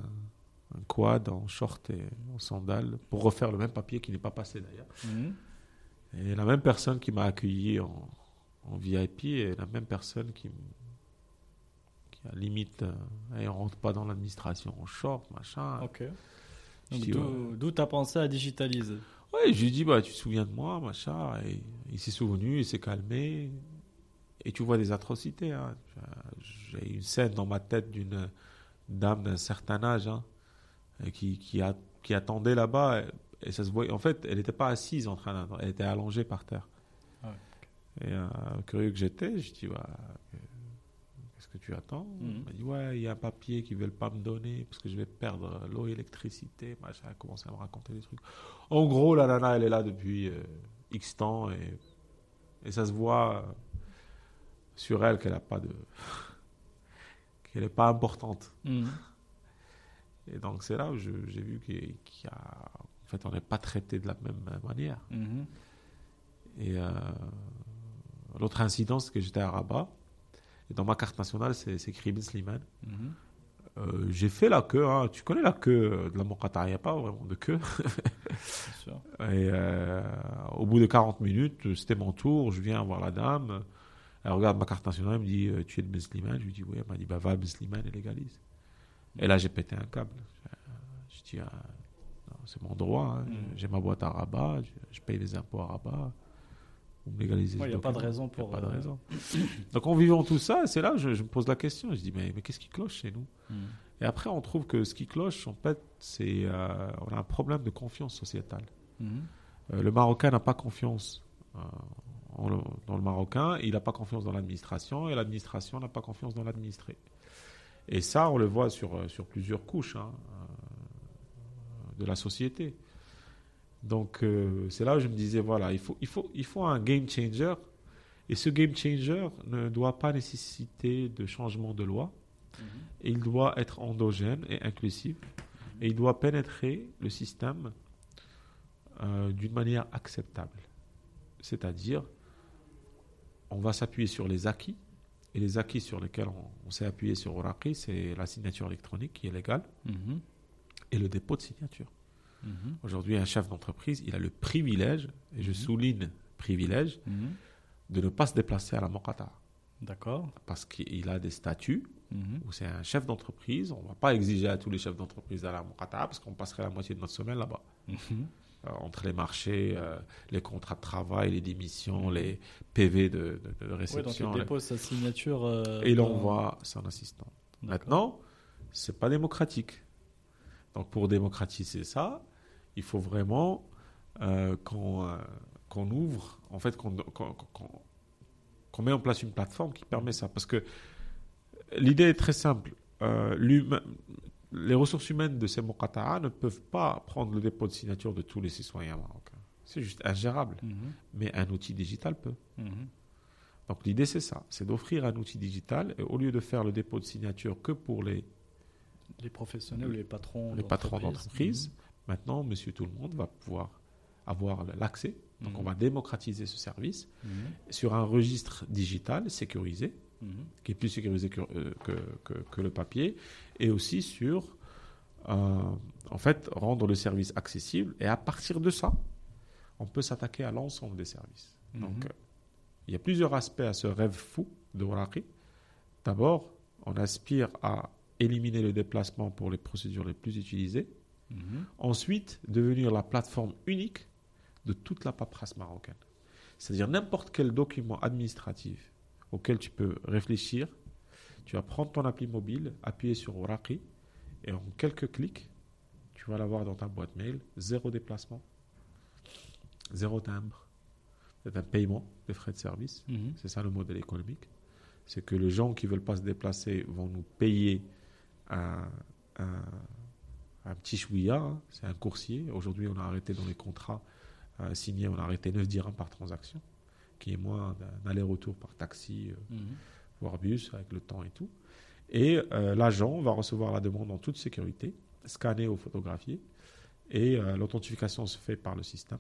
un quad en short et en sandales pour refaire le même papier qui n'est pas passé d'ailleurs. Mhm. Et la même personne qui m'a accueilli en, en VIP est la même personne qui, qui a limite, euh, elle rentre pas dans l'administration en short, machin. Ok. Donc, d'où ouais. d'où t'as pensé à digitaliser? Ouais, je lui ai dit, bah, tu te souviens de moi, machin. Et il s'est souvenu, il s'est calmé. Et tu vois des atrocités. hein. J'ai une scène dans ma tête d'une dame d'un certain âge hein, qui, qui, a, qui attendait là-bas. Et, et ça se voyait. En fait, elle n'était pas assise en train d'attendre, elle était allongée par terre. Ah Et euh, curieux que j'étais, je dis, ouais, qu'est-ce que tu attends? Elle m'a dit, ouais, il y a un papier qu'ils veulent pas me donner parce que je vais perdre l'eau et l'électricité. Machin, elle a commencé à me raconter des trucs. En gros, la nana, elle est là depuis euh, X temps et, et ça se voit sur elle qu'elle a pas de. qu'elle n'est pas importante. Mhm. Et donc, c'est là où j'ai vu qu'il a. En fait, on n'est pas traité de la même manière. Mhm. Et euh, l'autre incident, c'est que j'étais à Rabat. Et dans ma carte nationale, c'est écrit Ben Slimane. Mhm. Euh, j'ai fait la queue. hein. Tu connais la queue de la Moqata'a, il n'y a pas vraiment de queue. Bien sûr. Et euh, au bout de 40 minutes, c'était mon tour. Je viens voir la dame. Elle regarde ma carte nationale. Elle me dit euh, Tu es de Ben Slimane Je lui dis Oui. Elle m'a dit bah, Va à Ben Slimane et légalise. Et là, j'ai pété un câble. Je dis ah, C'est mon droit. hein. Mm. J'ai ma boîte à Rabat. Je, je paye les impôts à Rabat. Vous me légalisez. Ouais, ce y a pas de raison pour, pas de euh, raison. Donc, en vivant tout ça, c'est là que je, je me pose la question. Je dis Mais, mais qu'est-ce qui cloche chez nous? Mhm. et après, on trouve que ce qui cloche, en fait, c'est euh, on a un problème de confiance sociétale. Mhm. Euh, le Marocain n'a pas confiance euh, en dans le Marocain, il n'a pas confiance dans l'administration, et l'administration n'a pas confiance dans l'administré. Et ça, on le voit sur, euh, sur plusieurs couches hein, euh, de la société. Donc, euh, c'est là où je me disais, voilà, il faut, il, faut, il faut un game changer, et ce game changer ne doit pas nécessiter de changement de loi, Mhm. et il doit être endogène et inclusif, et il doit pénétrer le système euh, d'une manière acceptable. C'est-à-dire, on va s'appuyer sur les acquis, et les acquis sur lesquels on, on s'est appuyé sur Oraki, c'est la signature électronique qui est légale, Mhm. et le dépôt de signature. Mhm. Aujourd'hui, un chef d'entreprise, il a le privilège, et je souligne privilège, Mhm. de ne pas se déplacer à la Moqata, D'accord. parce qu'il a des statuts Mhm. où c'est un chef d'entreprise. On ne va pas exiger à tous les chefs d'entreprise d'aller à Moqata, parce qu'on passerait la moitié de notre semaine là-bas. Mhm. Euh, entre les marchés, euh, les contrats de travail, les démissions, les PV de, de- de Ouais, donc réception. il dépose sa signature. euh, et il envoie son assistant. Maintenant, c'est pas démocratique. Donc pour démocratiser ça, il faut vraiment euh, qu'on ouvre, en fait, qu'on qu'on- qu'on met en place une plateforme qui permet ça. Parce que l'idée est très simple. L'humain- les ressources humaines de ces Mokata'a ne peuvent pas prendre le dépôt de signature de tous les citoyens marocains. C'est juste ingérable. Mhm. Mais un outil digital peut. Mhm. Donc l'idée, c'est ça. C'est d'offrir un outil digital. Et au lieu de faire le dépôt de signature que pour les, Les professionnels ou les patrons les patrons d'entreprise. d'entreprise, maintenant, monsieur tout le monde va pouvoir avoir l'accès. Donc Mhm. on va démocratiser ce service Mhm. sur un registre digital sécurisé, Mhm. qui est plus sécurisé que, euh, que, que- que le papier, et aussi sur, euh, en fait, rendre le service accessible. Et à partir de ça, on peut s'attaquer à l'ensemble des services. Mhm. Donc, euh, il y a plusieurs aspects à ce rêve fou de Waraki. D'abord, on aspire à éliminer le déplacement pour les procédures les plus utilisées. Mhm. Ensuite, devenir la plateforme unique de toute la paperasse marocaine. C'est-à-dire n'importe quel document administratif auquel tu peux réfléchir, tu vas prendre ton appli mobile, appuyer sur Oraki, et en quelques clics, tu vas l'avoir dans ta boîte mail, zéro déplacement, zéro timbre, c'est un paiement des frais de service. Mhm. C'est ça le modèle économique. C'est que les gens qui ne veulent pas se déplacer vont nous payer un, un- un petit chouïa, hein. c'est un coursier. Aujourd'hui, on a arrêté dans les contrats euh, signés, on a arrêté 9 dirhams par transaction, qui est moins d'un aller-retour par taxi, euh, Mhm. voire bus, avec le temps et tout. Et euh, l'agent va recevoir la demande en toute sécurité, scannée ou photographiée, et euh, l'authentification se fait par le système.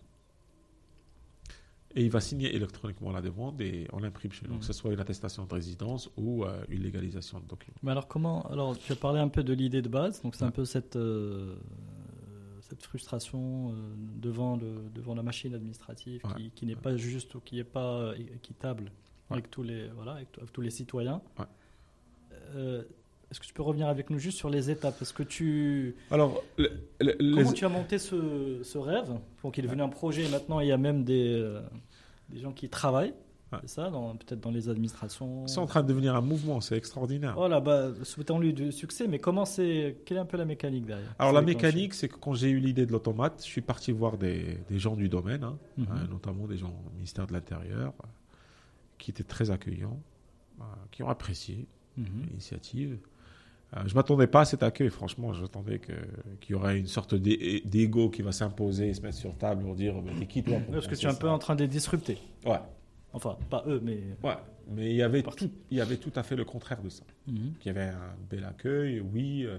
Et il va signer électroniquement la demande et on l'imprime chez nous, Mhm. que ce soit une attestation de résidence ou euh, une légalisation de document. Mais alors comment Alors tu as parlé un peu de l'idée de base, donc c'est un peu cette euh, cette frustration euh, devant le devant la machine administrative Ouais. qui, qui n'est pas juste ou qui n'est pas euh, équitable avec tous les voilà avec, avec tous les citoyens. Euh, Est-ce que tu peux revenir avec nous juste sur les étapes? Parce que tu Alors, le- le- comment les- tu as monté ce, ce rêve? Donc il est devenu un projet et maintenant il y a même des euh, des gens qui travaillent. Ouais. C'est ça, peut-être dans les administrations. c'est en train de devenir un mouvement, c'est extraordinaire. Voilà, bah, souhaitons-lui du succès, mais comment c'est, quelle est un peu la mécanique derrière? Alors la mécanique, c'est que quand j'ai eu l'idée de l'automate, je suis parti voir des, des gens du domaine, hein, Mhm. euh, notamment des gens au ministère de l'Intérieur, euh, qui étaient très accueillants, euh, qui ont apprécié Mhm. l'initiative. Euh, je m'attendais pas à cet accueil, franchement, j'attendais qu'il y aurait une sorte d'ego qui va s'imposer et se mettre sur table pour dire mais t'es qui toi Parce que tu es un peu en train de les disrupter. Ouais, Enfin, pas eux, mais. ouais. Mais il y, avait tout, il y avait tout à fait le contraire de ça. Mhm. qu'il y avait un bel accueil, oui. euh,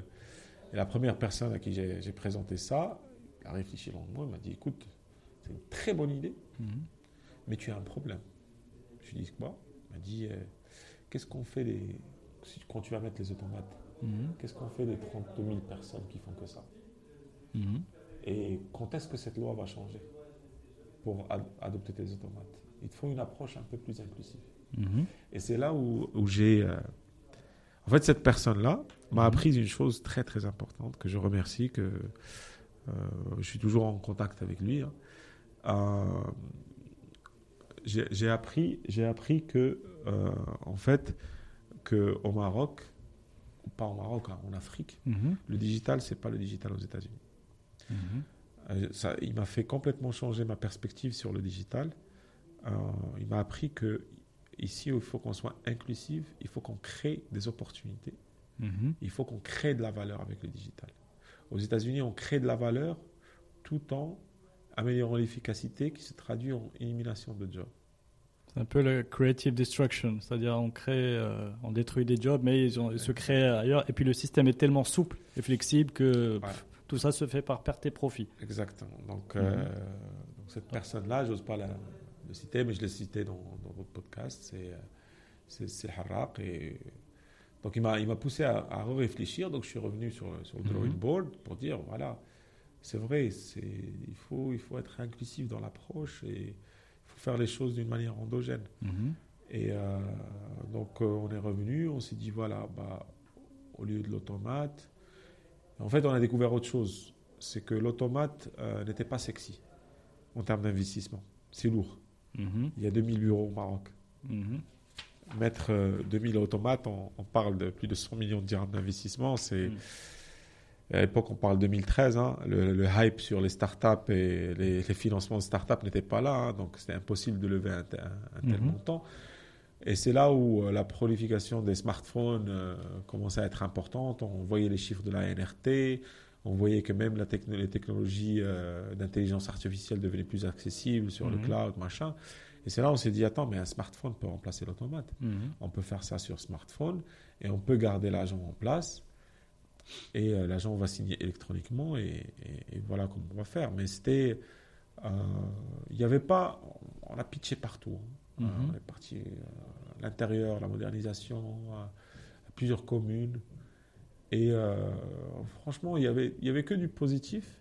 Et la première personne à qui j'ai présenté ça, il a réfléchi longuement, il m'a dit, écoute, c'est une très bonne idée, Mhm. mais tu as un problème. Je lui ai dit quoi? Il m'a dit, euh, qu'est-ce qu'on fait des... quand tu vas mettre les automates Mhm. Qu'est-ce qu'on fait des 32 000 personnes qui font que ça? Mhm. Et quand est-ce que cette loi va changer pour ad- adopter tes automates? Il te faut une approche un peu plus inclusive. Mhm. Et c'est là où, où j'ai. euh, En fait, cette personne-là m'a Mhm. appris une chose très très importante que je remercie, que euh, je suis toujours en contact avec lui. hein. Euh, j'ai appris, j'ai appris que, en fait, que au Maroc, pas au Maroc, hein, en Afrique, Mhm. le digital, c'est pas le digital aux États-Unis. Ça, il m'a fait complètement changer ma perspective sur le digital. Euh, il m'a appris que ici, il faut qu'on soit inclusif, il faut qu'on crée des opportunités, Mhm. il faut qu'on crée de la valeur avec le digital. Aux États-Unis, on crée de la valeur tout en améliorant l'efficacité qui se traduit en élimination de jobs. C'est un peu le creative destruction, c'est-à-dire on crée, euh, on détruit des jobs, mais ils, ont- ils se créent ailleurs. Et puis le système est tellement souple et flexible que tout ça se fait par perte et profit. Exactement. Donc, Mhm. euh, donc cette personne-là, j'ose pas la, le citer, mais je l'ai cité dans, dans votre podcast, c'est, euh, c'est, Harraq. Et, donc il m'a, poussé à, à réfléchir, donc je suis revenu sur, sur le drawing Mhm. board pour dire, voilà, c'est vrai, il, faut, il faut être inclusif dans l'approche et il faut faire les choses d'une manière endogène. Mhm. Et euh, donc, euh, on est revenu, on s'est dit, voilà, bah, au lieu de l'automate, en fait, on a découvert autre chose. C'est que l'automate euh, n'était pas sexy en termes d'investissement. C'est lourd. Mhm. Il y a 2000 bureaux au Maroc. Mhm. Mettre euh, 2000 automates, on, on parle de plus de 100 millions de dirhams d'investissement. C'est Mm. à l'époque, on parle 2013, hein, le, hype sur les startups et les, financements de startups n'était pas là, hein, donc c'était impossible de lever un, tel mhm. montant. Et c'est là où euh, la prolification des smartphones euh, commençait à être importante. On voyait les chiffres de la NRT, on voyait que même la les technologies euh, d'intelligence artificielle devenaient plus accessibles sur le mhm. cloud, machin. Et c'est là où on s'est dit, attends, mais un smartphone peut remplacer l'automate. Mhm. On peut faire ça sur smartphone et on peut garder l'agent en place. Et l'agent va signer électroniquement et, voilà comment on va faire. Mais c'était... Il n'y avait pas... On a pitché partout. Hein. Mhm. on est parti à l'intérieur, la modernisation, à, plusieurs communes. Et euh, franchement, il n'y avait, y avait que du positif.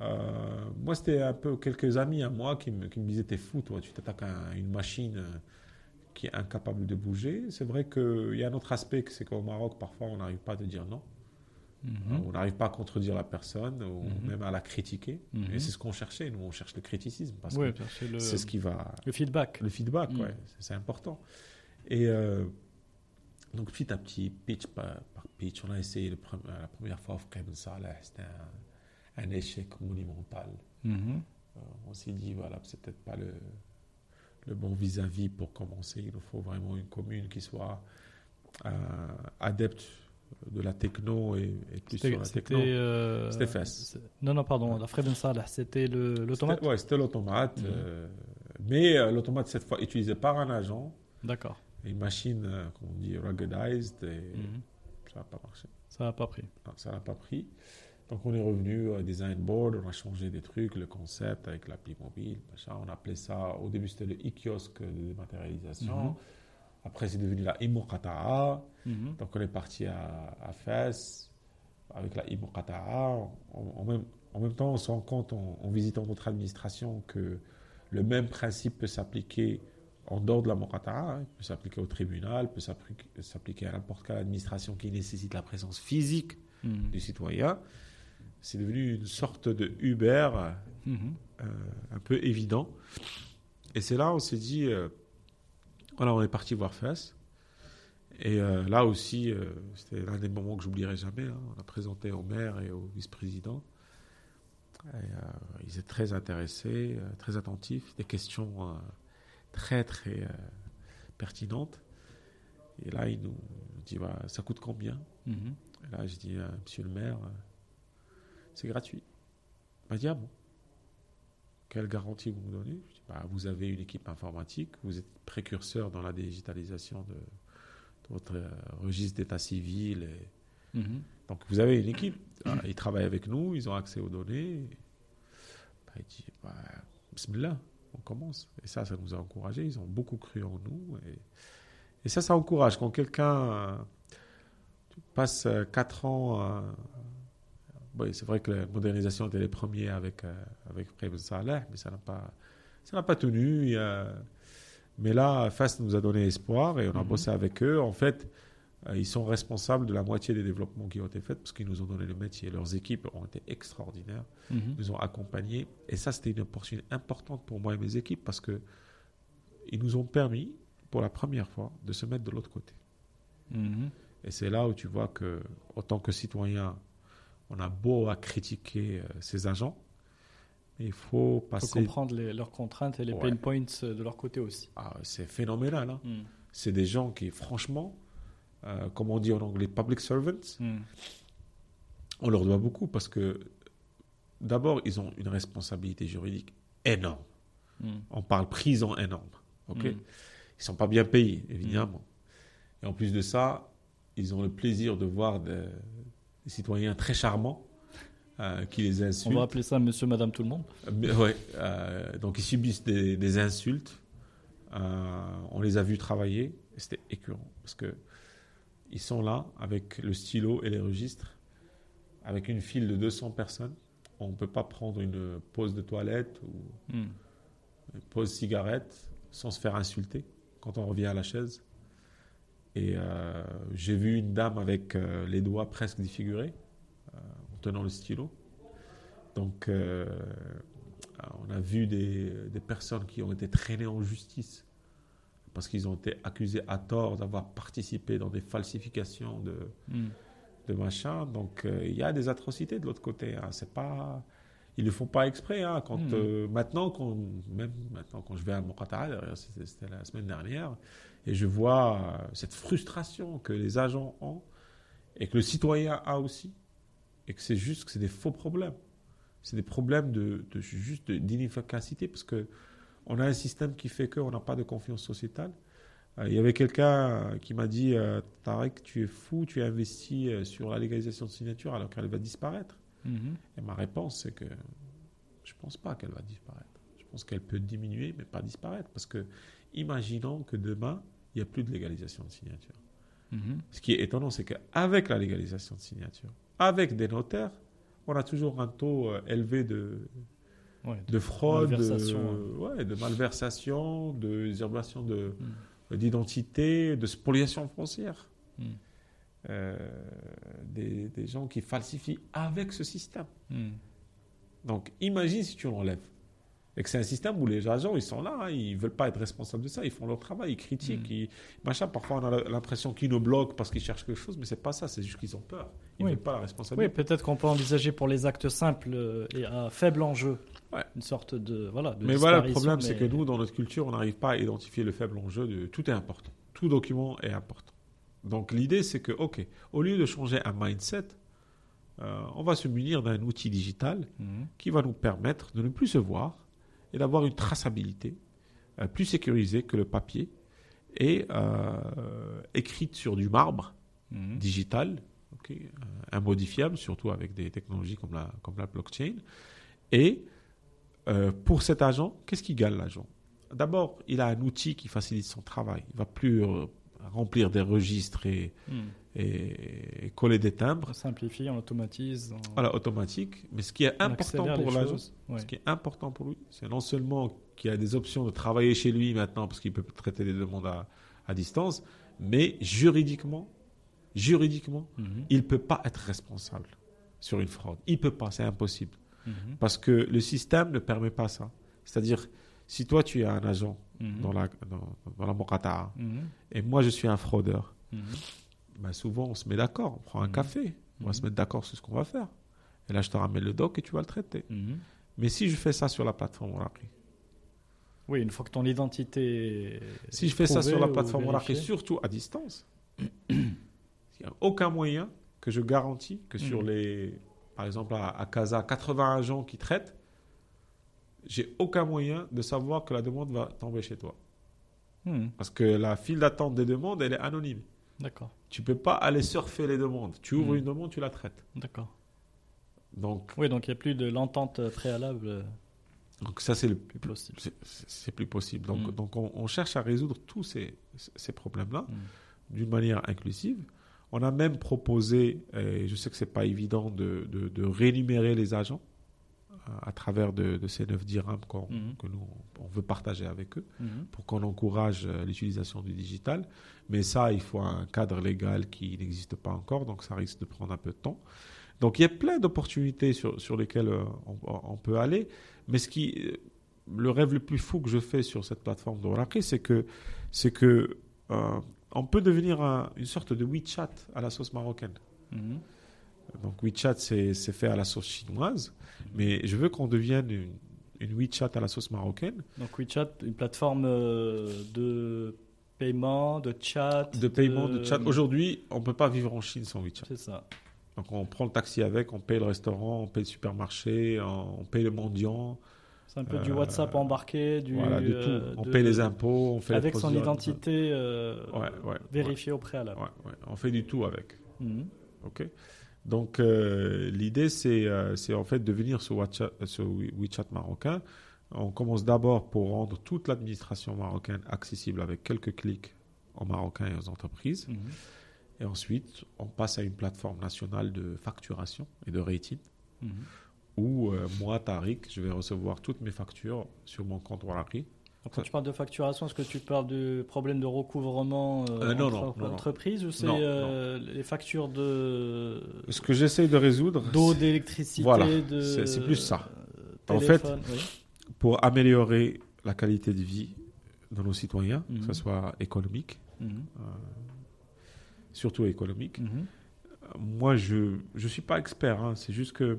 Euh, moi, c'était un peu quelques amis à moi qui me, qui me disaient T'es fou, toi, tu t'attaques à une machine euh, qui est incapable de bouger. C'est vrai qu'il y a un autre aspect, c'est qu'au Maroc, parfois, on n'arrive pas à dire non. Mhm. On n'arrive pas à contredire la personne ou mhm. même à la critiquer. Et c'est ce qu'on cherchait. Nous, on cherche le criticisme parce que c'est ce qui va. Le feedback. Le feedback, ouais, c'est important. Et euh, donc, petit à petit, pitch par, pitch, on a essayé la première fois Ibn Saleh, c'était un, échec monumental. Mhm. Euh, on s'est dit, voilà, c'est peut-être pas le, le bon vis-à-vis pour commencer. Il nous faut vraiment une commune qui soit euh, adepte de la techno et, plus sur la techno. c'était FES. Non, non, pardon, la Ibn Saleh, c'était l'automate? Oui, c'était l'automate. Mhm. mais l'automate, cette fois, utilisé par un agent. D'accord une machine, euh, comme on dit, ruggedized, et mhm. ça n'a pas marché. Ça n'a pas pris. ça n'a pas pris. Donc on est revenu à design board, on a changé des trucs, le concept avec l'appli mobile, machin. On appelait ça, au début c'était le e-kiosque de dématérialisation. Mhm. Après c'est devenu la Imokata'a. Mhm. Donc on est parti à, à FES avec la Imokata'a. En, même, en même temps on se rend compte en, en visitant notre administration que le même principe peut s'appliquer en dehors de la Mokata, hein, peut s'appliquer au tribunal, peut s'appliquer à n'importe quelle administration qui nécessite la présence physique hmm. du citoyen. C'est devenu une sorte de Uber hmm. euh, un peu évident. Et c'est là où on s'est dit, euh, voilà, on est parti voir FES. Et euh, là aussi, c'était l'un des moments que j'oublierai jamais. Hein. On a présenté au maire et au vice-président. ils étaient très intéressés, très attentifs. Des questions très très euh, pertinente. Et là, il nous dit ça coûte combien mhm. Et là, je dis Monsieur le maire, euh, c'est gratuit. Il m'a dit ah bon Quelle garantie vous me donnez? Je dis, bah, Vous avez une équipe informatique, vous êtes précurseur dans la digitalisation de, votre euh, registre d'état civil. Et... Mhm. Donc vous avez une équipe. Ah, ils travaillent avec nous, ils ont accès aux données. Bah, il dit bah, Bismillah on commence. Et ça, ça nous a encouragés. Ils ont beaucoup cru en nous. Et, ça, ça encourage. Quand quelqu'un euh, passe euh, quatre ans. Euh, c'est vrai que la modernisation était les premiers avec, avec Saleh, mais ça n'a pas, ça n'a pas tenu. mais là, FAST nous a donné espoir et on a mhm. bossé avec eux. En fait, euh, ils sont responsables de la moitié des développements qui ont été faits parce qu'ils nous ont donné le métier. Leurs équipes ont été extraordinaires, mhm. nous ont accompagnés. Et ça, c'était une opportunité importante pour moi et mes équipes parce que ils nous ont permis, pour la première fois, de se mettre de l'autre côté. Mhm. Et c'est là où tu vois que, autant que citoyen, on a beau à critiquer euh, ces agents, il faut passer. Il faut comprendre leurs contraintes et les pain points euh, de leur côté aussi. Ah, c'est phénoménal. Hein. Mm. C'est des gens qui, franchement, euh, comme on dit en anglais, public servants, hmm. on leur doit beaucoup parce que d'abord, ils ont une responsabilité juridique énorme. Hmm. On parle prison énorme. ok hmm. Ils ne sont pas bien payés, évidemment. Et en plus de ça, ils ont le plaisir de voir des, citoyens très charmants euh, qui les insultent. On va appeler ça monsieur, madame, tout le monde. Oui. Euh, donc ils subissent des, des insultes. on les a vus travailler. C'était écœurant parce que ils sont là avec le stylo et les registres, avec une file de 200 personnes. On ne peut pas prendre une pause de toilette ou hmm. une pause cigarette sans se faire insulter quand on revient à la chaise. Et euh, j'ai vu une dame avec euh, les doigts presque défigurés euh, en tenant le stylo. Donc, on a vu des, des, personnes qui ont été traînées en justice parce qu'ils ont été accusés à tort d'avoir participé dans des falsifications de, de machin. Donc euh, il y a des atrocités de l'autre côté. Hein. C'est pas, ils le font pas exprès. Hein. Quand Hmm. euh, maintenant, quand, même maintenant quand je vais à d'ailleurs, c'était la semaine dernière, et je vois euh, cette frustration que les agents ont et que le citoyen a aussi, et que c'est juste que c'est des faux problèmes. C'est des problèmes de, de juste d'inefficacité parce que on a un système qui fait qu'on n'a pas de confiance sociétale. Euh, Il y avait quelqu'un euh, qui m'a dit euh, Tarek, tu es fou, tu as investi sur la légalisation de signature alors qu'elle va disparaître. Mhm. Et ma réponse, c'est que je pense pas qu'elle va disparaître. Je pense qu'elle peut diminuer, mais pas disparaître. Parce que, imaginons que demain, il n'y a plus de légalisation de signature. Mhm. Ce qui est étonnant, c'est qu'avec la légalisation de signature, avec des notaires, on a toujours un taux élevé de, Ouais. de fraude, Malversation, de, ouais, de malversation, de usurpation de- Mm. d'identité, de spoliation foncière. Mm. Euh, des, des gens qui falsifient avec ce système. Mhm. Donc, imagine si tu l'enlèves. Et que c'est un système où les agents, ils sont là, hein, ils veulent pas être responsables de ça, ils font leur travail, ils critiquent, ils, machin. Parfois, on a l'impression qu'ils nous bloquent parce qu'ils cherchent quelque chose, mais c'est pas ça, c'est juste qu'ils ont peur. Ils Oui. veulent pas la Oui, responsabilité. peut-être qu'on peut envisager pour les actes simples euh, et à faible enjeu Ouais. une sorte de voilà. De mais voilà, le problème, c'est que nous, dans notre culture, on n'arrive pas à identifier le faible enjeu de tout est important. Tout document est important. Donc, l'idée, c'est que, OK, au lieu de changer un mindset, euh, on va se munir d'un outil digital Mhm. qui va nous permettre de ne plus se voir et d'avoir une traçabilité euh, plus sécurisée que le papier et euh, écrite sur du marbre Mhm. digital, ok, euh, immodifiable, surtout avec des technologies comme la, comme la blockchain. Et euh, pour cet agent, qu'est-ce qui gagne l'agent? D'abord, il a un outil qui facilite son travail. Il va plus euh, remplir des registres et, Mhm. et- et coller des timbres. On simplifie, on automatise. On, Voilà, automatique. Mais ce qui est on important pour l'agent. Ouais. Ce qui est important pour lui, c'est non seulement qu'il a des options de travailler chez lui maintenant, parce qu'il peut traiter les demandes à, à distance, mais juridiquement, juridiquement, Mhm. il ne peut pas être responsable sur une fraude. Il ne peut pas, c'est impossible. Mhm. Parce que le système ne permet pas ça. C'est-à-dire, si toi tu es un agent Mhm. dans la, dans, dans la Mokata, Mhm. et moi je suis un fraudeur, ben souvent on se met d'accord, on prend un café, on va se mettre d'accord sur ce qu'on va faire. Et là je te ramène le doc et tu vas le traiter. Mais si je fais ça sur la plateforme Oracle, Oui, une fois que ton identité. est Si je fais ça sur la plateforme vérifiée. surtout à distance, il n'y a aucun moyen que je garantis que sur les, par exemple à, à Casa, 80 agents qui traitent, j'ai aucun moyen de savoir que la demande va tomber chez toi. Mhm. Parce que la file d'attente des demandes, elle est anonyme. D'accord, Tu peux pas aller surfer les demandes. Tu ouvres Mhm. une demande, tu la traites. d'accord. Donc, Oui, donc il n'y a plus de l'entente préalable euh, donc ça, c'est le plus possible. c'est- plus possible. Donc, Mhm. donc on, on cherche à résoudre tous ces, ces problèmes-là. D'une manière inclusive. On a même proposé, et je sais que c'est pas évident, de, de, de rémunérer les agents euh, à travers de, de ces 9 dirhams qu'on- Mhm. que nous, on veut partager avec eux Mhm. pour qu'on encourage euh, l'utilisation du digital. Mais ça, il faut un cadre légal qui n'existe pas encore, donc ça risque de prendre un peu de temps. Donc il y a plein d'opportunités sur, sur lesquelles euh, on, on peut aller. Mais ce qui, le rêve le plus fou que je fais sur cette plateforme d'Oracle, c'est que, c'est que euh, on peut devenir un- une sorte de WeChat à la sauce marocaine. Mhm. Donc WeChat, c'est fait à la sauce chinoise, mais je veux qu'on devienne une, une WeChat à la sauce marocaine, Donc WeChat, une plateforme euh, de paiement, de chat. de paiement, de chat. Aujourd'hui, on ne peut pas vivre en Chine sans WeChat. C'est ça. Donc on prend le taxi avec, on paye le restaurant, on paye le supermarché, on, on paye le mendiant, C'est un peu du Euh, WhatsApp embarqué, du. voilà, euh, tout. On de- paye les impôts, on fait Avec son identité euh, Ouais, ouais, vérifiée au préalable. On fait du tout avec. Mhm. Ok. Donc euh, l'idée c'est euh, en fait de venir sur WeChat, sur We- WeChat marocain. On commence d'abord pour rendre toute l'administration marocaine accessible avec quelques clics aux Marocains et aux entreprises. Mhm. Et ensuite, on passe à une plateforme nationale de facturation et de rating Mhm. Où euh, moi, Tariq, je vais recevoir toutes mes factures sur mon compte Waraki. Donc, quand tu parles de facturation, est-ce que tu parles du problème de recouvrement euh, Euh, non, entre non, non, non. entreprises ou c'est euh, les factures de Ce que j'essaye de résoudre, d'eau, d'électricité, Voilà, de c'est- plus ça. En fait, oui. pour améliorer la qualité de vie de nos citoyens, que Mhm. ce soit économique, Mhm. surtout économique, Mhm. moi, je ne suis pas expert. hein. C'est juste que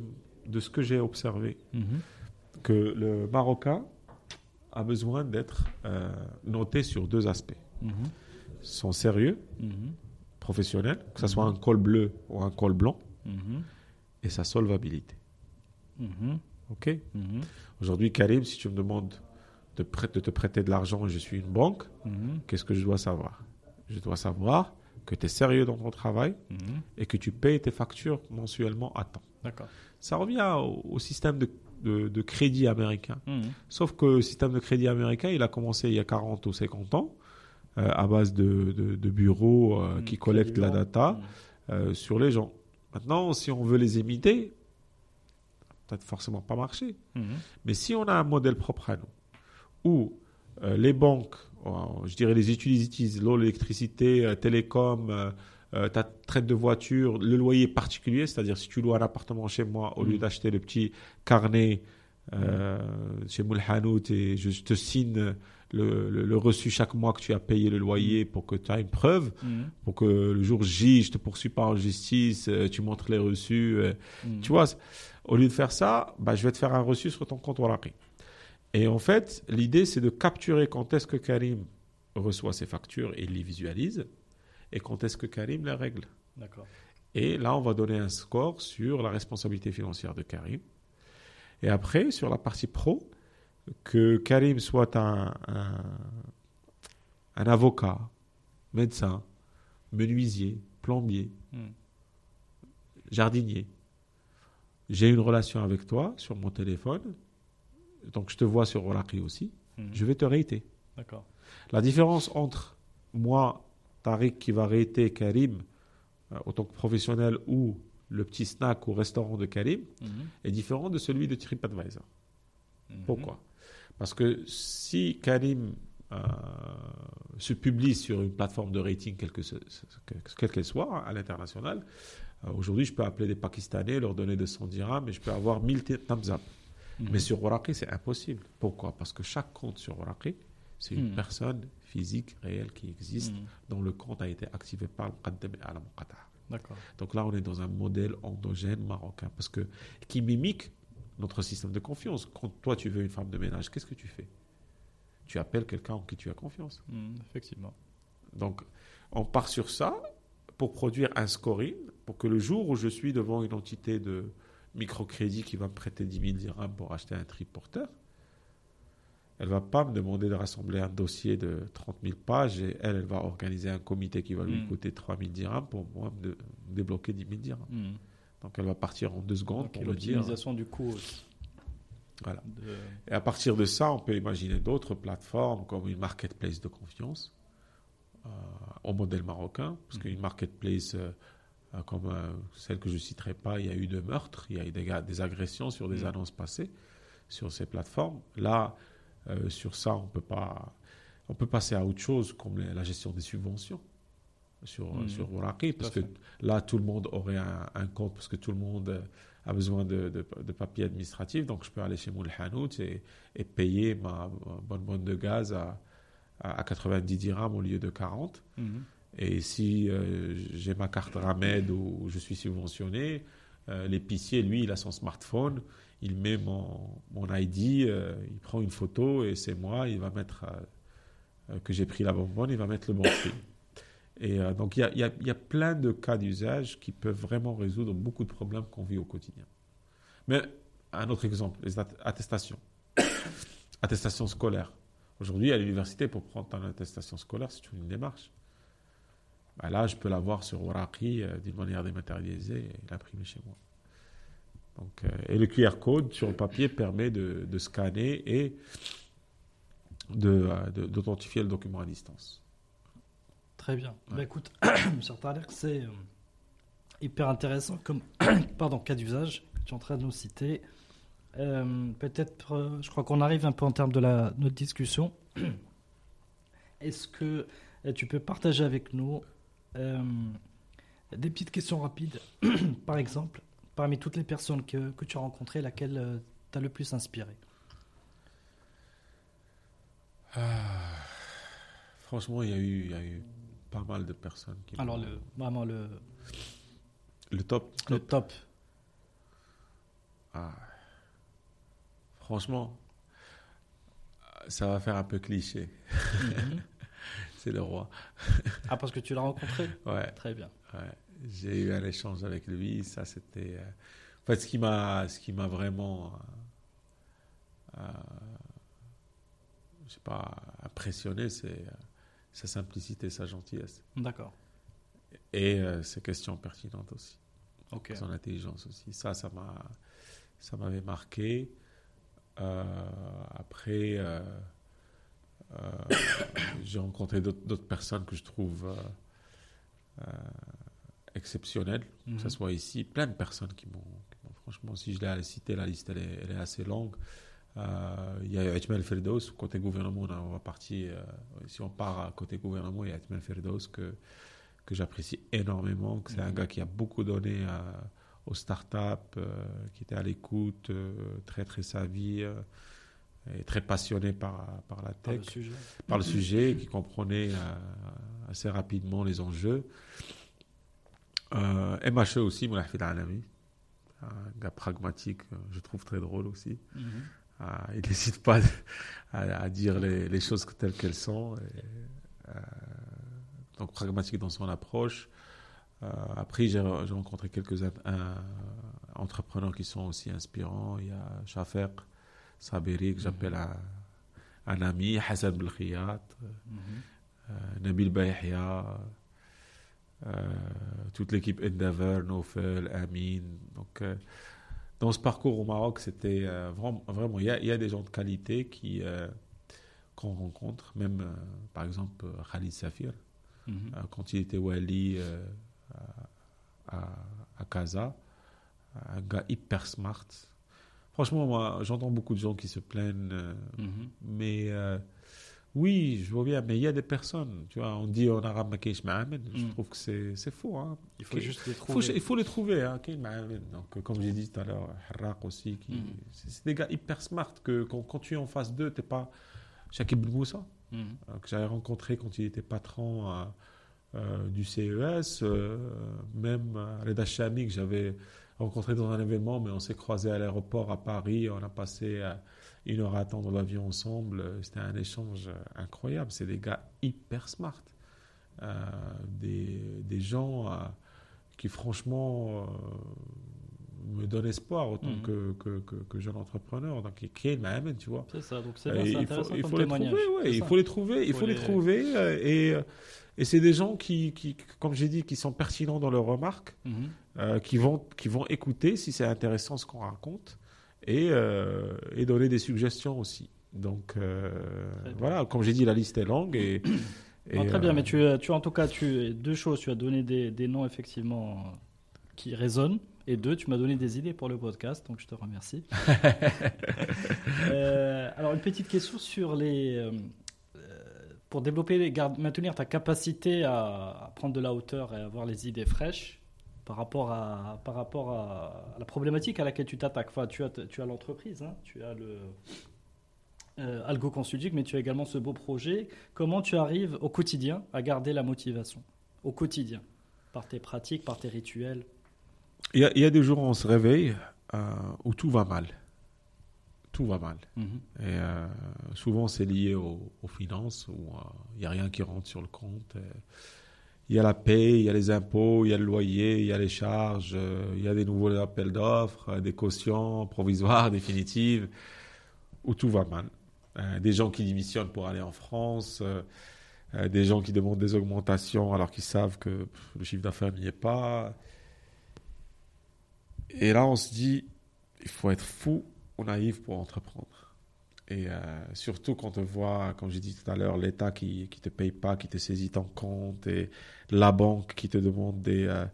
de ce que j'ai observé, Mhm. que le Marocain a besoin d'être euh, noté sur deux aspects. Mhm. Son sérieux Mhm. professionnel, que ce soit un col bleu ou un col blanc, et sa solvabilité. OK. Aujourd'hui, Karim, si tu me demandes de, te prêter de l'argent et je suis une banque, qu'est-ce que je dois savoir? Je dois savoir que tu es sérieux dans ton travail et que tu payes tes factures mensuellement à temps. D'accord. Ça revient au, au système de, de- de crédit américain. Mhm. Sauf que le système de crédit américain, il a commencé il y a 40 ou 50 ans euh, à base de, de- bureaux euh, Mhm. qui collectent la data Mhm. euh, sur les gens. Maintenant, si on veut les imiter, ça va peut-être forcément pas marcher. Mhm. Mais si on a un modèle propre à nous, où les banques, je dirais les utilities, l'eau, l'électricité, télécom, euh, ta traite de voiture, le loyer particulier, c'est-à-dire si tu loues un appartement chez moi, au lieu Mm. d'acheter le petit carnet euh, chez Moulhanout et je, te signe le, le- le reçu chaque mois que tu as payé le loyer pour que tu aies une preuve, pour que le jour J, je te poursuis pas en justice, euh, tu montres les reçus. tu vois, au lieu de faire ça, bah, je vais te faire un reçu sur ton compte Waraqi. Et en fait, l'idée, c'est de capturer quand est-ce que Karim reçoit ses factures et il les visualise, et quand est-ce que Karim les règle? D'accord. Et là, on va donner un score sur la responsabilité financière de Karim. Et après, sur la partie pro, que Karim soit un, un, un avocat, médecin, menuisier, plombier, Mhm. jardinier. J'ai une relation avec toi sur mon téléphone, donc je te vois sur Rolaki aussi, Mhm. je vais te. D'accord. La différence entre moi, Tariq, qui va rater Karim euh, en tant que professionnel ou le petit snack au restaurant de Karim Mhm. est différent de celui de TripAdvisor. Mhm. Pourquoi? Parce que si Karim euh, se publie sur une plateforme de rating, quelle que que- quelle qu'elle soit, hein, à l'international, euh, aujourd'hui, je peux appeler des Pakistanais, leur donner 200 dirhams et je peux avoir 1000 t- thumbs up. Mhm. Mais sur Waraqi, c'est impossible. Pourquoi? Parce que chaque compte sur Waraqi, c'est une personne physique, réelle, qui existe, Mhm. dont le compte a été activé par le Muqaddam et Alam Qatar. D'accord. Donc là, on est dans un modèle endogène marocain, parce que qui mimique notre système de confiance. Quand toi, tu veux une femme de ménage, qu'est-ce que tu fais? Tu appelles quelqu'un en qui tu as confiance. Mhm. Effectivement. Donc, on part sur ça pour produire un scoring, pour que le jour où je suis devant une entité de microcrédit qui va me prêter 10 000 dirhams pour acheter un triporteur, elle va pas me demander de rassembler un dossier de 30 000 pages et elle, elle va organiser un comité qui va lui Mm. coûter 3 000 dirhams pour moi me, me débloquer 10 000 dirhams. Mhm. Donc elle va partir en deux secondes Donc, pour me dire. l'optimisation du coût aussi. Voilà. De- Et à partir de ça, on peut imaginer d'autres plateformes comme une marketplace de confiance euh, au modèle marocain, parce Mhm. qu'une marketplace euh, euh, comme euh, celle que je ne citerai pas, il y a eu de meurtres, il y a eu des, des agressions sur des annonces passées sur ces plateformes. Là, euh, sur ça, on peut pas, on peut passer à autre chose comme la gestion des subventions sur sur Waraqi, parce que là, tout le monde aurait un, un compte, parce que tout le monde euh, a besoin de, de, de papiers administratifs, donc je peux aller chez Moulhanout et, et payer ma, bonne bonne de gaz à, à à 90 dirhams au lieu de 40. Mhm. Et si euh, j'ai ma carte Ramed ou je suis subventionné, euh, l'épicier, lui, il a son smartphone, il met mon, mon ID, euh, il prend une photo et c'est moi, il va mettre euh, euh, que j'ai pris la bonbonne, il va mettre le bon prix. Et donc il y y y a plein de cas d'usage qui peuvent vraiment résoudre beaucoup de problèmes qu'on vit au quotidien. Mais un autre exemple, les att- attestations. attestation scolaire. Aujourd'hui, à l'université, pour prendre ton attestation scolaire, c'est une démarche. Bah là, je peux l'avoir sur euh, d'une manière dématérialisée et l'imprimer chez moi. Donc, euh, et le QR code sur le papier permet de, de scanner et de, euh, de- d'authentifier le document à distance. Très bien. Ouais. Bah, écoute, cher Tariq, c'est euh, hyper intéressant comme pardon, cas d'usage que tu es en train de nous citer. Euh, Peut-être, euh, je crois qu'on arrive un peu en termes de la, notre discussion. Est-ce que tu peux partager avec nous euh, des petites questions rapides Par exemple, parmi toutes les personnes que, que tu as rencontrées, laquelle t'a le plus inspiré? Franchement, il y, a eu, il y a eu pas mal de personnes qui Alors, le, vraiment le. Le top. Le top. Ah. Franchement, ça va faire un peu cliché. Mhm. c'est le roi. ah, parce que tu l'as rencontré? Ouais. Très bien. Ouais. J'ai eu un échange avec lui. Ça, c'était. Euh, en fait, ce qui m'a, ce qui m'a vraiment. Euh, euh, je sais pas, impressionné, c'est sa simplicité, sa gentillesse. D'accord. Et ses questions pertinentes aussi. Ok. Son intelligence aussi. Ça, ça m'a, ça m'avait marqué. après, euh, j'ai rencontré d'autres personnes que je trouve euh, euh, exceptionnelles, que ce mhm. soit ici, plein de personnes qui m'ont. Franchement, si je l'ai cité, la liste elle est, assez longue. Il y a Etmel Ferdos, côté gouvernement, on va partir. si on part à côté gouvernement, il y a Etmel Ferdos que, que j'apprécie énormément. que C'est un mhm. gars qui a beaucoup donné aux startups, qui était à l'écoute, très très savi est très passionné par, par la tech, par le sujet, qui comprenait euh, assez rapidement les enjeux. Euh, MHE aussi, mon ami, un gars pragmatique, euh, je trouve très drôle aussi. Mhm. Euh, il n'hésite pas à, dire les, les, choses telles qu'elles sont. donc pragmatique dans son approche. après, j'ai rencontré quelques entrepreneurs qui sont aussi inspirants. Il y a Schaffer, Saberi, que j'appelle un, un, ami, Hassan Belkhiyat, euh, Nabil Bayhia, euh, toute l'équipe Endeavor, Nofel, Amin. Donc, euh, dans ce parcours au Maroc, c'était vraiment, vraiment, il y, a des gens de qualité qui qu'on rencontre, même par exemple Khalid Safir, mhm. quand il était wali à, à Casa, un gars hyper smart, Franchement, moi, j'entends beaucoup de gens qui se plaignent, euh, mhm. mais euh, oui, je vois bien, mais il y a des personnes, tu vois, on dit en arabe Makesh Ma'amen, je mhm. trouve que c'est faux. Hein. Il faut juste les trouver. il faut les trouver, hein, Donc, euh, comme j'ai dit tout à l'heure, Harrak aussi, qui, mhm. c'est des gars hyper smart que quand, quand tu es en face d'eux, tu n'es pas Shakib Moussa, que j'avais rencontré quand il était patron du CES, même Reda Chami, que j'avais rencontré dans un événement, mais on s'est croisé à l'aéroport à Paris. On a passé euh, une heure à attendre l'avion ensemble. C'était un échange incroyable. C'est des gars hyper smart. Euh, des, des, gens euh, qui, franchement, me donnent espoir autant mhm. que, que, que, jeune entrepreneur. Donc, qui est même, tu vois. C'est ça. Donc, c'est il faut, il faut les trouver. Ouais, il faut les trouver. Il faut, les... trouver. et. Et c'est des gens qui, qui comme j'ai dit, qui sont pertinents dans leurs remarques, mhm. euh, qui, vont, qui vont écouter si c'est intéressant ce qu'on raconte et, euh, et donner des suggestions aussi. Donc euh, voilà, comme j'ai dit, la liste est longue et. très bien, mais tu, tu en tout cas, tu deux choses. Tu as donné des, des noms effectivement qui résonnent. Et deux, tu m'as donné des idées pour le podcast, donc je te remercie. alors, une petite question sur les, pour développer, maintenir ta capacité à, prendre de la hauteur et avoir les idées fraîches par rapport à, par rapport à, la problématique à laquelle tu t'attaques. Enfin, tu as, tu as l'entreprise, hein, tu as le euh, Algo Consulting, mais tu as également ce beau projet. Comment tu arrives au quotidien à garder la motivation Au quotidien, par tes pratiques, par tes rituels? Il y a, des jours où on se réveille euh, où tout va mal tout va mal. Mhm. Et euh, souvent, c'est lié aux, finances, où il euh, n'y a rien qui rentre sur le compte. Il y a la paie, il y a les impôts, il y a le loyer, il y a les charges, il y a des nouveaux appels d'offres, des cautions provisoires, définitives, où tout va mal. des gens qui démissionnent pour aller en France, des gens qui demandent des augmentations alors qu'ils savent que le chiffre d'affaires n'y est pas. Et là, on se dit, il faut être fou naïf pour entreprendre. Et euh, surtout quand on voit, comme j'ai dit tout à l'heure, l'État qui ne te paye pas, qui te saisit ton compte, et la banque qui te demande des, euh,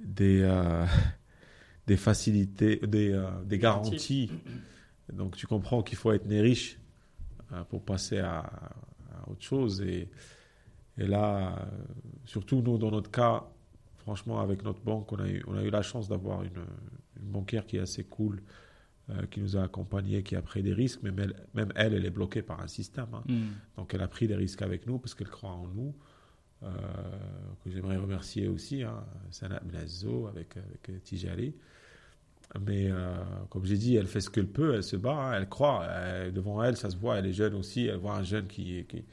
des, euh, des facilités, des, des garanties. Donc tu comprends qu'il faut être né riche pour passer à, autre chose. Et, et là, surtout nous, dans notre cas, franchement, avec notre banque, on a eu, on a eu la chance d'avoir une, une banquière qui est assez cool euh, qui nous a accompagnés, qui a pris des risques, mais même elle, elle est bloquée par un système. Hein. Hmm. Donc elle a pris des risques avec nous parce qu'elle croit en nous. que j'aimerais remercier aussi, hein, Sana Mnazo avec, avec Tijari. Mais comme j'ai dit, elle fait ce qu'elle peut, elle se bat, hein, elle croit. devant elle, ça se voit, elle est jeune aussi, elle voit un jeune qui, qui,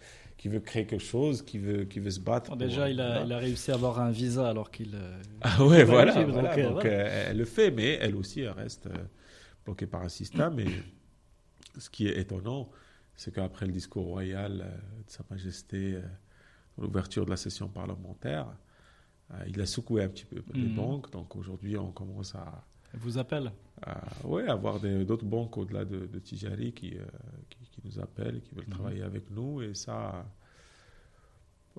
qui veut créer quelque chose, qui veut, qui veut se battre. déjà, il, a, il, a, réussi à avoir un visa alors qu'il. Euh, ah ouais, voilà. donc, euh, euh, elle le fait, mais elle aussi, elle reste bloquée par un système. Et ce qui est étonnant, c'est qu'après le discours royal de Sa Majesté, l'ouverture de la session parlementaire, il a secoué un petit peu les mhm. banques. Donc aujourd'hui, on commence à. Vous appelle Oui, avoir d'autres banques au-delà de, de Tijari qui, qui nous appellent, qui veulent mhm. travailler avec nous. Et ça,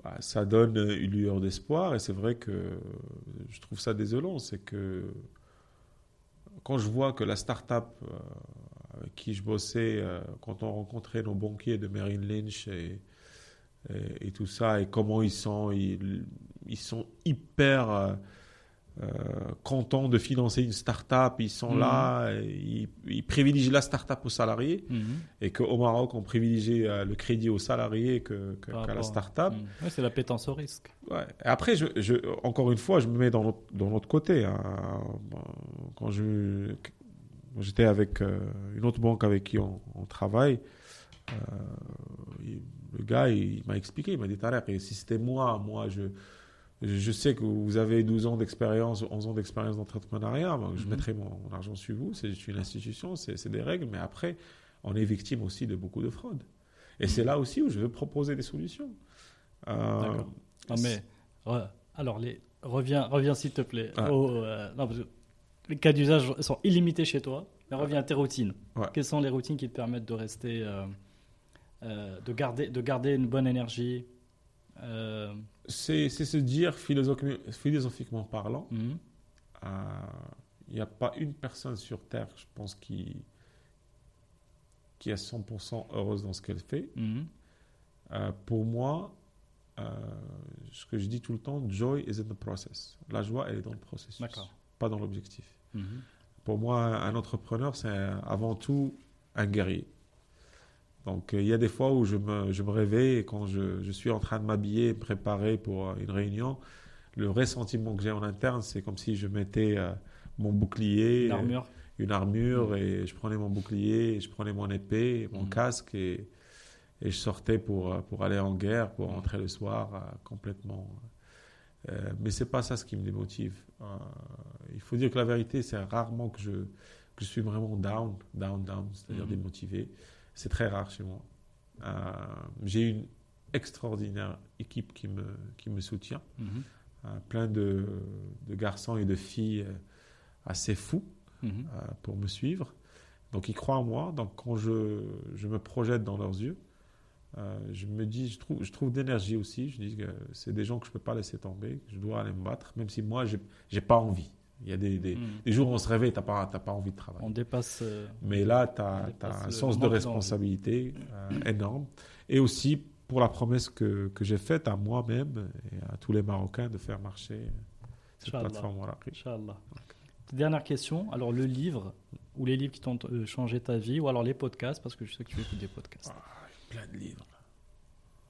bah, ça donne une lueur d'espoir. Et c'est vrai que je trouve ça désolant. C'est que quand je vois que la start-up euh, avec qui je bossais, euh, quand on rencontrait nos banquiers de Merrill Lynch et, et, tout ça, et comment ils sont, ils, ils sont hyper. Euh, contents de financer une start-up, ils sont là, mhm. ils, privilégient la start-up aux salariés, mhm. et qu'au Maroc, on privilégie euh, le crédit aux salariés que, qu'à la start-up. Mhm. c'est la pétence au risque. Ouais. après, je, je, encore une fois, je me mets dans l'autre, dans côté. Hein. Quand je, j'étais avec euh, une autre banque avec qui on, travaille, le gars, il, m'a expliqué, il m'a dit, si c'était moi, moi, je je sais que vous avez 12 ans d'expérience, 11 ans d'expérience d'entrepreneuriat. Je mhm. mettrai mon, argent sur vous. C'est une institution, c'est des règles. Mais après, on est victime aussi de beaucoup de fraudes. Et c'est là aussi où je veux proposer des solutions. Euh, non, mais alors, les, reviens, reviens s'il te plaît. Euh, les cas d'usage sont illimités chez toi. Mais reviens à tes routines. Quelles sont les routines qui te permettent de rester, euh, de, garder, de garder une bonne énergie c'est se dire, philosophiquement parlant, mhm. euh, il n'y a pas une personne sur Terre, je pense, qui, qui est 100% heureuse dans ce qu'elle fait. Mhm. Euh, pour moi, euh, ce que je dis tout le temps, joy is in the process. La joie, elle est dans le processus, pas dans l'objectif. Mhm. Pour moi, un entrepreneur, c'est avant tout un guerrier. Donc euh, il y a des fois où je me, je me réveille et quand je, je suis en train de m'habiller, préparer pour euh, une réunion, le ressentiment que j'ai en interne, c'est comme si je mettais euh, mon bouclier, une armure, une armure mmh. et je prenais mon bouclier, et je prenais mon épée, mon mmh. casque et, et, je sortais pour, pour aller en guerre, pour mmh. rentrer le soir complètement. Euh, mais c'est pas ça ce qui me démotive. il faut dire que la vérité, c'est rarement que je, que je suis vraiment down, down, down, c'est-à-dire démotivé. C'est très rare chez moi. Euh, j'ai une extraordinaire équipe qui me, qui me soutient. Mhm. Euh, plein de, de, garçons et de filles euh, assez fous mhm. pour me suivre. Donc ils croient en moi. Donc quand je, je me projette dans leurs yeux, je me dis, je trouve, je trouve d'énergie aussi. Je dis que c'est des gens que je ne peux pas laisser tomber, que je dois aller me battre, même si moi, je n'ai pas envie. Il y a des, des, hmm. jours où on se réveille, tu n'as pas, pas envie de travailler. On dépasse. Euh, Mais là, tu as, un sens de responsabilité euh, énorme. Et aussi pour la promesse que, que j'ai faite à moi-même et à tous les Marocains de faire marcher cette plateforme-là. Dernière question. Alors, le livre ou les livres qui t'ont euh, changé ta vie ou alors les podcasts, parce que je sais que tu écoutes des podcasts. Ah, plein de livres.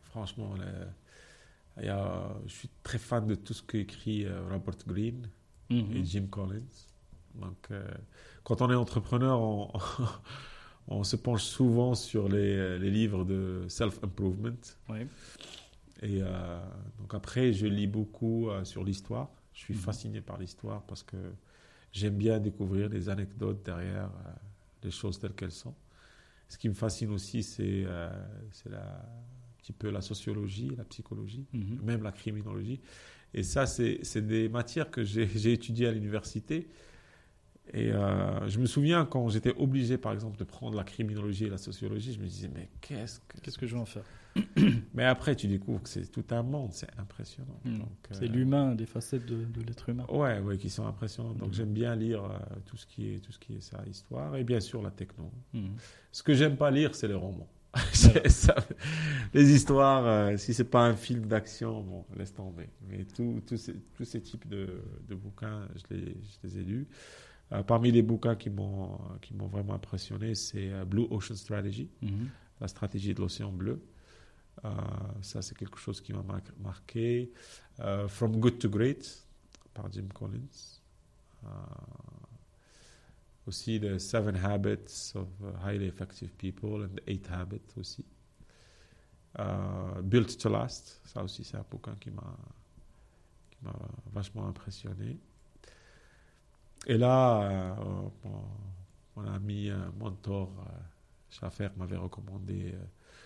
Franchement, il y a, je suis très fan de tout ce qu'écrit Robert Greene et mhm. Jim Collins. Donc, euh, quand on est entrepreneur, on, on, se penche souvent sur les, les livres de self-improvement. Et euh, donc après, je lis beaucoup euh, sur l'histoire. Je suis mhm. fasciné par l'histoire parce que j'aime bien découvrir les anecdotes derrière les choses telles qu'elles sont. Ce qui me fascine aussi, c'est un petit peu la sociologie, la psychologie, mhm. même la criminologie. Et ça, c'est des matières que j'ai étudiées à l'université. Et euh, je me souviens quand j'étais obligé, par exemple, de prendre la criminologie et la sociologie, je me disais, mais qu'est-ce que... Qu'est-ce que je vais en faire? Mais après, tu découvres que c'est tout un monde, c'est impressionnant. Hmm. C'est euh, l'humain, des facettes de, l'être humain. Ouais, ouais, qui sont impressionnantes. Donc hmm. j'aime bien lire euh, tout, ce qui est, tout ce qui est ça, histoire, et bien sûr la techno. Hmm. Ce que j'aime pas lire, c'est les romans. ça, les histoires, euh, si c'est pas un film d'action, bon, laisse tomber. Mais tous ces, tous ces types de, de bouquins, je les, je les, ai lus. Euh, parmi les bouquins qui m'ont vraiment impressionné, c'est euh, Blue Ocean Strategy, mhm. la stratégie de l'océan bleu. Euh, ça, c'est quelque chose qui m'a marqué. From Good to Great par Jim Collins. Euh, aussi, The Seven Habits of Highly Effective People and The Eight Habits aussi. Built to Last, ça aussi, c'est un bouquin qui m'a vachement impressionné. Et là, mon, ami mentor, Schaffer, m'avait recommandé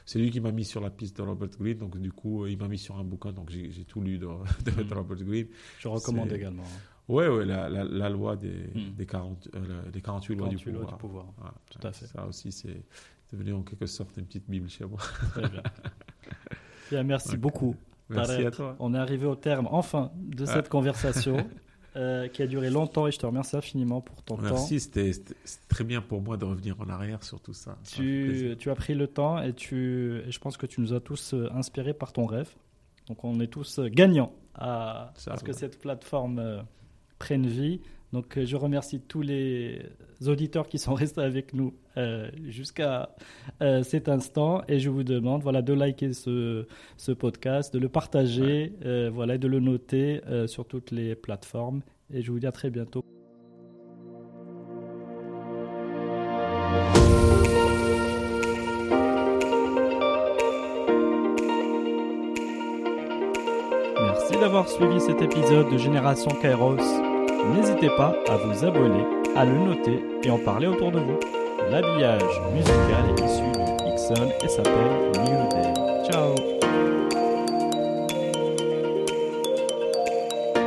c'est lui qui m'a mis sur la piste de Robert Greene. Donc, du coup, il m'a mis sur un bouquin. Donc, j'ai tout lu de, mm. Robert Greene. Je recommande également. Hein. Oui, ouais, la, la, loi des, mm. des, 40, euh, des 48 lois du pouvoir. du pouvoir. tout à fait. Ça aussi, c'est devenu en quelque sorte une petite Bible chez moi. Très bien. merci beaucoup. Merci à toi. On est arrivé au terme, enfin, de ah. cette conversation. Euh, qui a duré longtemps et je te remercie infiniment pour ton temps. Merci, c'était très bien pour moi de revenir en arrière sur tout ça. Tu, tu as pris le temps et, tu, et je pense que tu nous as tous euh, inspirés par ton rêve. Donc on est tous euh, gagnants à, ce que cette plateforme prenne vie. Donc je remercie tous les auditeurs qui sont restés avec nous euh, jusqu'à euh, cet instant et je vous demande voilà, de liker ce, ce podcast, de le partager, euh, voilà, de le noter sur toutes les plateformes et je vous dis à très bientôt. Suivi cet épisode de Génération Kairos. N'hésitez pas à vous abonner, à le noter et en parler autour de vous. L'habillage musical est issu du Dixon et s'appelle New Day. Ciao